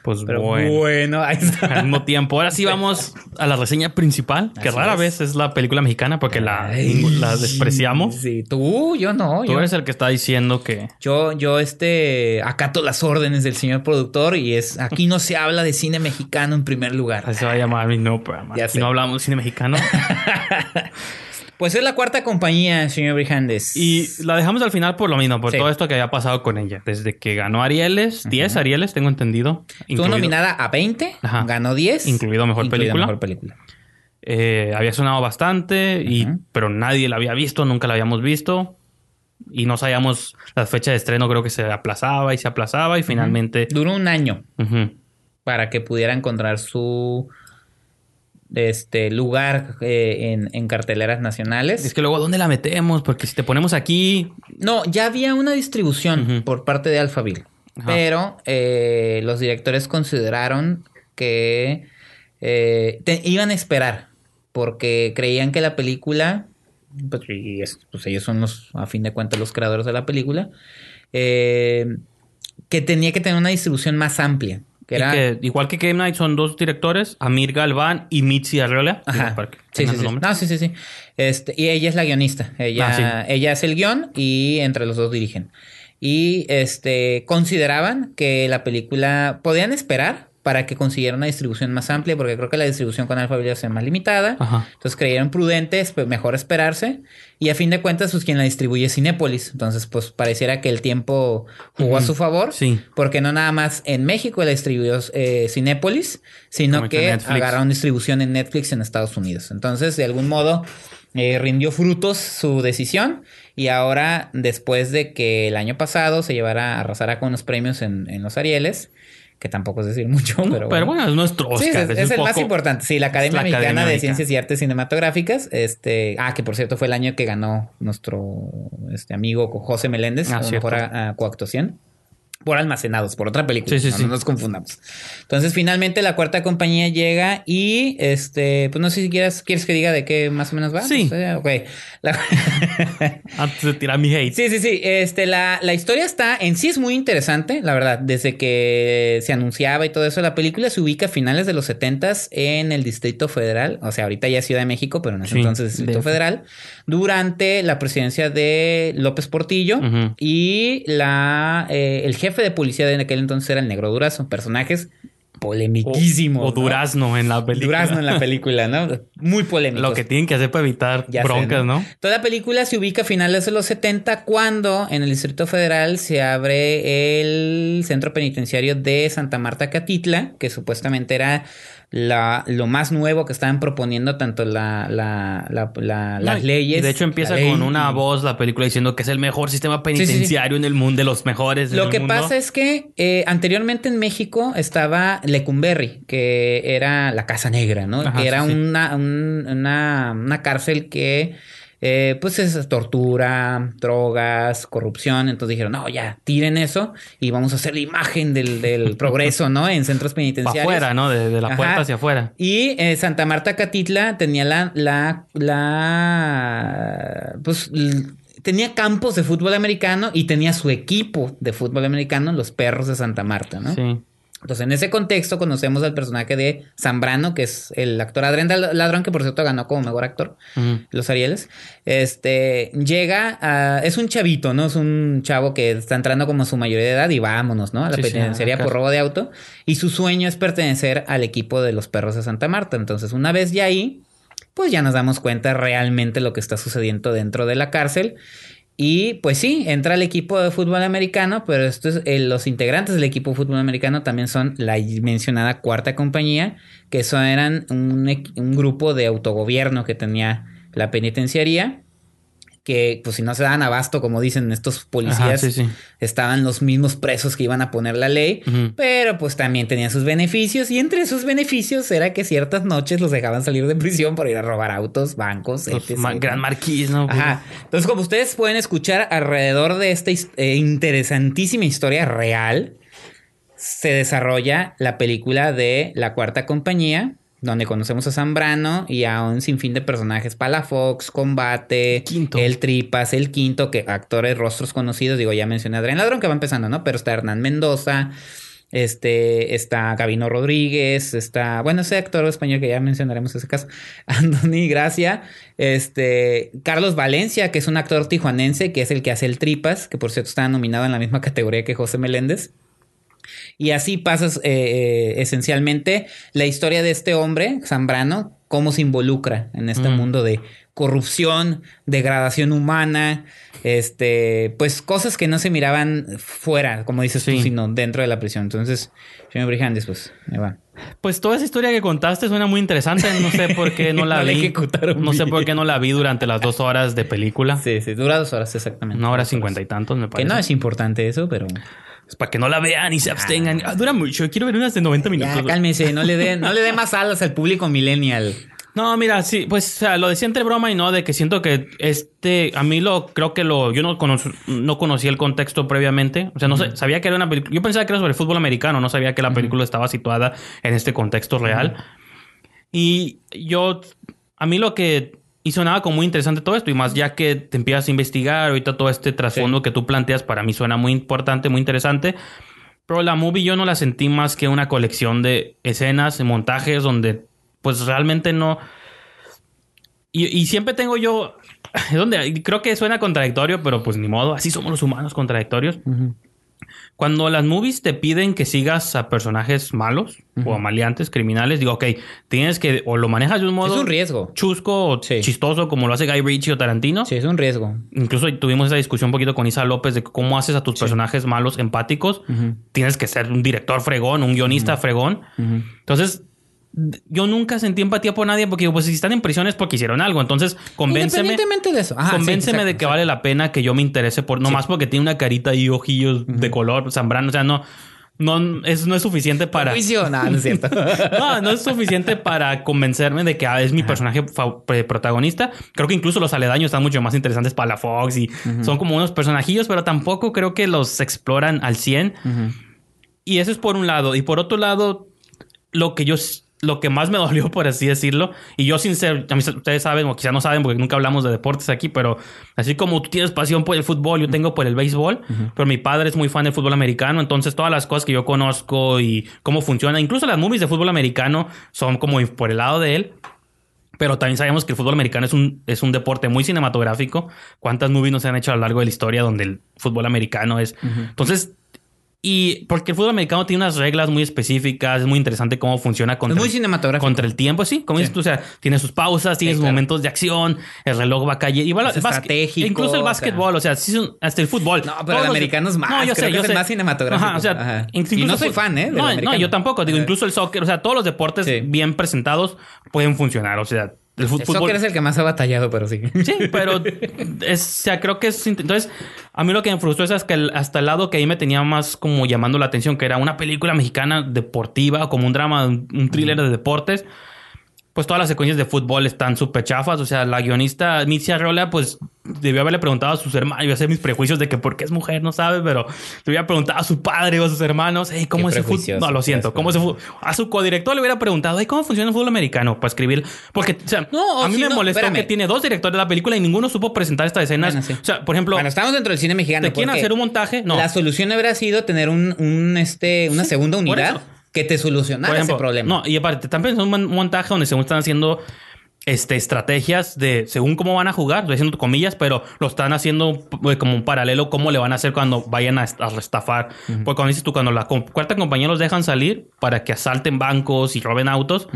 Speaker 2: Pues
Speaker 1: Pero
Speaker 2: bueno.
Speaker 1: bueno, ahí está.
Speaker 2: Al mismo tiempo. Ahora sí vamos a la reseña principal, que
Speaker 1: Así
Speaker 2: rara
Speaker 1: es.
Speaker 2: vez es la película mexicana porque la, despreciamos.
Speaker 1: Sí, tú, yo no.
Speaker 2: Tú
Speaker 1: Yo,
Speaker 2: eres el que está diciendo que...
Speaker 1: yo, yo, este, acato las órdenes del señor productor y es, aquí no se habla de cine mexicano en primer lugar.
Speaker 2: Así se va a llamar mi nuevo programa. Aquí
Speaker 1: sé.
Speaker 2: no hablamos de cine mexicano.
Speaker 1: Pues es la cuarta compañía, señor Brijandes.
Speaker 2: y la dejamos al final por lo mismo, por
Speaker 1: Sí.
Speaker 2: todo esto que había pasado con ella. Desde que ganó Arieles, 10 Arieles, tengo entendido.
Speaker 1: Estuvo nominada a 20,
Speaker 2: Ajá.
Speaker 1: ganó 10.
Speaker 2: Incluido Mejor Película.
Speaker 1: Mejor película.
Speaker 2: Eh, había sonado bastante, y, pero nadie la había visto, nunca la habíamos visto. Y no sabíamos la fecha de estreno, creo que se aplazaba y se aplazaba y finalmente...
Speaker 1: Duró un año para que pudiera encontrar su este lugar eh, en, en carteleras nacionales.
Speaker 2: Es que luego, ¿dónde la metemos? Porque si te ponemos aquí...
Speaker 1: No, ya había una distribución por parte de Alphaville.
Speaker 2: Ajá.
Speaker 1: Pero eh, los directores consideraron que eh, te- iban a esperar. Porque creían que la película. Pues, y es- pues ellos son los, a fin de cuentas, los creadores de la película. que tenía que tener una distribución más amplia. Que
Speaker 2: y
Speaker 1: era.
Speaker 2: que, igual que Game Night son dos directores, Amir Galván y Mitzi Arreola.
Speaker 1: Ajá.
Speaker 2: Digo, para que
Speaker 1: Sí, sí, sí. No, sí, sí, sí. Este, y ella es la guionista. Ella,
Speaker 2: Ah, sí.
Speaker 1: ella es el guion y entre los dos dirigen. Y este consideraban que la película podían esperar para que consiguiera una distribución más amplia, porque creo que la distribución con Alphaville es más limitada.
Speaker 2: Ajá.
Speaker 1: Entonces creyeron prudentes, pues mejor esperarse. Y a fin de cuentas, pues quien la distribuye es Cinépolis. Entonces, pues pareciera que el tiempo jugó a su favor.
Speaker 2: Sí.
Speaker 1: Porque no nada más en México la distribuyó eh, Cinépolis, sino
Speaker 2: Como que
Speaker 1: agarraron distribución en Netflix en Estados Unidos. Entonces, de algún modo, eh, rindió frutos su decisión. Y ahora, después de que el año pasado se llevara, arrasara con los premios en, en los Arieles, que tampoco es decir mucho,
Speaker 2: No,
Speaker 1: pero,
Speaker 2: pero, bueno, es nuestro
Speaker 1: Sí,
Speaker 2: Oscar.
Speaker 1: es,
Speaker 2: es
Speaker 1: el más importante. Sí, la Academia
Speaker 2: la
Speaker 1: Mexicana
Speaker 2: Academia
Speaker 1: de. Ciencias y Artes Cinematográficas. Este, ah, que por cierto fue el año que ganó nuestro este amigo José Meléndez,
Speaker 2: Ah,
Speaker 1: a mejor a, a coactuación. Por almacenados, por otra película.
Speaker 2: Sí, sí,
Speaker 1: no,
Speaker 2: sí.
Speaker 1: no nos confundamos. Entonces, finalmente la cuarta compañía llega y este, pues no sé si quieres, quieres que diga de qué más o menos va.
Speaker 2: Sí.
Speaker 1: Sé, ok. La-
Speaker 2: Antes de tirar mi hate.
Speaker 1: Sí, sí, sí. Este, la, la historia está en sí es muy interesante, la verdad. Desde que se anunciaba y todo eso, la película se ubica a finales de los 70 en el Distrito Federal. O sea, ahorita ya es Ciudad de México, pero en ese entonces Distrito. Federal. Durante la presidencia de López Portillo y la, eh, el jefe de policía de aquel entonces era el Negro Durazo. Personajes polemiquísimos.
Speaker 2: O, o
Speaker 1: ¿no?
Speaker 2: durazno en la película.
Speaker 1: Durazno en la película, ¿no? Muy polémico.
Speaker 2: Lo que tienen que hacer para evitar
Speaker 1: Ya sé,
Speaker 2: broncas, ¿no?
Speaker 1: Toda la película se ubica a finales de los 70 cuando en el Distrito Federal se abre el centro penitenciario de Santa Marta Catitla, que supuestamente era la, lo más nuevo que estaban proponiendo tanto la, la, la- la- las
Speaker 2: No,
Speaker 1: leyes.
Speaker 2: y De hecho, empieza
Speaker 1: ley
Speaker 2: con una voz la película diciendo que es el mejor sistema
Speaker 1: sí, sí.
Speaker 2: penitenciario en el mundo, de los mejores. en
Speaker 1: Lo
Speaker 2: el
Speaker 1: que
Speaker 2: mundo.
Speaker 1: pasa es que eh, anteriormente en México estaba Lecumberri, que era la Casa Negra, ¿no?
Speaker 2: Ajá,
Speaker 1: que era
Speaker 2: sí.
Speaker 1: Una, un- una, una cárcel que, eh, pues, es tortura, drogas, corrupción. Entonces dijeron, no, ya, tiren eso y vamos a hacer la imagen del, del progreso, ¿no? En centros penitenciarios.
Speaker 2: afuera, ¿no? De, de la
Speaker 1: Ajá.
Speaker 2: puerta hacia afuera.
Speaker 1: Y eh, Santa Marta Catitla tenía la, la, la, pues, tenía campos de fútbol americano y tenía su equipo de fútbol americano, los Perros de Santa Marta, ¿no?
Speaker 2: Sí.
Speaker 1: Entonces, en ese contexto conocemos al personaje de Zambrano, que es el actor Adrián Ladrón, que por cierto ganó como mejor actor los Arieles. Este llega a. Es un chavito, ¿no? Es un chavo que está entrando como a su mayoría de edad y vámonos, ¿no? A la
Speaker 2: Sí,
Speaker 1: penitenciaría por robo de auto. Y su sueño es pertenecer al equipo de los perros de Santa Marta. Entonces, una vez ya ahí, pues ya nos damos cuenta realmente lo que está sucediendo dentro de la cárcel. Y pues sí, entra el equipo de fútbol americano, pero estos, eh, los integrantes del equipo de fútbol americano también son la mencionada cuarta compañía, que son, eran un, un grupo de autogobierno que tenía la penitenciaría, que pues si no se daban abasto, como dicen estos policías,
Speaker 2: Ajá, sí, sí.
Speaker 1: estaban los mismos presos que iban a poner la ley, pero pues también tenían sus beneficios y entre sus beneficios era que ciertas noches los dejaban salir de prisión por ir a robar autos, bancos, etc.
Speaker 2: ma- gran marquís, ¿no?
Speaker 1: Ajá. Entonces, como ustedes pueden escuchar alrededor de esta eh, interesantísima historia real, se desarrolla la película de La Cuarta Compañía, donde conocemos a Zambrano y a un sinfín de personajes, Palafox, Combate,
Speaker 2: Quinto.
Speaker 1: El Tripas, El Quinto, que actores, rostros conocidos, digo, ya mencioné a Adrián Ladrón, que va empezando, ¿no? Pero está Hernán Mendoza, este, está Gabino Rodríguez, está, bueno, ese actor español que ya mencionaremos ese caso, Andoni Gracia, este, Carlos Valencia, que es un actor tijuanense, que es el que hace el Tripas, que por cierto está nominado en la misma categoría que José Meléndez. Y así pasas eh, eh, esencialmente la historia de este hombre, Zambrano, cómo se involucra en este
Speaker 2: Mm.
Speaker 1: mundo de corrupción, degradación humana, este, pues cosas que no se miraban fuera, como dices tú, sino dentro de la prisión. Entonces, señor Brijandes, pues, ahí va.
Speaker 2: Pues toda esa historia que contaste suena muy interesante. No sé por qué no la
Speaker 1: No
Speaker 2: vi. No sé por qué no la vi durante las dos horas de película.
Speaker 1: Sí, sí, dura dos horas exactamente.
Speaker 2: Una hora cincuenta y tantos, me
Speaker 1: Que
Speaker 2: parece.
Speaker 1: no es importante eso, pero...
Speaker 2: Es para que no la vean y se abstengan. Ah, dura mucho. Quiero ver unas de 90 minutos.
Speaker 1: Ya, cálmese, no le dé no le dé más alas al público millennial.
Speaker 2: No, mira, sí, pues o sea, lo decía entre broma y no, de que siento que este, a mí lo, creo que lo, yo no, conoc- no conocía el contexto previamente, o sea, no sé, sabía que era una película, yo pensaba que era sobre el fútbol americano, no sabía que la película estaba situada en este contexto real. Y yo, a mí lo que y sonaba como muy interesante todo esto, y más ya que te empiezas a investigar, ahorita todo este trasfondo que tú planteas para mí suena muy importante, muy interesante. Pero la movie yo no la sentí más que una colección de escenas, de montajes, donde pues realmente no... Y, y siempre tengo yo... donde creo que suena contradictorio, pero pues ni modo, así somos los humanos contradictorios. Cuando las movies te piden que sigas a personajes malos o maleantes, criminales, digo, ok, tienes que o lo manejas de un modo
Speaker 1: Es un riesgo.
Speaker 2: chusco o
Speaker 1: Sí.
Speaker 2: chistoso como lo hace Guy Ritchie o Tarantino.
Speaker 1: Sí, es un riesgo.
Speaker 2: Incluso tuvimos esa discusión un poquito con Isa López de cómo haces a tus personajes malos empáticos. Tienes que ser un director fregón, un guionista fregón. Entonces, yo nunca sentí empatía por nadie porque, pues, si están en prisión es porque hicieron algo. Entonces, convénceme.
Speaker 1: Independientemente de eso. Ajá, sí,
Speaker 2: convénceme de
Speaker 1: exacto,
Speaker 2: que vale la pena que yo me interese por... No más porque tiene una carita y ojillos de color, zambrano. O sea, no... No es, no es suficiente para...
Speaker 1: Juicio, no, no es cierto.
Speaker 2: No, no es suficiente para convencerme de que ah, es mi personaje pre- protagonista. Creo que incluso los aledaños están mucho más interesantes para la Fox y son como unos personajillos, pero tampoco creo que los exploran al 100. Y eso es por un lado. Y por otro lado, lo que yo lo que más me dolió, por así decirlo, y yo sin ser, a mí ustedes saben, o quizá no saben porque nunca hablamos de deportes aquí, pero así como tú tienes pasión por el fútbol, yo tengo por el béisbol, pero mi padre es muy fan del fútbol americano, entonces todas las cosas que yo conozco y cómo funciona, incluso las movies de fútbol americano son como por el lado de él. Pero también sabemos que el fútbol americano es un, es un deporte muy cinematográfico. ¿Cuántas movies no se han hecho a lo largo de la historia donde el fútbol americano es? Entonces, Y porque el fútbol americano tiene unas reglas muy específicas, es muy interesante cómo funciona contra,
Speaker 1: Es muy cinematográfico.
Speaker 2: contra el tiempo, sí, como dices tú, o sea, tiene sus pausas, tiene
Speaker 1: Sí,
Speaker 2: sus
Speaker 1: claro.
Speaker 2: momentos de acción, el reloj va a calle, igual
Speaker 1: Es estratégico,
Speaker 2: incluso el básquetbol, o sea, sí son- hasta el fútbol.
Speaker 1: No, pero el americano es más,
Speaker 2: No, yo
Speaker 1: creo
Speaker 2: sé,
Speaker 1: que
Speaker 2: yo
Speaker 1: es el
Speaker 2: sé.
Speaker 1: más cinematográfico.
Speaker 2: Ajá, o sea,
Speaker 1: Ajá.
Speaker 2: incluso
Speaker 1: Y no soy fan, ¿eh?
Speaker 2: No, yo tampoco, digo, incluso el soccer, o sea, todos los deportes
Speaker 1: Sí.
Speaker 2: bien presentados pueden funcionar, o sea, el
Speaker 1: El
Speaker 2: fútbol
Speaker 1: soccer es el que más ha batallado, pero sí.
Speaker 2: Sí, pero es, o sea, creo que es... Entonces, a mí lo que me frustró es que el- hasta el lado que ahí me tenía más como llamando la atención, que era una película mexicana deportiva, como un drama, un, un thriller de deportes. Pues todas las secuencias de fútbol están súper chafas. O sea, la guionista Mitzi Arreola, pues debió haberle preguntado a sus hermanos. Yo sé mis prejuicios de que por qué es mujer, no sabe, pero le hubiera preguntado a su padre o a sus hermanos, hey, ¿cómo es el fútbol? No, lo siento, ¿cómo es el fútbol? A su codirector le hubiera preguntado, hey, ¿cómo funciona el fútbol americano? Para escribir. Porque, o sea,
Speaker 1: No,
Speaker 2: a mí me
Speaker 1: no,
Speaker 2: molestó
Speaker 1: espérame.
Speaker 2: que tiene dos directores de la película y ninguno supo presentar estas escenas.
Speaker 1: Bueno, sí.
Speaker 2: O sea, por ejemplo,
Speaker 1: Bueno, estamos dentro del cine mexicano.
Speaker 2: ¿te quieren
Speaker 1: porque
Speaker 2: hacer un montaje? No.
Speaker 1: La solución habría sido tener un, un, este, una segunda
Speaker 2: por
Speaker 1: unidad
Speaker 2: eso.
Speaker 1: Que te solucionara
Speaker 2: ejemplo,
Speaker 1: ese problema.
Speaker 2: No, y aparte, pensando en un mon- montaje donde según están haciendo este, estrategias de según cómo van a jugar, estoy haciendo comillas, pero lo están haciendo eh, como un paralelo cómo le van a hacer cuando vayan a, a restafar. Porque cuando dices tú, cuando la cuarta compañía los dejan salir para que asalten bancos y roben autos,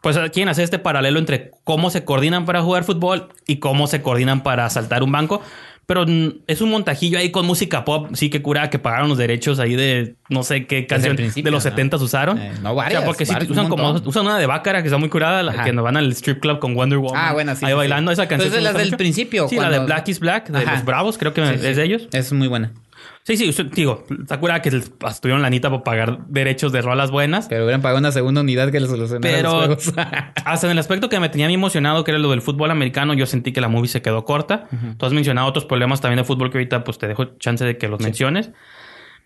Speaker 2: pues eh, quieren hacer este paralelo entre cómo se coordinan para jugar fútbol y cómo se coordinan para asaltar un banco. Pero es un montajillo ahí con música pop, sí que cura que pagaron los derechos ahí de no sé qué canción de los
Speaker 1: ¿no?
Speaker 2: 70 usaron.
Speaker 1: Eh, no, varias,
Speaker 2: O sea, porque sí,
Speaker 1: un
Speaker 2: usan como usan una de Bácara que está muy curada, la
Speaker 1: Ajá.
Speaker 2: que nos van al strip club con Wonder Woman.
Speaker 1: Ah, bueno, sí,
Speaker 2: Ahí
Speaker 1: sí,
Speaker 2: bailando
Speaker 1: sí.
Speaker 2: esa canción.
Speaker 1: Entonces, las del
Speaker 2: mucho.
Speaker 1: principio,
Speaker 2: Sí, la de Black is Black, de
Speaker 1: Ajá.
Speaker 2: los Bravos, creo que es de ellos.
Speaker 1: Es muy buena.
Speaker 2: Sí, sí, usted- digo, está curada que les tuvieron la nita por pagar derechos de rolas buenas.
Speaker 1: Pero hubieran pagado una segunda unidad que le solucionara
Speaker 2: Pero
Speaker 1: los juegos.
Speaker 2: hasta en el aspecto que me tenía mí emocionado, que era lo del fútbol americano, yo sentí que la movie se quedó corta. Tú has mencionado otros problemas también de fútbol que ahorita pues te dejo chance de que los menciones.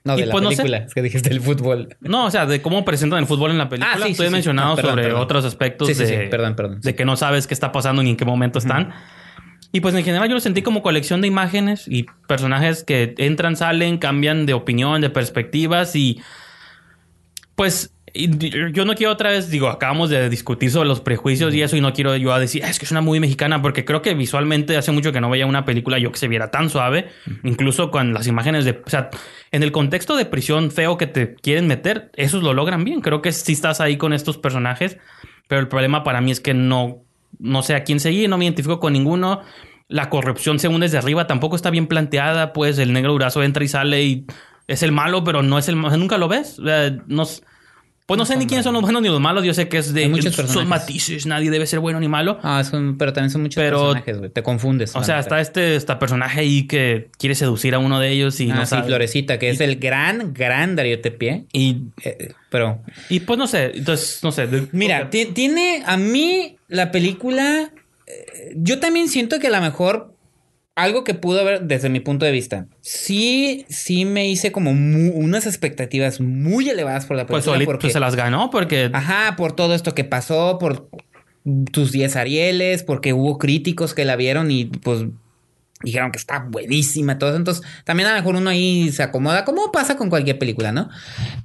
Speaker 1: no,
Speaker 2: y
Speaker 1: de la
Speaker 2: pues no sé.
Speaker 1: película. Es que dijiste el fútbol.
Speaker 2: No, o sea, de cómo presentan el fútbol en la película.
Speaker 1: Ah, sí,
Speaker 2: Tú
Speaker 1: sí,
Speaker 2: mencionado
Speaker 1: No, perdón,
Speaker 2: sobre
Speaker 1: perdón.
Speaker 2: otros aspectos de.
Speaker 1: Perdón, perdón.
Speaker 2: de que no sabes qué está pasando ni en qué momento están. Y pues en general yo lo sentí como colección de imágenes y personajes que entran, salen, cambian de opinión, de perspectivas y pues y yo no quiero otra vez, digo, acabamos de discutir sobre los prejuicios y eso y no quiero yo a decir, "Ah, es que es una muy mexicana porque creo que visualmente hace mucho que no veía una película yo que se viera tan suave, incluso con las imágenes de, o sea, en el contexto de prisión feo que te quieren meter, esos lo logran bien, creo que sí estás ahí con estos personajes, pero el problema para mí es que no, no sé a quién seguir, no me identifico con ninguno. La corrupción según desde arriba tampoco está bien planteada, pues el negro durazo entra y sale y es el malo, pero no es el malo, nunca lo ves. Sea, no pues no sé ni quiénes son los buenos ni los malos, yo sé que es de
Speaker 1: muchos
Speaker 2: son
Speaker 1: personajes.
Speaker 2: matices, nadie debe ser bueno ni malo.
Speaker 1: Ah, son, pero también son muchos
Speaker 2: Pero-
Speaker 1: personajes, güey. Te confundes.
Speaker 2: O sea, está este, este personaje ahí que quiere seducir a uno de ellos y
Speaker 1: Ah,
Speaker 2: no
Speaker 1: sí,
Speaker 2: sabe.
Speaker 1: Florecita, que es el gran, gran Darío Tepié.
Speaker 2: Y,
Speaker 1: Eh, pero,
Speaker 2: y pues no sé, entonces, no sé.
Speaker 1: mira, ti- tiene a mí la película. eh, yo también siento que a lo mejor algo que pudo haber, desde mi punto de vista, sí, sí me hice como unas expectativas muy elevadas por la
Speaker 2: pues
Speaker 1: película.
Speaker 2: solito
Speaker 1: porque,
Speaker 2: pues, se las ganó porque
Speaker 1: Ajá, por todo esto que pasó, por tus 10 Arieles, porque hubo críticos que la vieron y pues dijeron que está buenísima, todo eso. Entonces, también a lo mejor uno ahí se acomoda, como pasa con cualquier película, ¿no?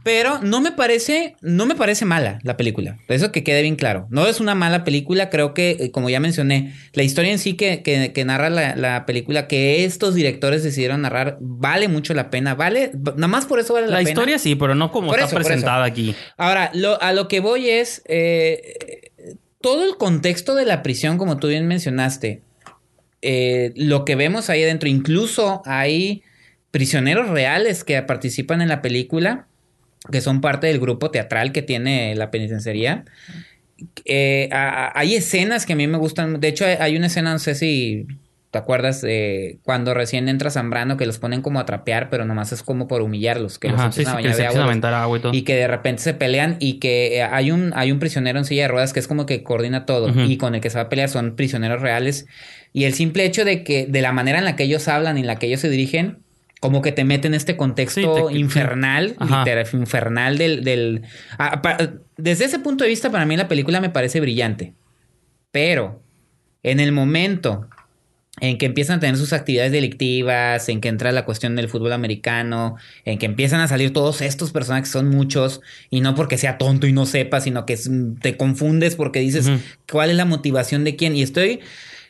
Speaker 1: Pero no me parece, no me parece mala la película. Eso que quede bien claro. No es una mala película, creo que, eh, como ya mencioné, la historia en sí que, que- que narra la, la película, que estos directores decidieron narrar, vale mucho la pena. Vale, nada más por eso vale la,
Speaker 2: la
Speaker 1: pena.
Speaker 2: historia sí, pero no como
Speaker 1: Por
Speaker 2: está
Speaker 1: eso,
Speaker 2: presentada aquí.
Speaker 1: Ahora, lo- a lo que voy es eh, todo el contexto de la prisión, como tú bien mencionaste, eh, lo que vemos ahí adentro, incluso hay prisioneros reales que participan en la película, que son parte del grupo teatral que tiene la penitenciaría. Eh, a- a- hay escenas que a mí me gustan. De hecho, hay, hay una escena, no sé si te acuerdas, eh, cuando recién entra Zambrano, que los ponen como a trapear, pero nomás es como por humillarlos, que los
Speaker 2: Ajá, sí,
Speaker 1: empiezan
Speaker 2: sí,
Speaker 1: a bañar de agua,
Speaker 2: y todo.
Speaker 1: y que de repente se pelean y que eh, hay un, hay un prisionero en silla de ruedas que es como que coordina todo y con el que se va a pelear son prisioneros reales y el simple hecho de que de la manera en la que ellos hablan y en la que ellos se dirigen como que te mete en este contexto
Speaker 2: Sí, te-
Speaker 1: infernal, literal, infernal del... del ah, pa- desde ese punto de vista para mí la película me parece brillante. Pero en el momento en que empiezan a tener sus actividades delictivas, en que entra la cuestión del fútbol americano, en que empiezan a salir todos estos personajes que son muchos, y no porque sea tonto y no sepa, sino que te confundes porque dices cuál es la motivación de quién. Y estoy,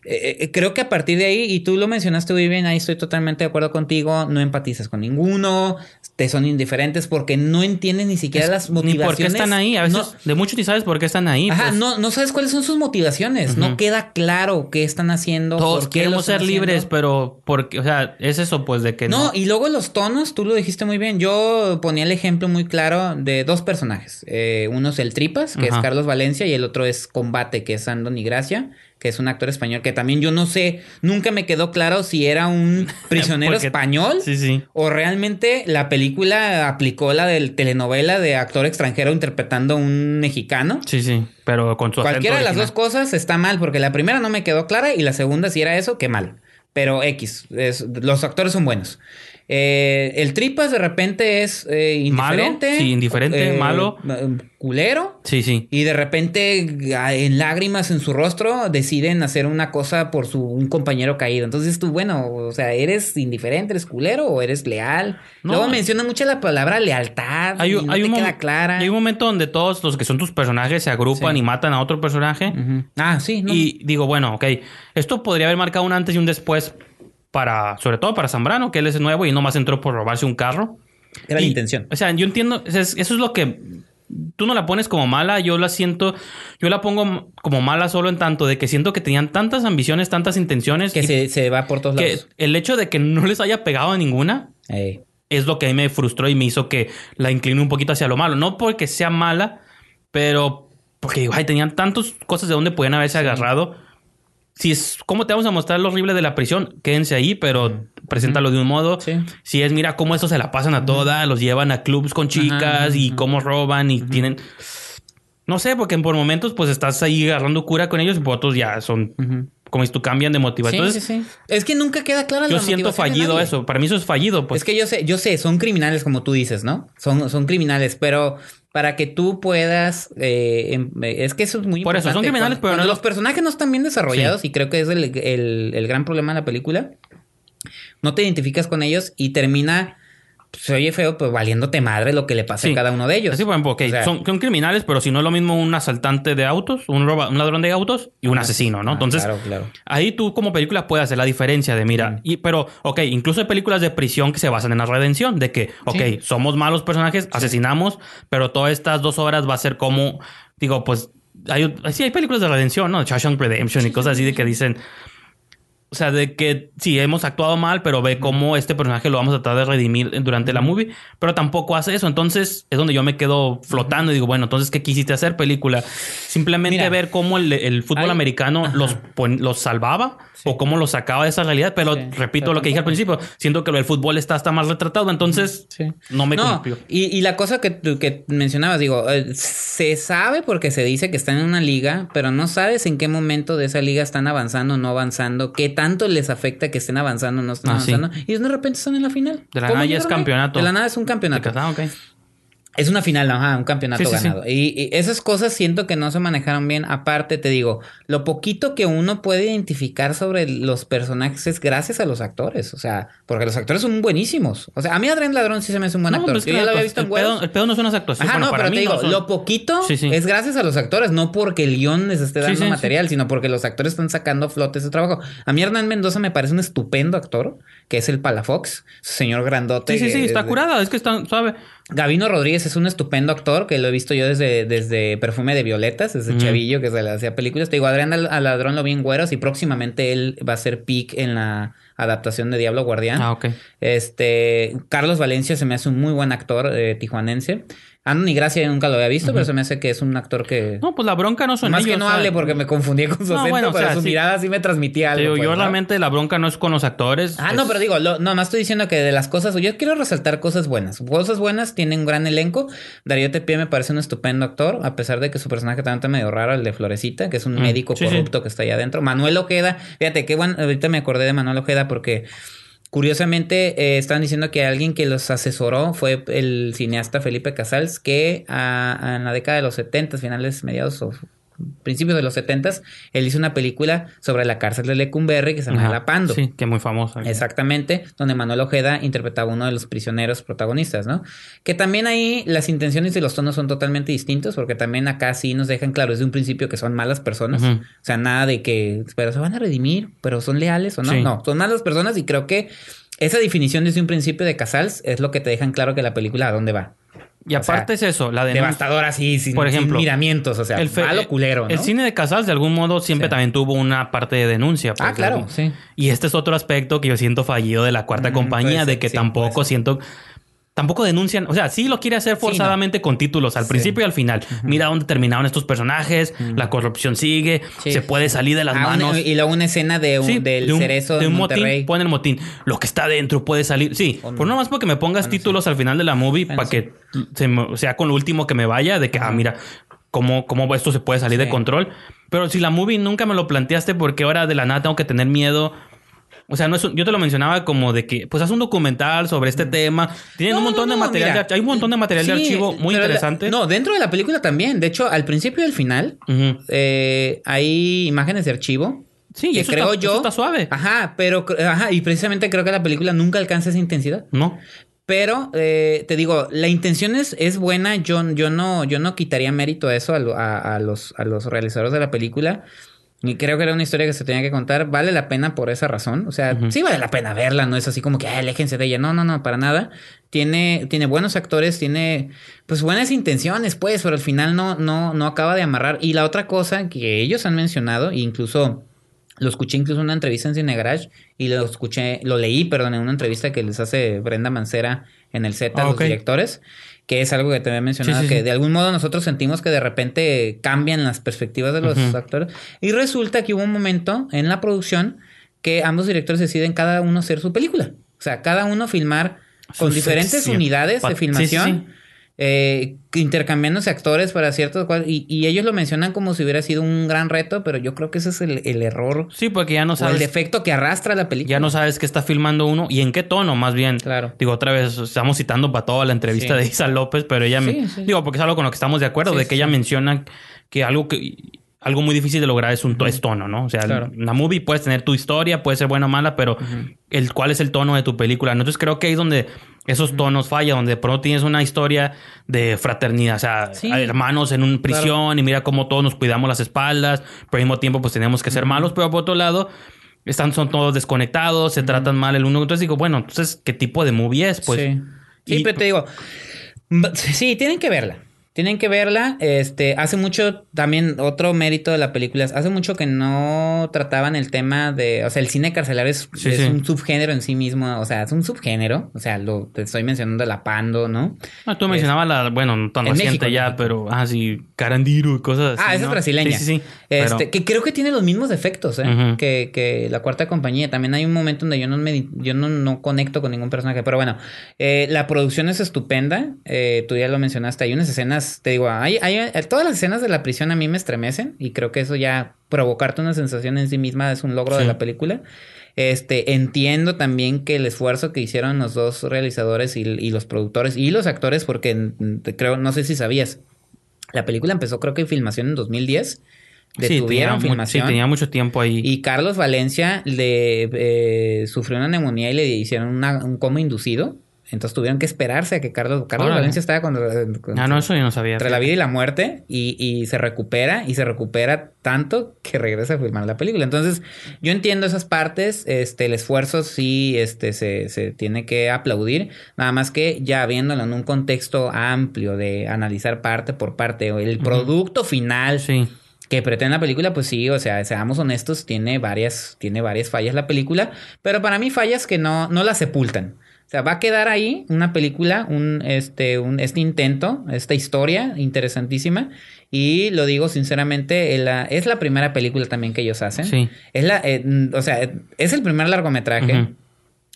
Speaker 1: eh, eh, creo que a partir de ahí, y tú lo mencionaste muy bien, ahí estoy totalmente de acuerdo contigo, no empatizas con ninguno, te son indiferentes porque no entiendes ni siquiera las
Speaker 2: Ni
Speaker 1: motivaciones.
Speaker 2: por qué están ahí. A veces,
Speaker 1: No-
Speaker 2: de muchos ni sabes por qué están ahí.
Speaker 1: Ajá,
Speaker 2: pues.
Speaker 1: no, no sabes cuáles son sus motivaciones, no queda claro qué están haciendo.
Speaker 2: Todos
Speaker 1: por qué lo
Speaker 2: queremos ser libres,
Speaker 1: haciendo.
Speaker 2: pero porque, o sea, es eso, pues, de que
Speaker 1: No,
Speaker 2: no.
Speaker 1: y luego los tonos, tú lo dijiste muy bien. Yo ponía el ejemplo muy claro de dos personajes. Eh, uno es el Tripas, que es Carlos Valencia, y el otro es Combate, que es Andoni Gracia, que es un actor español que también yo no sé, nunca me quedó claro si era un prisionero
Speaker 2: Porque-
Speaker 1: español
Speaker 2: Sí, sí.
Speaker 1: o realmente la película aplicó la del telenovela de actor extranjero interpretando a un mexicano.
Speaker 2: Sí, sí. Pero con su
Speaker 1: Cualquiera de las
Speaker 2: original.
Speaker 1: dos cosas está mal, porque la primera no me quedó clara y la segunda, si era eso, qué mal. Pero X, es- los actores son buenos. Eh, el Tripas de repente es eh, indiferente.
Speaker 2: Malo, sí, indiferente, malo.
Speaker 1: eh, Culero.
Speaker 2: Sí, sí.
Speaker 1: Y de repente, ah, en lágrimas en su rostro, deciden hacer una cosa por su un compañero caído. Entonces tú, bueno, o sea, ¿eres indiferente, eres culero o eres leal?
Speaker 2: No.
Speaker 1: Luego menciona mucho la palabra lealtad.
Speaker 2: Hay,
Speaker 1: y
Speaker 2: un-
Speaker 1: no
Speaker 2: hay
Speaker 1: te
Speaker 2: un
Speaker 1: queda
Speaker 2: mom-
Speaker 1: clara.
Speaker 2: hay un momento donde todos los que son tus personajes se agrupan
Speaker 1: Sí.
Speaker 2: y matan a otro personaje.
Speaker 1: Ah, sí, no.
Speaker 2: Y digo, bueno, ok, esto podría haber marcado un antes y un después para, sobre todo para Zambrano, que él es nuevo y nomás entró por robarse un carro.
Speaker 1: Era la intención.
Speaker 2: O sea, yo entiendo, eso es lo que tú no la pones como mala, yo la siento, yo la pongo como mala solo en tanto de que siento que tenían tantas ambiciones, tantas intenciones
Speaker 1: Que se, se va por todos
Speaker 2: que
Speaker 1: lados.
Speaker 2: el hecho de que no les haya pegado a ninguna
Speaker 1: Ey.
Speaker 2: es lo que a mí me frustró y me hizo que la incline un poquito hacia lo malo. No porque sea mala, pero porque digo, ay, tenían tantas cosas de donde podían haberse agarrado. Si es, ¿cómo te vamos a mostrar lo horrible de la prisión? Quédense ahí, pero preséntalo de un modo.
Speaker 1: Sí.
Speaker 2: Si es, mira cómo estos se la pasan a toda, los llevan a clubs con chicas
Speaker 1: ajá,
Speaker 2: y
Speaker 1: ajá.
Speaker 2: cómo roban y tienen... No sé, porque por momentos pues estás ahí agarrando cura con ellos y por otros ya son, como si tú cambian de motivación.
Speaker 1: Sí,
Speaker 2: Entonces,
Speaker 1: sí, sí. Es que nunca queda clara
Speaker 2: yo
Speaker 1: la
Speaker 2: siento
Speaker 1: motivación de
Speaker 2: fallido eso. Para mí eso es fallido. Pues
Speaker 1: Es que yo sé, yo sé, son criminales como tú dices, ¿no? Son, son criminales, pero para que tú puedas, eh, em- eh, es que eso es muy
Speaker 2: Por eso, son
Speaker 1: importante.
Speaker 2: criminales,
Speaker 1: Cuando-
Speaker 2: pero
Speaker 1: cuando
Speaker 2: los
Speaker 1: personajes no están bien desarrollados y creo que es el, el- el gran problema de la película. No te identificas con ellos y termina, se oye feo, pues valiéndote madre lo que le pasa
Speaker 2: Sí.
Speaker 1: a cada uno de ellos.
Speaker 2: Así, por ejemplo, ok,
Speaker 1: O sea,
Speaker 2: son, son criminales, pero si no es lo mismo un asaltante de autos, un, roba- un ladrón de autos y un asesino, ¿no?
Speaker 1: ah,
Speaker 2: Entonces,
Speaker 1: claro, claro.
Speaker 2: ahí tú como película puedes hacer la diferencia de, mira, y, pero, ok, incluso hay películas de prisión que se basan en la redención, de que, ok,
Speaker 1: Sí.
Speaker 2: somos malos personajes, asesinamos, pero todas estas dos horas va a ser como, digo, pues, hay, sí hay películas de redención, ¿no? Shawshank Redemption y cosas así de que dicen... O sea, de que sí, hemos actuado mal, pero ve cómo este personaje lo vamos a tratar de redimir durante la movie, pero tampoco hace eso. Entonces es donde yo me quedo flotando y digo, bueno, entonces, ¿qué quisiste hacer, película? Simplemente
Speaker 1: Mira,
Speaker 2: ver cómo el, el fútbol
Speaker 1: hay-
Speaker 2: americano los, los salvaba o cómo los sacaba de esa realidad. Pero
Speaker 1: Sí,
Speaker 2: repito
Speaker 1: pero
Speaker 2: lo que dije al principio, siento que del fútbol está hasta más retratado, entonces
Speaker 1: Sí.
Speaker 2: no me
Speaker 1: no,
Speaker 2: cumplió.
Speaker 1: y, y la cosa que, que mencionabas, digo, eh, se sabe porque se dice que están en una liga, pero no sabes en qué momento de esa liga están avanzando o no avanzando, qué tanto les afecta que estén avanzando o no estén
Speaker 2: Ah, sí.
Speaker 1: avanzando, y de repente están en la final.
Speaker 2: De la
Speaker 1: ¿Cómo
Speaker 2: nada ya es campeonato.
Speaker 1: De la nada es un campeonato.
Speaker 2: Ah, ok.
Speaker 1: Es una final, ajá, un campeonato
Speaker 2: Sí, sí, sí.
Speaker 1: ganado. Y, y esas cosas siento que no se manejaron bien. Aparte, te digo, lo poquito que uno puede identificar sobre los personajes es gracias a los actores. O sea, porque los actores son buenísimos. O sea, a mí Adrián Ladrón sí se me hace un buen
Speaker 2: No,
Speaker 1: actor. Yo ya lo había visto en
Speaker 2: el, pedo, el pedo no son las actuaciones.
Speaker 1: Ajá,
Speaker 2: Bueno,
Speaker 1: no,
Speaker 2: para
Speaker 1: pero
Speaker 2: mí
Speaker 1: te digo,
Speaker 2: no son-
Speaker 1: lo poquito es gracias a los actores, no porque el guion les esté dando material, sino porque los actores están sacando a flote ese trabajo. A mí Hernán Mendoza me parece un estupendo actor, que es el Palafox, señor grandote.
Speaker 2: Sí, sí, sí, está
Speaker 1: de-
Speaker 2: curada, es que está suave.
Speaker 1: Gavino Rodríguez es un estupendo actor que lo he visto yo desde, desde Perfume de Violetas, desde chavillo que se le hacía películas. Te digo, Adrián Al- Ladrón lo vi en Güeros y próximamente él va a ser Pic en la adaptación de Diablo Guardián.
Speaker 2: Ah, ok.
Speaker 1: Este, Carlos Valencia se me hace un muy buen actor eh, tijuanense. Anthony Gracia nunca lo había visto, pero se me hace que es un actor que...
Speaker 2: No, pues la bronca no son
Speaker 1: más
Speaker 2: ellos.
Speaker 1: que no
Speaker 2: o sea,
Speaker 1: hable porque me confundí con su
Speaker 2: No,
Speaker 1: acento,
Speaker 2: bueno, o
Speaker 1: pero
Speaker 2: sea,
Speaker 1: su
Speaker 2: sí.
Speaker 1: mirada sí me transmitía algo.
Speaker 2: digo,
Speaker 1: pues,
Speaker 2: yo
Speaker 1: ¿no?
Speaker 2: realmente la bronca no es con los actores.
Speaker 1: Ah,
Speaker 2: es-
Speaker 1: no, pero digo, lo, no, más estoy diciendo que de las cosas, yo quiero resaltar cosas buenas. Cosas buenas, tienen un gran elenco. Darío Tepié me parece un estupendo actor, a pesar de que su personaje también está medio raro, el de Florecita, que es un
Speaker 2: Mm,
Speaker 1: médico
Speaker 2: sí, sí.
Speaker 1: corrupto que está allá adentro. Manuel Ojeda, fíjate qué bueno, ahorita me acordé de Manuel Ojeda porque curiosamente eh, estaban diciendo que alguien que los asesoró fue el cineasta Felipe Casals, que ah, en la década de los 70, finales, mediados o principios de los 70 él hizo una película sobre la cárcel de Lecumberri que se llama. La Pando.
Speaker 2: Sí, que es muy famosa.
Speaker 1: Exactamente, donde Manuel Ojeda interpretaba uno de los prisioneros protagonistas, ¿no? Que también ahí las intenciones y los tonos son totalmente distintos, porque también acá sí nos dejan claro desde un principio que son malas personas. O sea, nada de que, pero se van a redimir, pero son leales o no.
Speaker 2: Sí.
Speaker 1: No, son malas personas y creo que esa definición desde un principio de Casals es lo que te dejan claro que la película a dónde va.
Speaker 2: Y aparte
Speaker 1: o sea,
Speaker 2: es eso, la denuncia.
Speaker 1: Devastadora así, sin,
Speaker 2: Por ejemplo,
Speaker 1: sin miramientos, o sea,
Speaker 2: el fe-
Speaker 1: malo culero, ¿no?
Speaker 2: El cine de Casals de algún modo siempre
Speaker 1: Sí.
Speaker 2: también tuvo una parte de denuncia. pues,
Speaker 1: Ah, claro,
Speaker 2: algo.
Speaker 1: sí.
Speaker 2: Y este es otro aspecto que yo siento fallido de la cuarta
Speaker 1: Mm,
Speaker 2: compañía, de que
Speaker 1: sí,
Speaker 2: tampoco siento... Tampoco denuncian, o sea, sí lo quiere hacer
Speaker 1: Sí, no.
Speaker 2: forzadamente con títulos al
Speaker 1: Sí.
Speaker 2: principio y al final. Mira dónde terminaron estos personajes, la corrupción sigue,
Speaker 1: Sí.
Speaker 2: se puede salir de las
Speaker 1: Ah, una-
Speaker 2: manos.
Speaker 1: y luego una escena de un, del
Speaker 2: de un,
Speaker 1: cerezo
Speaker 2: de un motín, pon el motín. Lo que está dentro puede salir. Sí,
Speaker 1: no.
Speaker 2: por nada más porque me pongas
Speaker 1: Bueno,
Speaker 2: títulos al final de la movie
Speaker 1: Bueno,
Speaker 2: para que se me- sea con lo último que me vaya, de que, ah, mira, cómo, cómo esto se puede salir de control. Pero si la movie nunca me lo planteaste, porque ahora de la nada tengo que tener miedo? O sea, no es un- yo te lo mencionaba como de que, pues haz un documental sobre este tema. Tienen
Speaker 1: Mm. No,
Speaker 2: un montón
Speaker 1: no,
Speaker 2: de material.
Speaker 1: mira.
Speaker 2: de, hay un montón de material de archivo muy
Speaker 1: pero la-
Speaker 2: interesante.
Speaker 1: no, dentro de la película también. De hecho, al principio y al final eh, hay imágenes de archivo.
Speaker 2: Sí, y
Speaker 1: que
Speaker 2: eso
Speaker 1: creo
Speaker 2: está-
Speaker 1: yo.
Speaker 2: eso está suave.
Speaker 1: Ajá, pero ajá, y precisamente creo que la película nunca alcanza esa intensidad.
Speaker 2: No.
Speaker 1: Pero eh, te digo, la intención es, es buena. Yo, yo no, yo no quitaría mérito a eso a, a- a los, a los realizadores de la película. Y creo que era una historia que se tenía que contar. Vale la pena por esa razón. O sea, sí vale la pena verla. No es así como que, "Ay, aléjense de ella. No, no, no, para nada. Tiene, tiene buenos actores, tiene pues buenas intenciones, pues, pero al final no, no, no acaba de amarrar. Y la otra cosa que ellos han mencionado, e incluso lo escuché incluso en una entrevista en Cine Garage y lo escuché, lo leí, perdón, en una entrevista que les hace Brenda Mancera en el Z a
Speaker 2: Ah,
Speaker 1: los directores, que es algo que te había mencionado,
Speaker 2: Sí, sí,
Speaker 1: que
Speaker 2: sí.
Speaker 1: de algún modo nosotros sentimos que de repente cambian las perspectivas de los actores. Y resulta que hubo un momento en la producción que ambos directores deciden cada uno hacer su película. O sea, cada uno filmar con
Speaker 2: Su
Speaker 1: diferentes
Speaker 2: sección.
Speaker 1: unidades de
Speaker 2: sí, sí,
Speaker 1: filmación.
Speaker 2: Sí.
Speaker 1: eh, intercambiándose actores para ciertos cual- y, y ellos lo mencionan como si hubiera sido un gran reto, pero yo creo que ese es el, el error
Speaker 2: Sí, porque ya no
Speaker 1: o el
Speaker 2: sabes.
Speaker 1: defecto que arrastra la película.
Speaker 2: Ya no sabes qué está filmando uno y en qué tono, más bien.
Speaker 1: Claro.
Speaker 2: Digo, otra vez, estamos citando para toda la entrevista
Speaker 1: Sí.
Speaker 2: de Isa López, pero ella me.
Speaker 1: Sí, sí.
Speaker 2: Digo, porque es algo con lo que estamos de acuerdo,
Speaker 1: Sí,
Speaker 2: de que
Speaker 1: sí,
Speaker 2: ella
Speaker 1: sí.
Speaker 2: menciona que algo que. Algo muy difícil de lograr es un to- es tono, ¿no? O sea,
Speaker 1: Claro.
Speaker 2: la movie puedes tener tu historia, puede ser buena o mala, pero el cuál es el tono de tu película. Entonces creo que ahí es donde esos tonos fallan, donde de pronto tienes una historia de fraternidad, o sea,
Speaker 1: Sí.
Speaker 2: hermanos en una prisión y mira cómo todos nos cuidamos las espaldas, pero al mismo tiempo pues tenemos que ser malos, pero por otro lado están son todos desconectados, se tratan mal el uno. Entonces digo, bueno, entonces qué tipo de movie es, pues.
Speaker 1: sí. Sí,
Speaker 2: Y-
Speaker 1: pero te digo, sí, tienen que verla. Tienen que verla. Este, hace mucho, también otro mérito de la película, es, hace mucho que no trataban el tema de, o sea, el cine carcelario es,
Speaker 2: Sí,
Speaker 1: es
Speaker 2: sí.
Speaker 1: un subgénero en sí mismo, o sea, es un subgénero, o sea, lo te estoy mencionando la Pando, ¿no?
Speaker 2: Ah, tú mencionabas la, bueno, no tan
Speaker 1: En
Speaker 2: reciente
Speaker 1: México,
Speaker 2: ya, pero ah, sí, Carandiro y cosas así.
Speaker 1: Ah, esa
Speaker 2: ¿no?
Speaker 1: es brasileña.
Speaker 2: Sí, sí, sí.
Speaker 1: Este,
Speaker 2: Pero-
Speaker 1: que creo que tiene los mismos efectos, ¿eh? Que, que la cuarta compañía. También hay un momento donde yo no me yo no, no conecto con ningún personaje. Pero bueno, eh, la producción es estupenda. Eh, tú ya lo mencionaste. Hay unas escenas, te digo, hay, hay, todas las escenas de la prisión a mí me estremecen. Y creo que eso ya provocarte una sensación en sí misma es un logro de
Speaker 2: Sí.
Speaker 1: la película. Este, entiendo también que el esfuerzo que hicieron los dos realizadores y, y los productores y los actores, porque creo, no sé si sabías, la película empezó creo que filmación en 2010.
Speaker 2: Sí,
Speaker 1: Detuvieron
Speaker 2: tenía mu-
Speaker 1: filmación.
Speaker 2: Sí, tenía mucho tiempo ahí.
Speaker 1: Y Carlos Valencia le eh, sufrió una neumonía y le hicieron una- un coma inducido. Entonces tuvieron que esperarse a que Carlos, Carlos
Speaker 2: Órale.
Speaker 1: Valencia estaba cuando, con-
Speaker 2: ah, no, eso yo no sabía.
Speaker 1: entre la vida y la muerte y, y se recupera y se recupera tanto que regresa a filmar la película. Entonces yo entiendo esas partes, este, el esfuerzo sí este, se, se tiene que aplaudir, nada más que ya viéndolo en un contexto amplio de analizar parte por parte el producto final
Speaker 2: Sí.
Speaker 1: que pretende la película, pues sí, o sea, seamos honestos, tiene varias, tiene varias fallas la película, pero para mí fallas que no, no la sepultan. O sea, va a quedar ahí una película, un, este, un, este intento, esta historia interesantísima. Y lo digo sinceramente, la- es la primera película también que ellos hacen.
Speaker 2: Sí.
Speaker 1: Es la, eh, o sea, es el primer largometraje.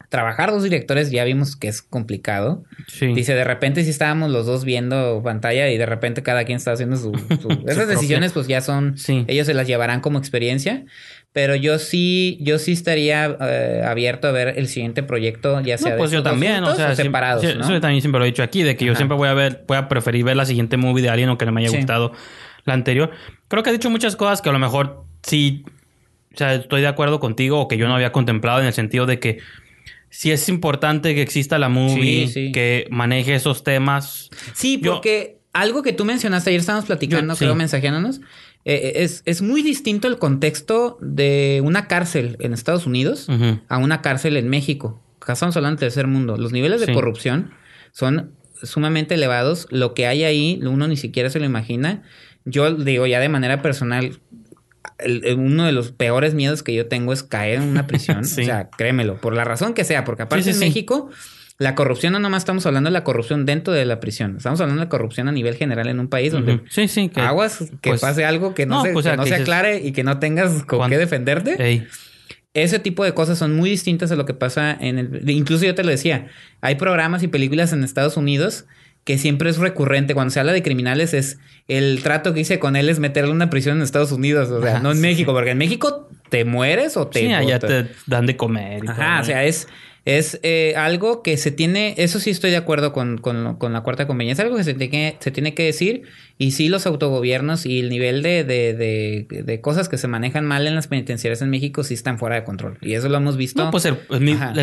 Speaker 1: Trabajar dos directores ya vimos que es complicado.
Speaker 2: Sí.
Speaker 1: Dice, de repente sí estábamos los dos viendo pantalla y de repente cada quien está haciendo su... su- Esas decisiones pues ya son...
Speaker 2: Sí.
Speaker 1: Ellos se las llevarán como experiencia. Pero yo sí, yo sí estaría eh, abierto a ver el siguiente proyecto, ya sea
Speaker 2: No, pues
Speaker 1: de
Speaker 2: yo también, o sea,
Speaker 1: separados,
Speaker 2: eso yo también siempre lo he dicho aquí, de que yo siempre voy a ver, voy a preferir ver la siguiente movie de alguien o que no me haya
Speaker 1: Sí.
Speaker 2: gustado la anterior. Creo que has dicho muchas cosas que a lo mejor sí, o sea, estoy de acuerdo contigo o que yo no había contemplado en el sentido de que sí es importante que exista la movie,
Speaker 1: Sí, sí.
Speaker 2: que maneje esos temas.
Speaker 1: Sí,
Speaker 2: Yo-
Speaker 1: porque algo que tú mencionaste, ayer estábamos platicando,
Speaker 2: Yo-
Speaker 1: creo, mensajeándonos, eh, es, es muy distinto el contexto de una cárcel en Estados Unidos a una cárcel en México. Estamos hablando del tercer mundo. Los niveles de
Speaker 2: Sí.
Speaker 1: corrupción son sumamente elevados. Lo que hay ahí, uno ni siquiera se lo imagina. Yo digo ya de manera personal, el- el- uno de los peores miedos que yo tengo es caer en una prisión.
Speaker 2: Sí.
Speaker 1: O sea, créemelo, por la razón que sea, porque aparte
Speaker 2: Sí,
Speaker 1: en. México, la corrupción no nomás estamos hablando de la corrupción dentro de la prisión, estamos hablando de la corrupción a nivel general en un país donde
Speaker 2: Ujú. Sí, sí. Que,
Speaker 1: aguas que
Speaker 2: pues,
Speaker 1: pase algo que no,
Speaker 2: no,
Speaker 1: se,
Speaker 2: pues,
Speaker 1: que no
Speaker 2: que
Speaker 1: se
Speaker 2: dices,
Speaker 1: aclare y que no tengas con
Speaker 2: ¿cuán-
Speaker 1: qué defenderte. Ese tipo de cosas son muy distintas a lo que pasa en el... Incluso yo te lo decía, hay programas y películas en Estados Unidos que siempre es recurrente. Cuando se habla de criminales es el trato que hice con él es meterle a una prisión en Estados Unidos, o sea,
Speaker 2: Ajá,
Speaker 1: no en
Speaker 2: sí.
Speaker 1: México, porque en México te mueres o te...
Speaker 2: Sí, allá te dan de comer. Y
Speaker 1: Ajá,
Speaker 2: todo,
Speaker 1: o sea, es, es eh, algo que se tiene, eso sí estoy de acuerdo con, con, la cuarta compañía, es algo que se tiene, se tiene que decir y sí los autogobiernos y el nivel de, de, de, de cosas que se manejan mal en las penitenciarias en México sí están fuera de control y eso lo hemos visto.
Speaker 2: No, pues el-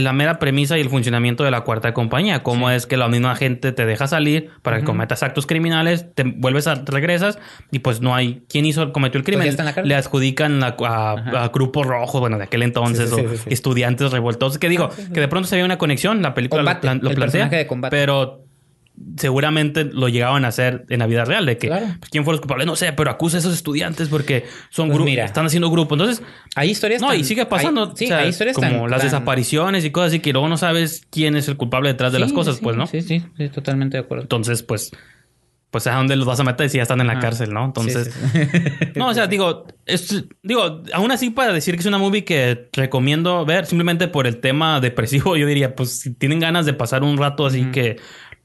Speaker 2: la mera premisa y el funcionamiento de la cuarta compañía. Cómo es que la misma gente te deja salir para que cometas actos criminales, te vuelves a, regresas y pues no hay quién hizo, cometió el crimen.
Speaker 1: Pues ya está en la cárcel.
Speaker 2: Le adjudican a, a, a grupos rojos, bueno, de aquel entonces,
Speaker 1: Sí, sí,
Speaker 2: o estudiantes revoltosos. Que digo, que de pronto se ve una conexión, la película lo,
Speaker 1: Combate,
Speaker 2: lo plantea,
Speaker 1: de
Speaker 2: pero seguramente lo llegaban a hacer en la vida real, de que
Speaker 1: Claro.
Speaker 2: pues, quién fue los culpables, no sé, pero acusa a esos estudiantes porque son
Speaker 1: Pues
Speaker 2: grupos,
Speaker 1: mira.
Speaker 2: están haciendo grupos. Entonces,
Speaker 1: Hay historias
Speaker 2: no,
Speaker 1: tan-
Speaker 2: y sigue pasando.
Speaker 1: hay- sí,
Speaker 2: o sea,
Speaker 1: hay historias
Speaker 2: como
Speaker 1: tan-
Speaker 2: las
Speaker 1: tan-
Speaker 2: desapariciones y cosas así que luego no sabes quién es el culpable detrás de las cosas,
Speaker 1: sí,
Speaker 2: pues, ¿no?
Speaker 1: Sí, sí, sí, totalmente de acuerdo.
Speaker 2: Entonces, pues, pues a dónde los vas a meter si ya están en la cárcel, ¿no? Entonces,
Speaker 1: Sí, sí, sí.
Speaker 2: no, o sea, digo, es- digo, aún así para decir que es una movie que recomiendo ver simplemente por el tema depresivo, yo diría, pues si tienen ganas de pasar un rato así que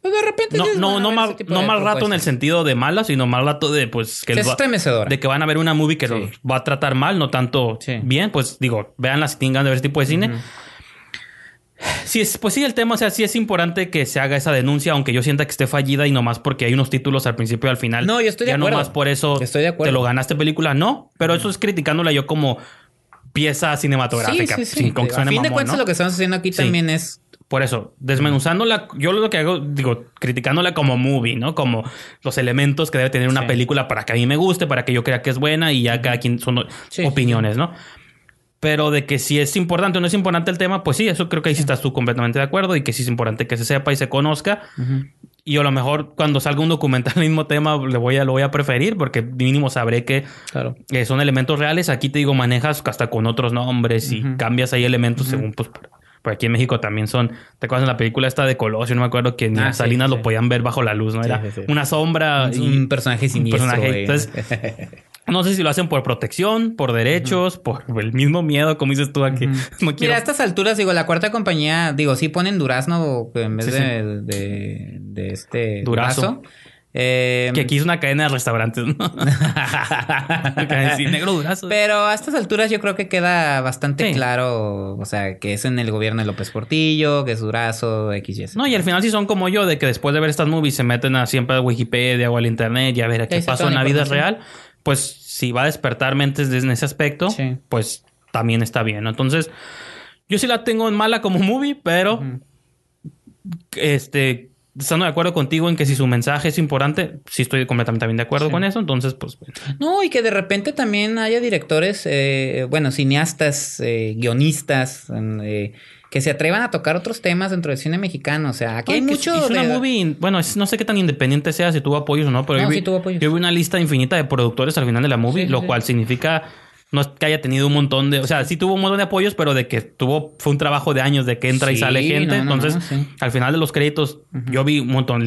Speaker 1: Pues de repente
Speaker 2: no no no mal, no mal rato en el sentido de mala, sino mal rato de pues que va- de que van a ver una movie que los va a tratar mal, no tanto bien, pues digo, veanla si tienen ganas de ver ese tipo de cine. Sí, es, pues sí, el tema, o sea, sí es importante que se haga esa denuncia, aunque yo sienta que esté fallida y nomás porque hay unos títulos al principio y al final.
Speaker 1: No, yo estoy de
Speaker 2: ya
Speaker 1: acuerdo.
Speaker 2: nomás por eso
Speaker 1: Estoy de acuerdo.
Speaker 2: te lo ganaste película, no. Pero eso es criticándola yo como pieza cinematográfica.
Speaker 1: Sí, sí, sí.
Speaker 2: con que
Speaker 1: a
Speaker 2: suene
Speaker 1: fin de cuentas
Speaker 2: ¿no?
Speaker 1: lo que estamos haciendo aquí también es
Speaker 2: Por eso, desmenuzándola, yo lo que hago, digo, criticándola como movie, ¿no? Como los elementos que debe tener una película para que a mí me guste, para que yo crea que es buena y ya cada quien son opiniones, ¿no? Pero de que si es importante o no es importante el tema, pues sí, eso creo que ahí sí estás tú completamente de acuerdo y que sí es importante que se sepa y se conozca. Y a lo mejor cuando salga un documental del mismo tema le voy a, lo voy a preferir porque mínimo sabré que
Speaker 1: claro.
Speaker 2: eh, son elementos reales. Aquí te digo, manejas hasta con otros nombres y cambias ahí elementos según, pues, por, por aquí en México también son. ¿Te acuerdas en la película esta de Colosio? No me acuerdo que ni
Speaker 1: Ah,
Speaker 2: a
Speaker 1: sí,
Speaker 2: Salinas
Speaker 1: sí.
Speaker 2: lo podían ver bajo la luz, ¿no? Era
Speaker 1: sí,
Speaker 2: una sombra.
Speaker 1: Es
Speaker 2: y-
Speaker 1: un personaje siniestro.
Speaker 2: personaje.
Speaker 1: güey.
Speaker 2: Entonces, no sé si lo hacen por protección, por derechos, por el mismo miedo, como dices tú aquí. No quiero.
Speaker 1: Mira, a estas alturas, digo, la cuarta compañía, digo, sí ponen durazno en vez
Speaker 2: Sí, sí.
Speaker 1: de, de, este
Speaker 2: Durazo.
Speaker 1: durazo. Eh,
Speaker 2: Que aquí es una cadena de restaurantes, ¿no? sí, negro durazo.
Speaker 1: Pero a estas alturas yo creo que queda bastante
Speaker 2: Sí.
Speaker 1: claro, o sea, que es en el gobierno de López Portillo, que es Durazo, X y Z.
Speaker 2: No, y al final sí son como yo, de que después de ver estas movies se meten a siempre a Wikipedia o al internet y a ver
Speaker 1: ahí
Speaker 2: qué pasó en
Speaker 1: la
Speaker 2: vida real. Pues si va a despertar mentes desde ese aspecto,
Speaker 1: Sí.
Speaker 2: pues también está bien. Entonces, yo sí la tengo en mala como movie, pero este estando de acuerdo contigo en que si su mensaje es importante, sí estoy completamente también de acuerdo
Speaker 1: Sí.
Speaker 2: con eso. Entonces, pues
Speaker 1: No, y que de repente también haya directores, eh, bueno, cineastas, eh, guionistas, en, eh, que se atrevan a tocar otros temas dentro del cine mexicano. O sea, aquí
Speaker 2: Ay,
Speaker 1: hay mucho.
Speaker 2: Es una
Speaker 1: de-
Speaker 2: movie, bueno, es- no sé qué tan independiente sea, si tuvo apoyos o no, pero
Speaker 1: No,
Speaker 2: yo, vi,
Speaker 1: tuvo apoyos.
Speaker 2: yo vi una lista infinita de productores al final de la movie,
Speaker 1: Sí,
Speaker 2: lo
Speaker 1: sí.
Speaker 2: cual significa no es que haya tenido un montón de, o sea, sí tuvo un montón de apoyos, pero de que tuvo, fue un trabajo de años de que entra y sale gente.
Speaker 1: no, no,
Speaker 2: Entonces,
Speaker 1: no, sí.
Speaker 2: al final de los créditos, yo vi un montón,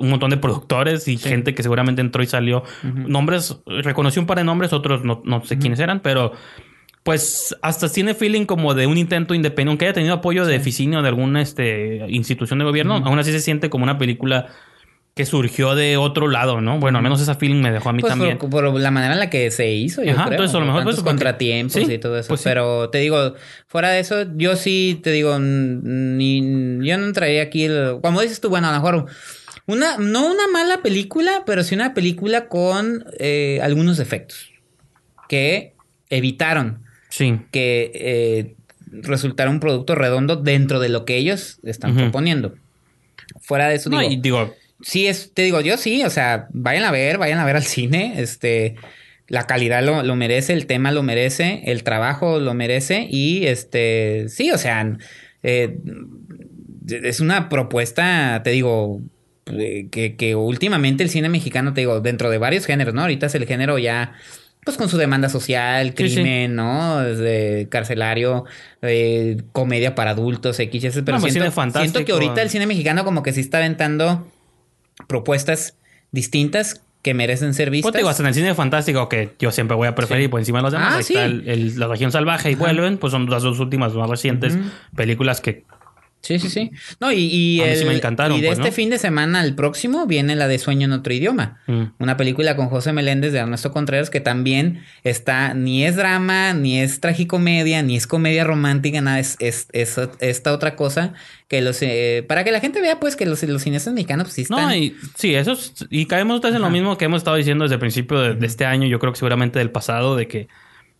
Speaker 2: un montón de productores y gente que seguramente entró y salió. Nombres, reconocí un par de nombres, otros no, no sé quiénes eran, pero pues hasta tiene feeling como de un intento independiente, aunque haya tenido apoyo de Ficinio o de alguna este, institución de gobierno, aún así se siente como una película que surgió de otro lado, ¿no? Bueno, al menos esa film me dejó a mí
Speaker 1: Pues
Speaker 2: también.
Speaker 1: por, por la manera en la que se hizo, yo
Speaker 2: Ajá,
Speaker 1: creo.
Speaker 2: entonces, a lo mejor, pues,
Speaker 1: contratiempos
Speaker 2: sí,
Speaker 1: y todo eso.
Speaker 2: pues, sí.
Speaker 1: Pero te digo, fuera de eso, yo sí te digo, ni, yo no entraría aquí. el- como dices tú, bueno, a lo mejor una, no una mala película, pero sí una película con eh, algunos defectos que evitaron
Speaker 2: Sí.
Speaker 1: que eh, resultara un producto redondo dentro de lo que ellos están proponiendo. Fuera de eso,
Speaker 2: No,
Speaker 1: digo,
Speaker 2: y digo,
Speaker 1: Sí, es, te digo, yo sí, o sea, vayan a ver, vayan a ver al cine, este, la calidad lo, lo merece, el tema lo merece, el trabajo lo merece y este, sí, o sea, eh, es una propuesta, te digo, eh, que, que últimamente el cine mexicano, te digo, dentro de varios géneros, ¿no? Ahorita es el género ya, pues con su demanda social,
Speaker 2: Sí, sí.
Speaker 1: crimen, ¿no? Desde carcelario, eh, comedia para adultos, X, pero
Speaker 2: No, pues,
Speaker 1: siento, que ahorita el cine mexicano como que sí está aventando propuestas distintas que merecen ser vistas.
Speaker 2: pues te digo, hasta en el cine fantástico, que yo siempre voy a preferir
Speaker 1: Sí.
Speaker 2: por encima de los demás.
Speaker 1: Ah,
Speaker 2: Ahí
Speaker 1: sí.
Speaker 2: está el- el- La región salvaje y vuelven, pues son las dos últimas más recientes películas que
Speaker 1: Sí, sí, sí. No, y, y,
Speaker 2: sí
Speaker 1: el-
Speaker 2: me encantaron,
Speaker 1: y de
Speaker 2: pues,
Speaker 1: este
Speaker 2: ¿no?
Speaker 1: fin de semana al próximo viene la de Sueño en otro idioma.
Speaker 2: Mm.
Speaker 1: Una película con José Meléndez de Ernesto Contreras que también está, ni es drama, ni es tragicomedia, ni es comedia romántica, nada, es, es, es esta otra cosa que los, eh, para que la gente vea pues que los, los cineastas mexicanos pues sí están...
Speaker 2: No, y sí, eso es- y caemos vez en lo mismo que hemos estado diciendo desde el principio de, de este año, yo creo que seguramente del pasado, de que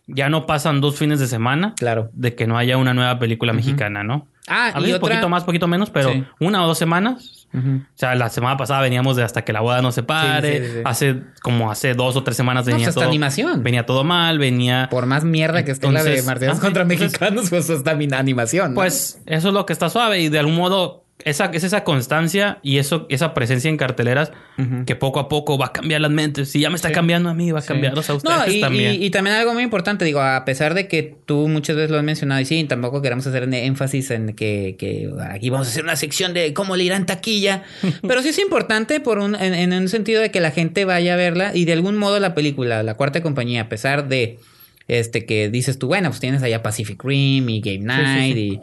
Speaker 2: ya no pasan dos fines de semana
Speaker 1: Claro.
Speaker 2: de que no haya una nueva película mexicana, ¿no?
Speaker 1: Ah,
Speaker 2: A
Speaker 1: y
Speaker 2: veces
Speaker 1: otra...
Speaker 2: poquito más, poquito menos, pero
Speaker 1: Sí.
Speaker 2: una o dos semanas.
Speaker 1: Ujú.
Speaker 2: O sea, la semana pasada veníamos de hasta que la boda no se pare.
Speaker 1: Sí, sí, sí, sí.
Speaker 2: Hace como hace dos o tres semanas
Speaker 1: No,
Speaker 2: venía
Speaker 1: pues hasta
Speaker 2: todo.
Speaker 1: animación.
Speaker 2: Venía todo mal, venía.
Speaker 1: Por más mierda que esté la de
Speaker 2: Entonces, ah,
Speaker 1: contra
Speaker 2: entonces-
Speaker 1: Mexicanos, pues hasta mi animación. ¿no?
Speaker 2: Pues eso es lo que está suave y de algún modo esa, es esa constancia y eso, esa presencia en carteleras que poco a poco va a cambiar las mentes. Si ya me está cambiando a mí, va a cambiarlos a ustedes
Speaker 1: No, y,
Speaker 2: también.
Speaker 1: Y, y también algo muy importante, digo, a pesar de que tú muchas veces lo has mencionado, y sí, tampoco queremos hacer énfasis en que, que aquí vamos a hacer una sección de cómo le irán taquilla, pero sí es importante por un, en, en un sentido de que la gente vaya a verla y de algún modo la película, la cuarta compañía, a pesar de este que dices tú, bueno, pues tienes allá Pacific Rim y Game Night y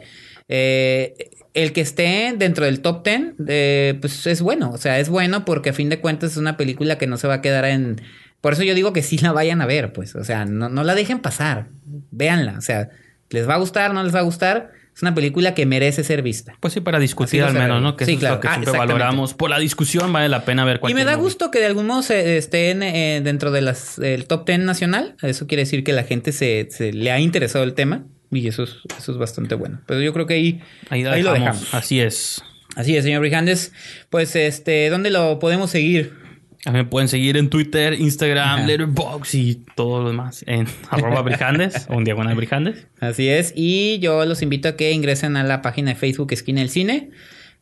Speaker 1: eh, el que esté dentro del top 10, eh, pues es bueno. O sea, es bueno porque a fin de cuentas es una película que no se va a quedar en. Por eso yo digo que sí la vayan a ver, pues. O sea, no, no la dejen pasar. Véanla. O sea, les va a gustar, no les va a gustar. Es una película que merece ser vista.
Speaker 2: Pues sí, para discutir al menos. ¿no? Que
Speaker 1: Sí,
Speaker 2: eso
Speaker 1: claro.
Speaker 2: es lo que
Speaker 1: Ah,
Speaker 2: siempre valoramos. Por la discusión vale la pena ver
Speaker 1: Y
Speaker 2: cualquier
Speaker 1: me da
Speaker 2: movie.
Speaker 1: gusto que de algún modo se estén eh, dentro de las el top 10 nacional. Eso quiere decir que la gente se, se le ha interesado el tema. Y eso es, eso es bastante bueno. Pero yo creo que ahí,
Speaker 2: Ahí,
Speaker 1: ahí lo
Speaker 2: dejamos. Así es.
Speaker 1: Así es, señor Brijandes. Pues, este, ¿dónde lo podemos seguir?
Speaker 2: A mí me pueden seguir en Twitter, Instagram. Letterboxd y todo lo demás en arroba brijandes o en diagonal brijandes.
Speaker 1: Así es. Y yo los invito a que ingresen a la página de Facebook Esquina del Cine.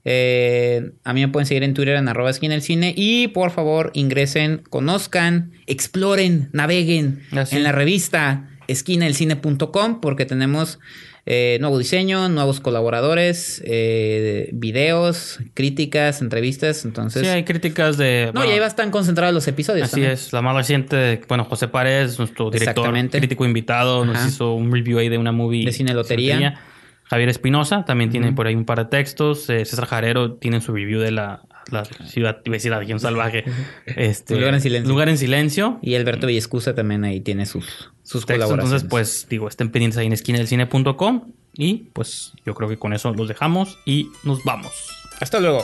Speaker 1: Eh, a mí me pueden seguir en Twitter en arroba esquina del cine. Y por favor, ingresen, conozcan, exploren, naveguen
Speaker 2: Así.
Speaker 1: en la revista esquinadelcine.com porque tenemos eh, nuevo diseño, nuevos colaboradores, eh, videos, críticas, entrevistas. Entonces,
Speaker 2: Sí, hay críticas de...
Speaker 1: no,
Speaker 2: bueno,
Speaker 1: y ahí estar concentrados los episodios.
Speaker 2: Así
Speaker 1: también.
Speaker 2: es, la más reciente, bueno, José Párez, nuestro director, crítico invitado, nos hizo un review ahí de una movie.
Speaker 1: De Cine Lotería.
Speaker 2: Javier Espinosa también tiene por ahí un par de textos. Eh, César Jarero tiene su review de la, la ciudad, iba a decir la región salvaje. Este,
Speaker 1: Lugar en silencio.
Speaker 2: Lugar en silencio.
Speaker 1: Y Alberto Villescusa también ahí tiene sus, sus
Speaker 2: Textos, entonces, pues, digo, estén pendientes ahí en esquinadelcine.com. Y pues yo creo que con eso los dejamos y nos vamos.
Speaker 1: Hasta luego.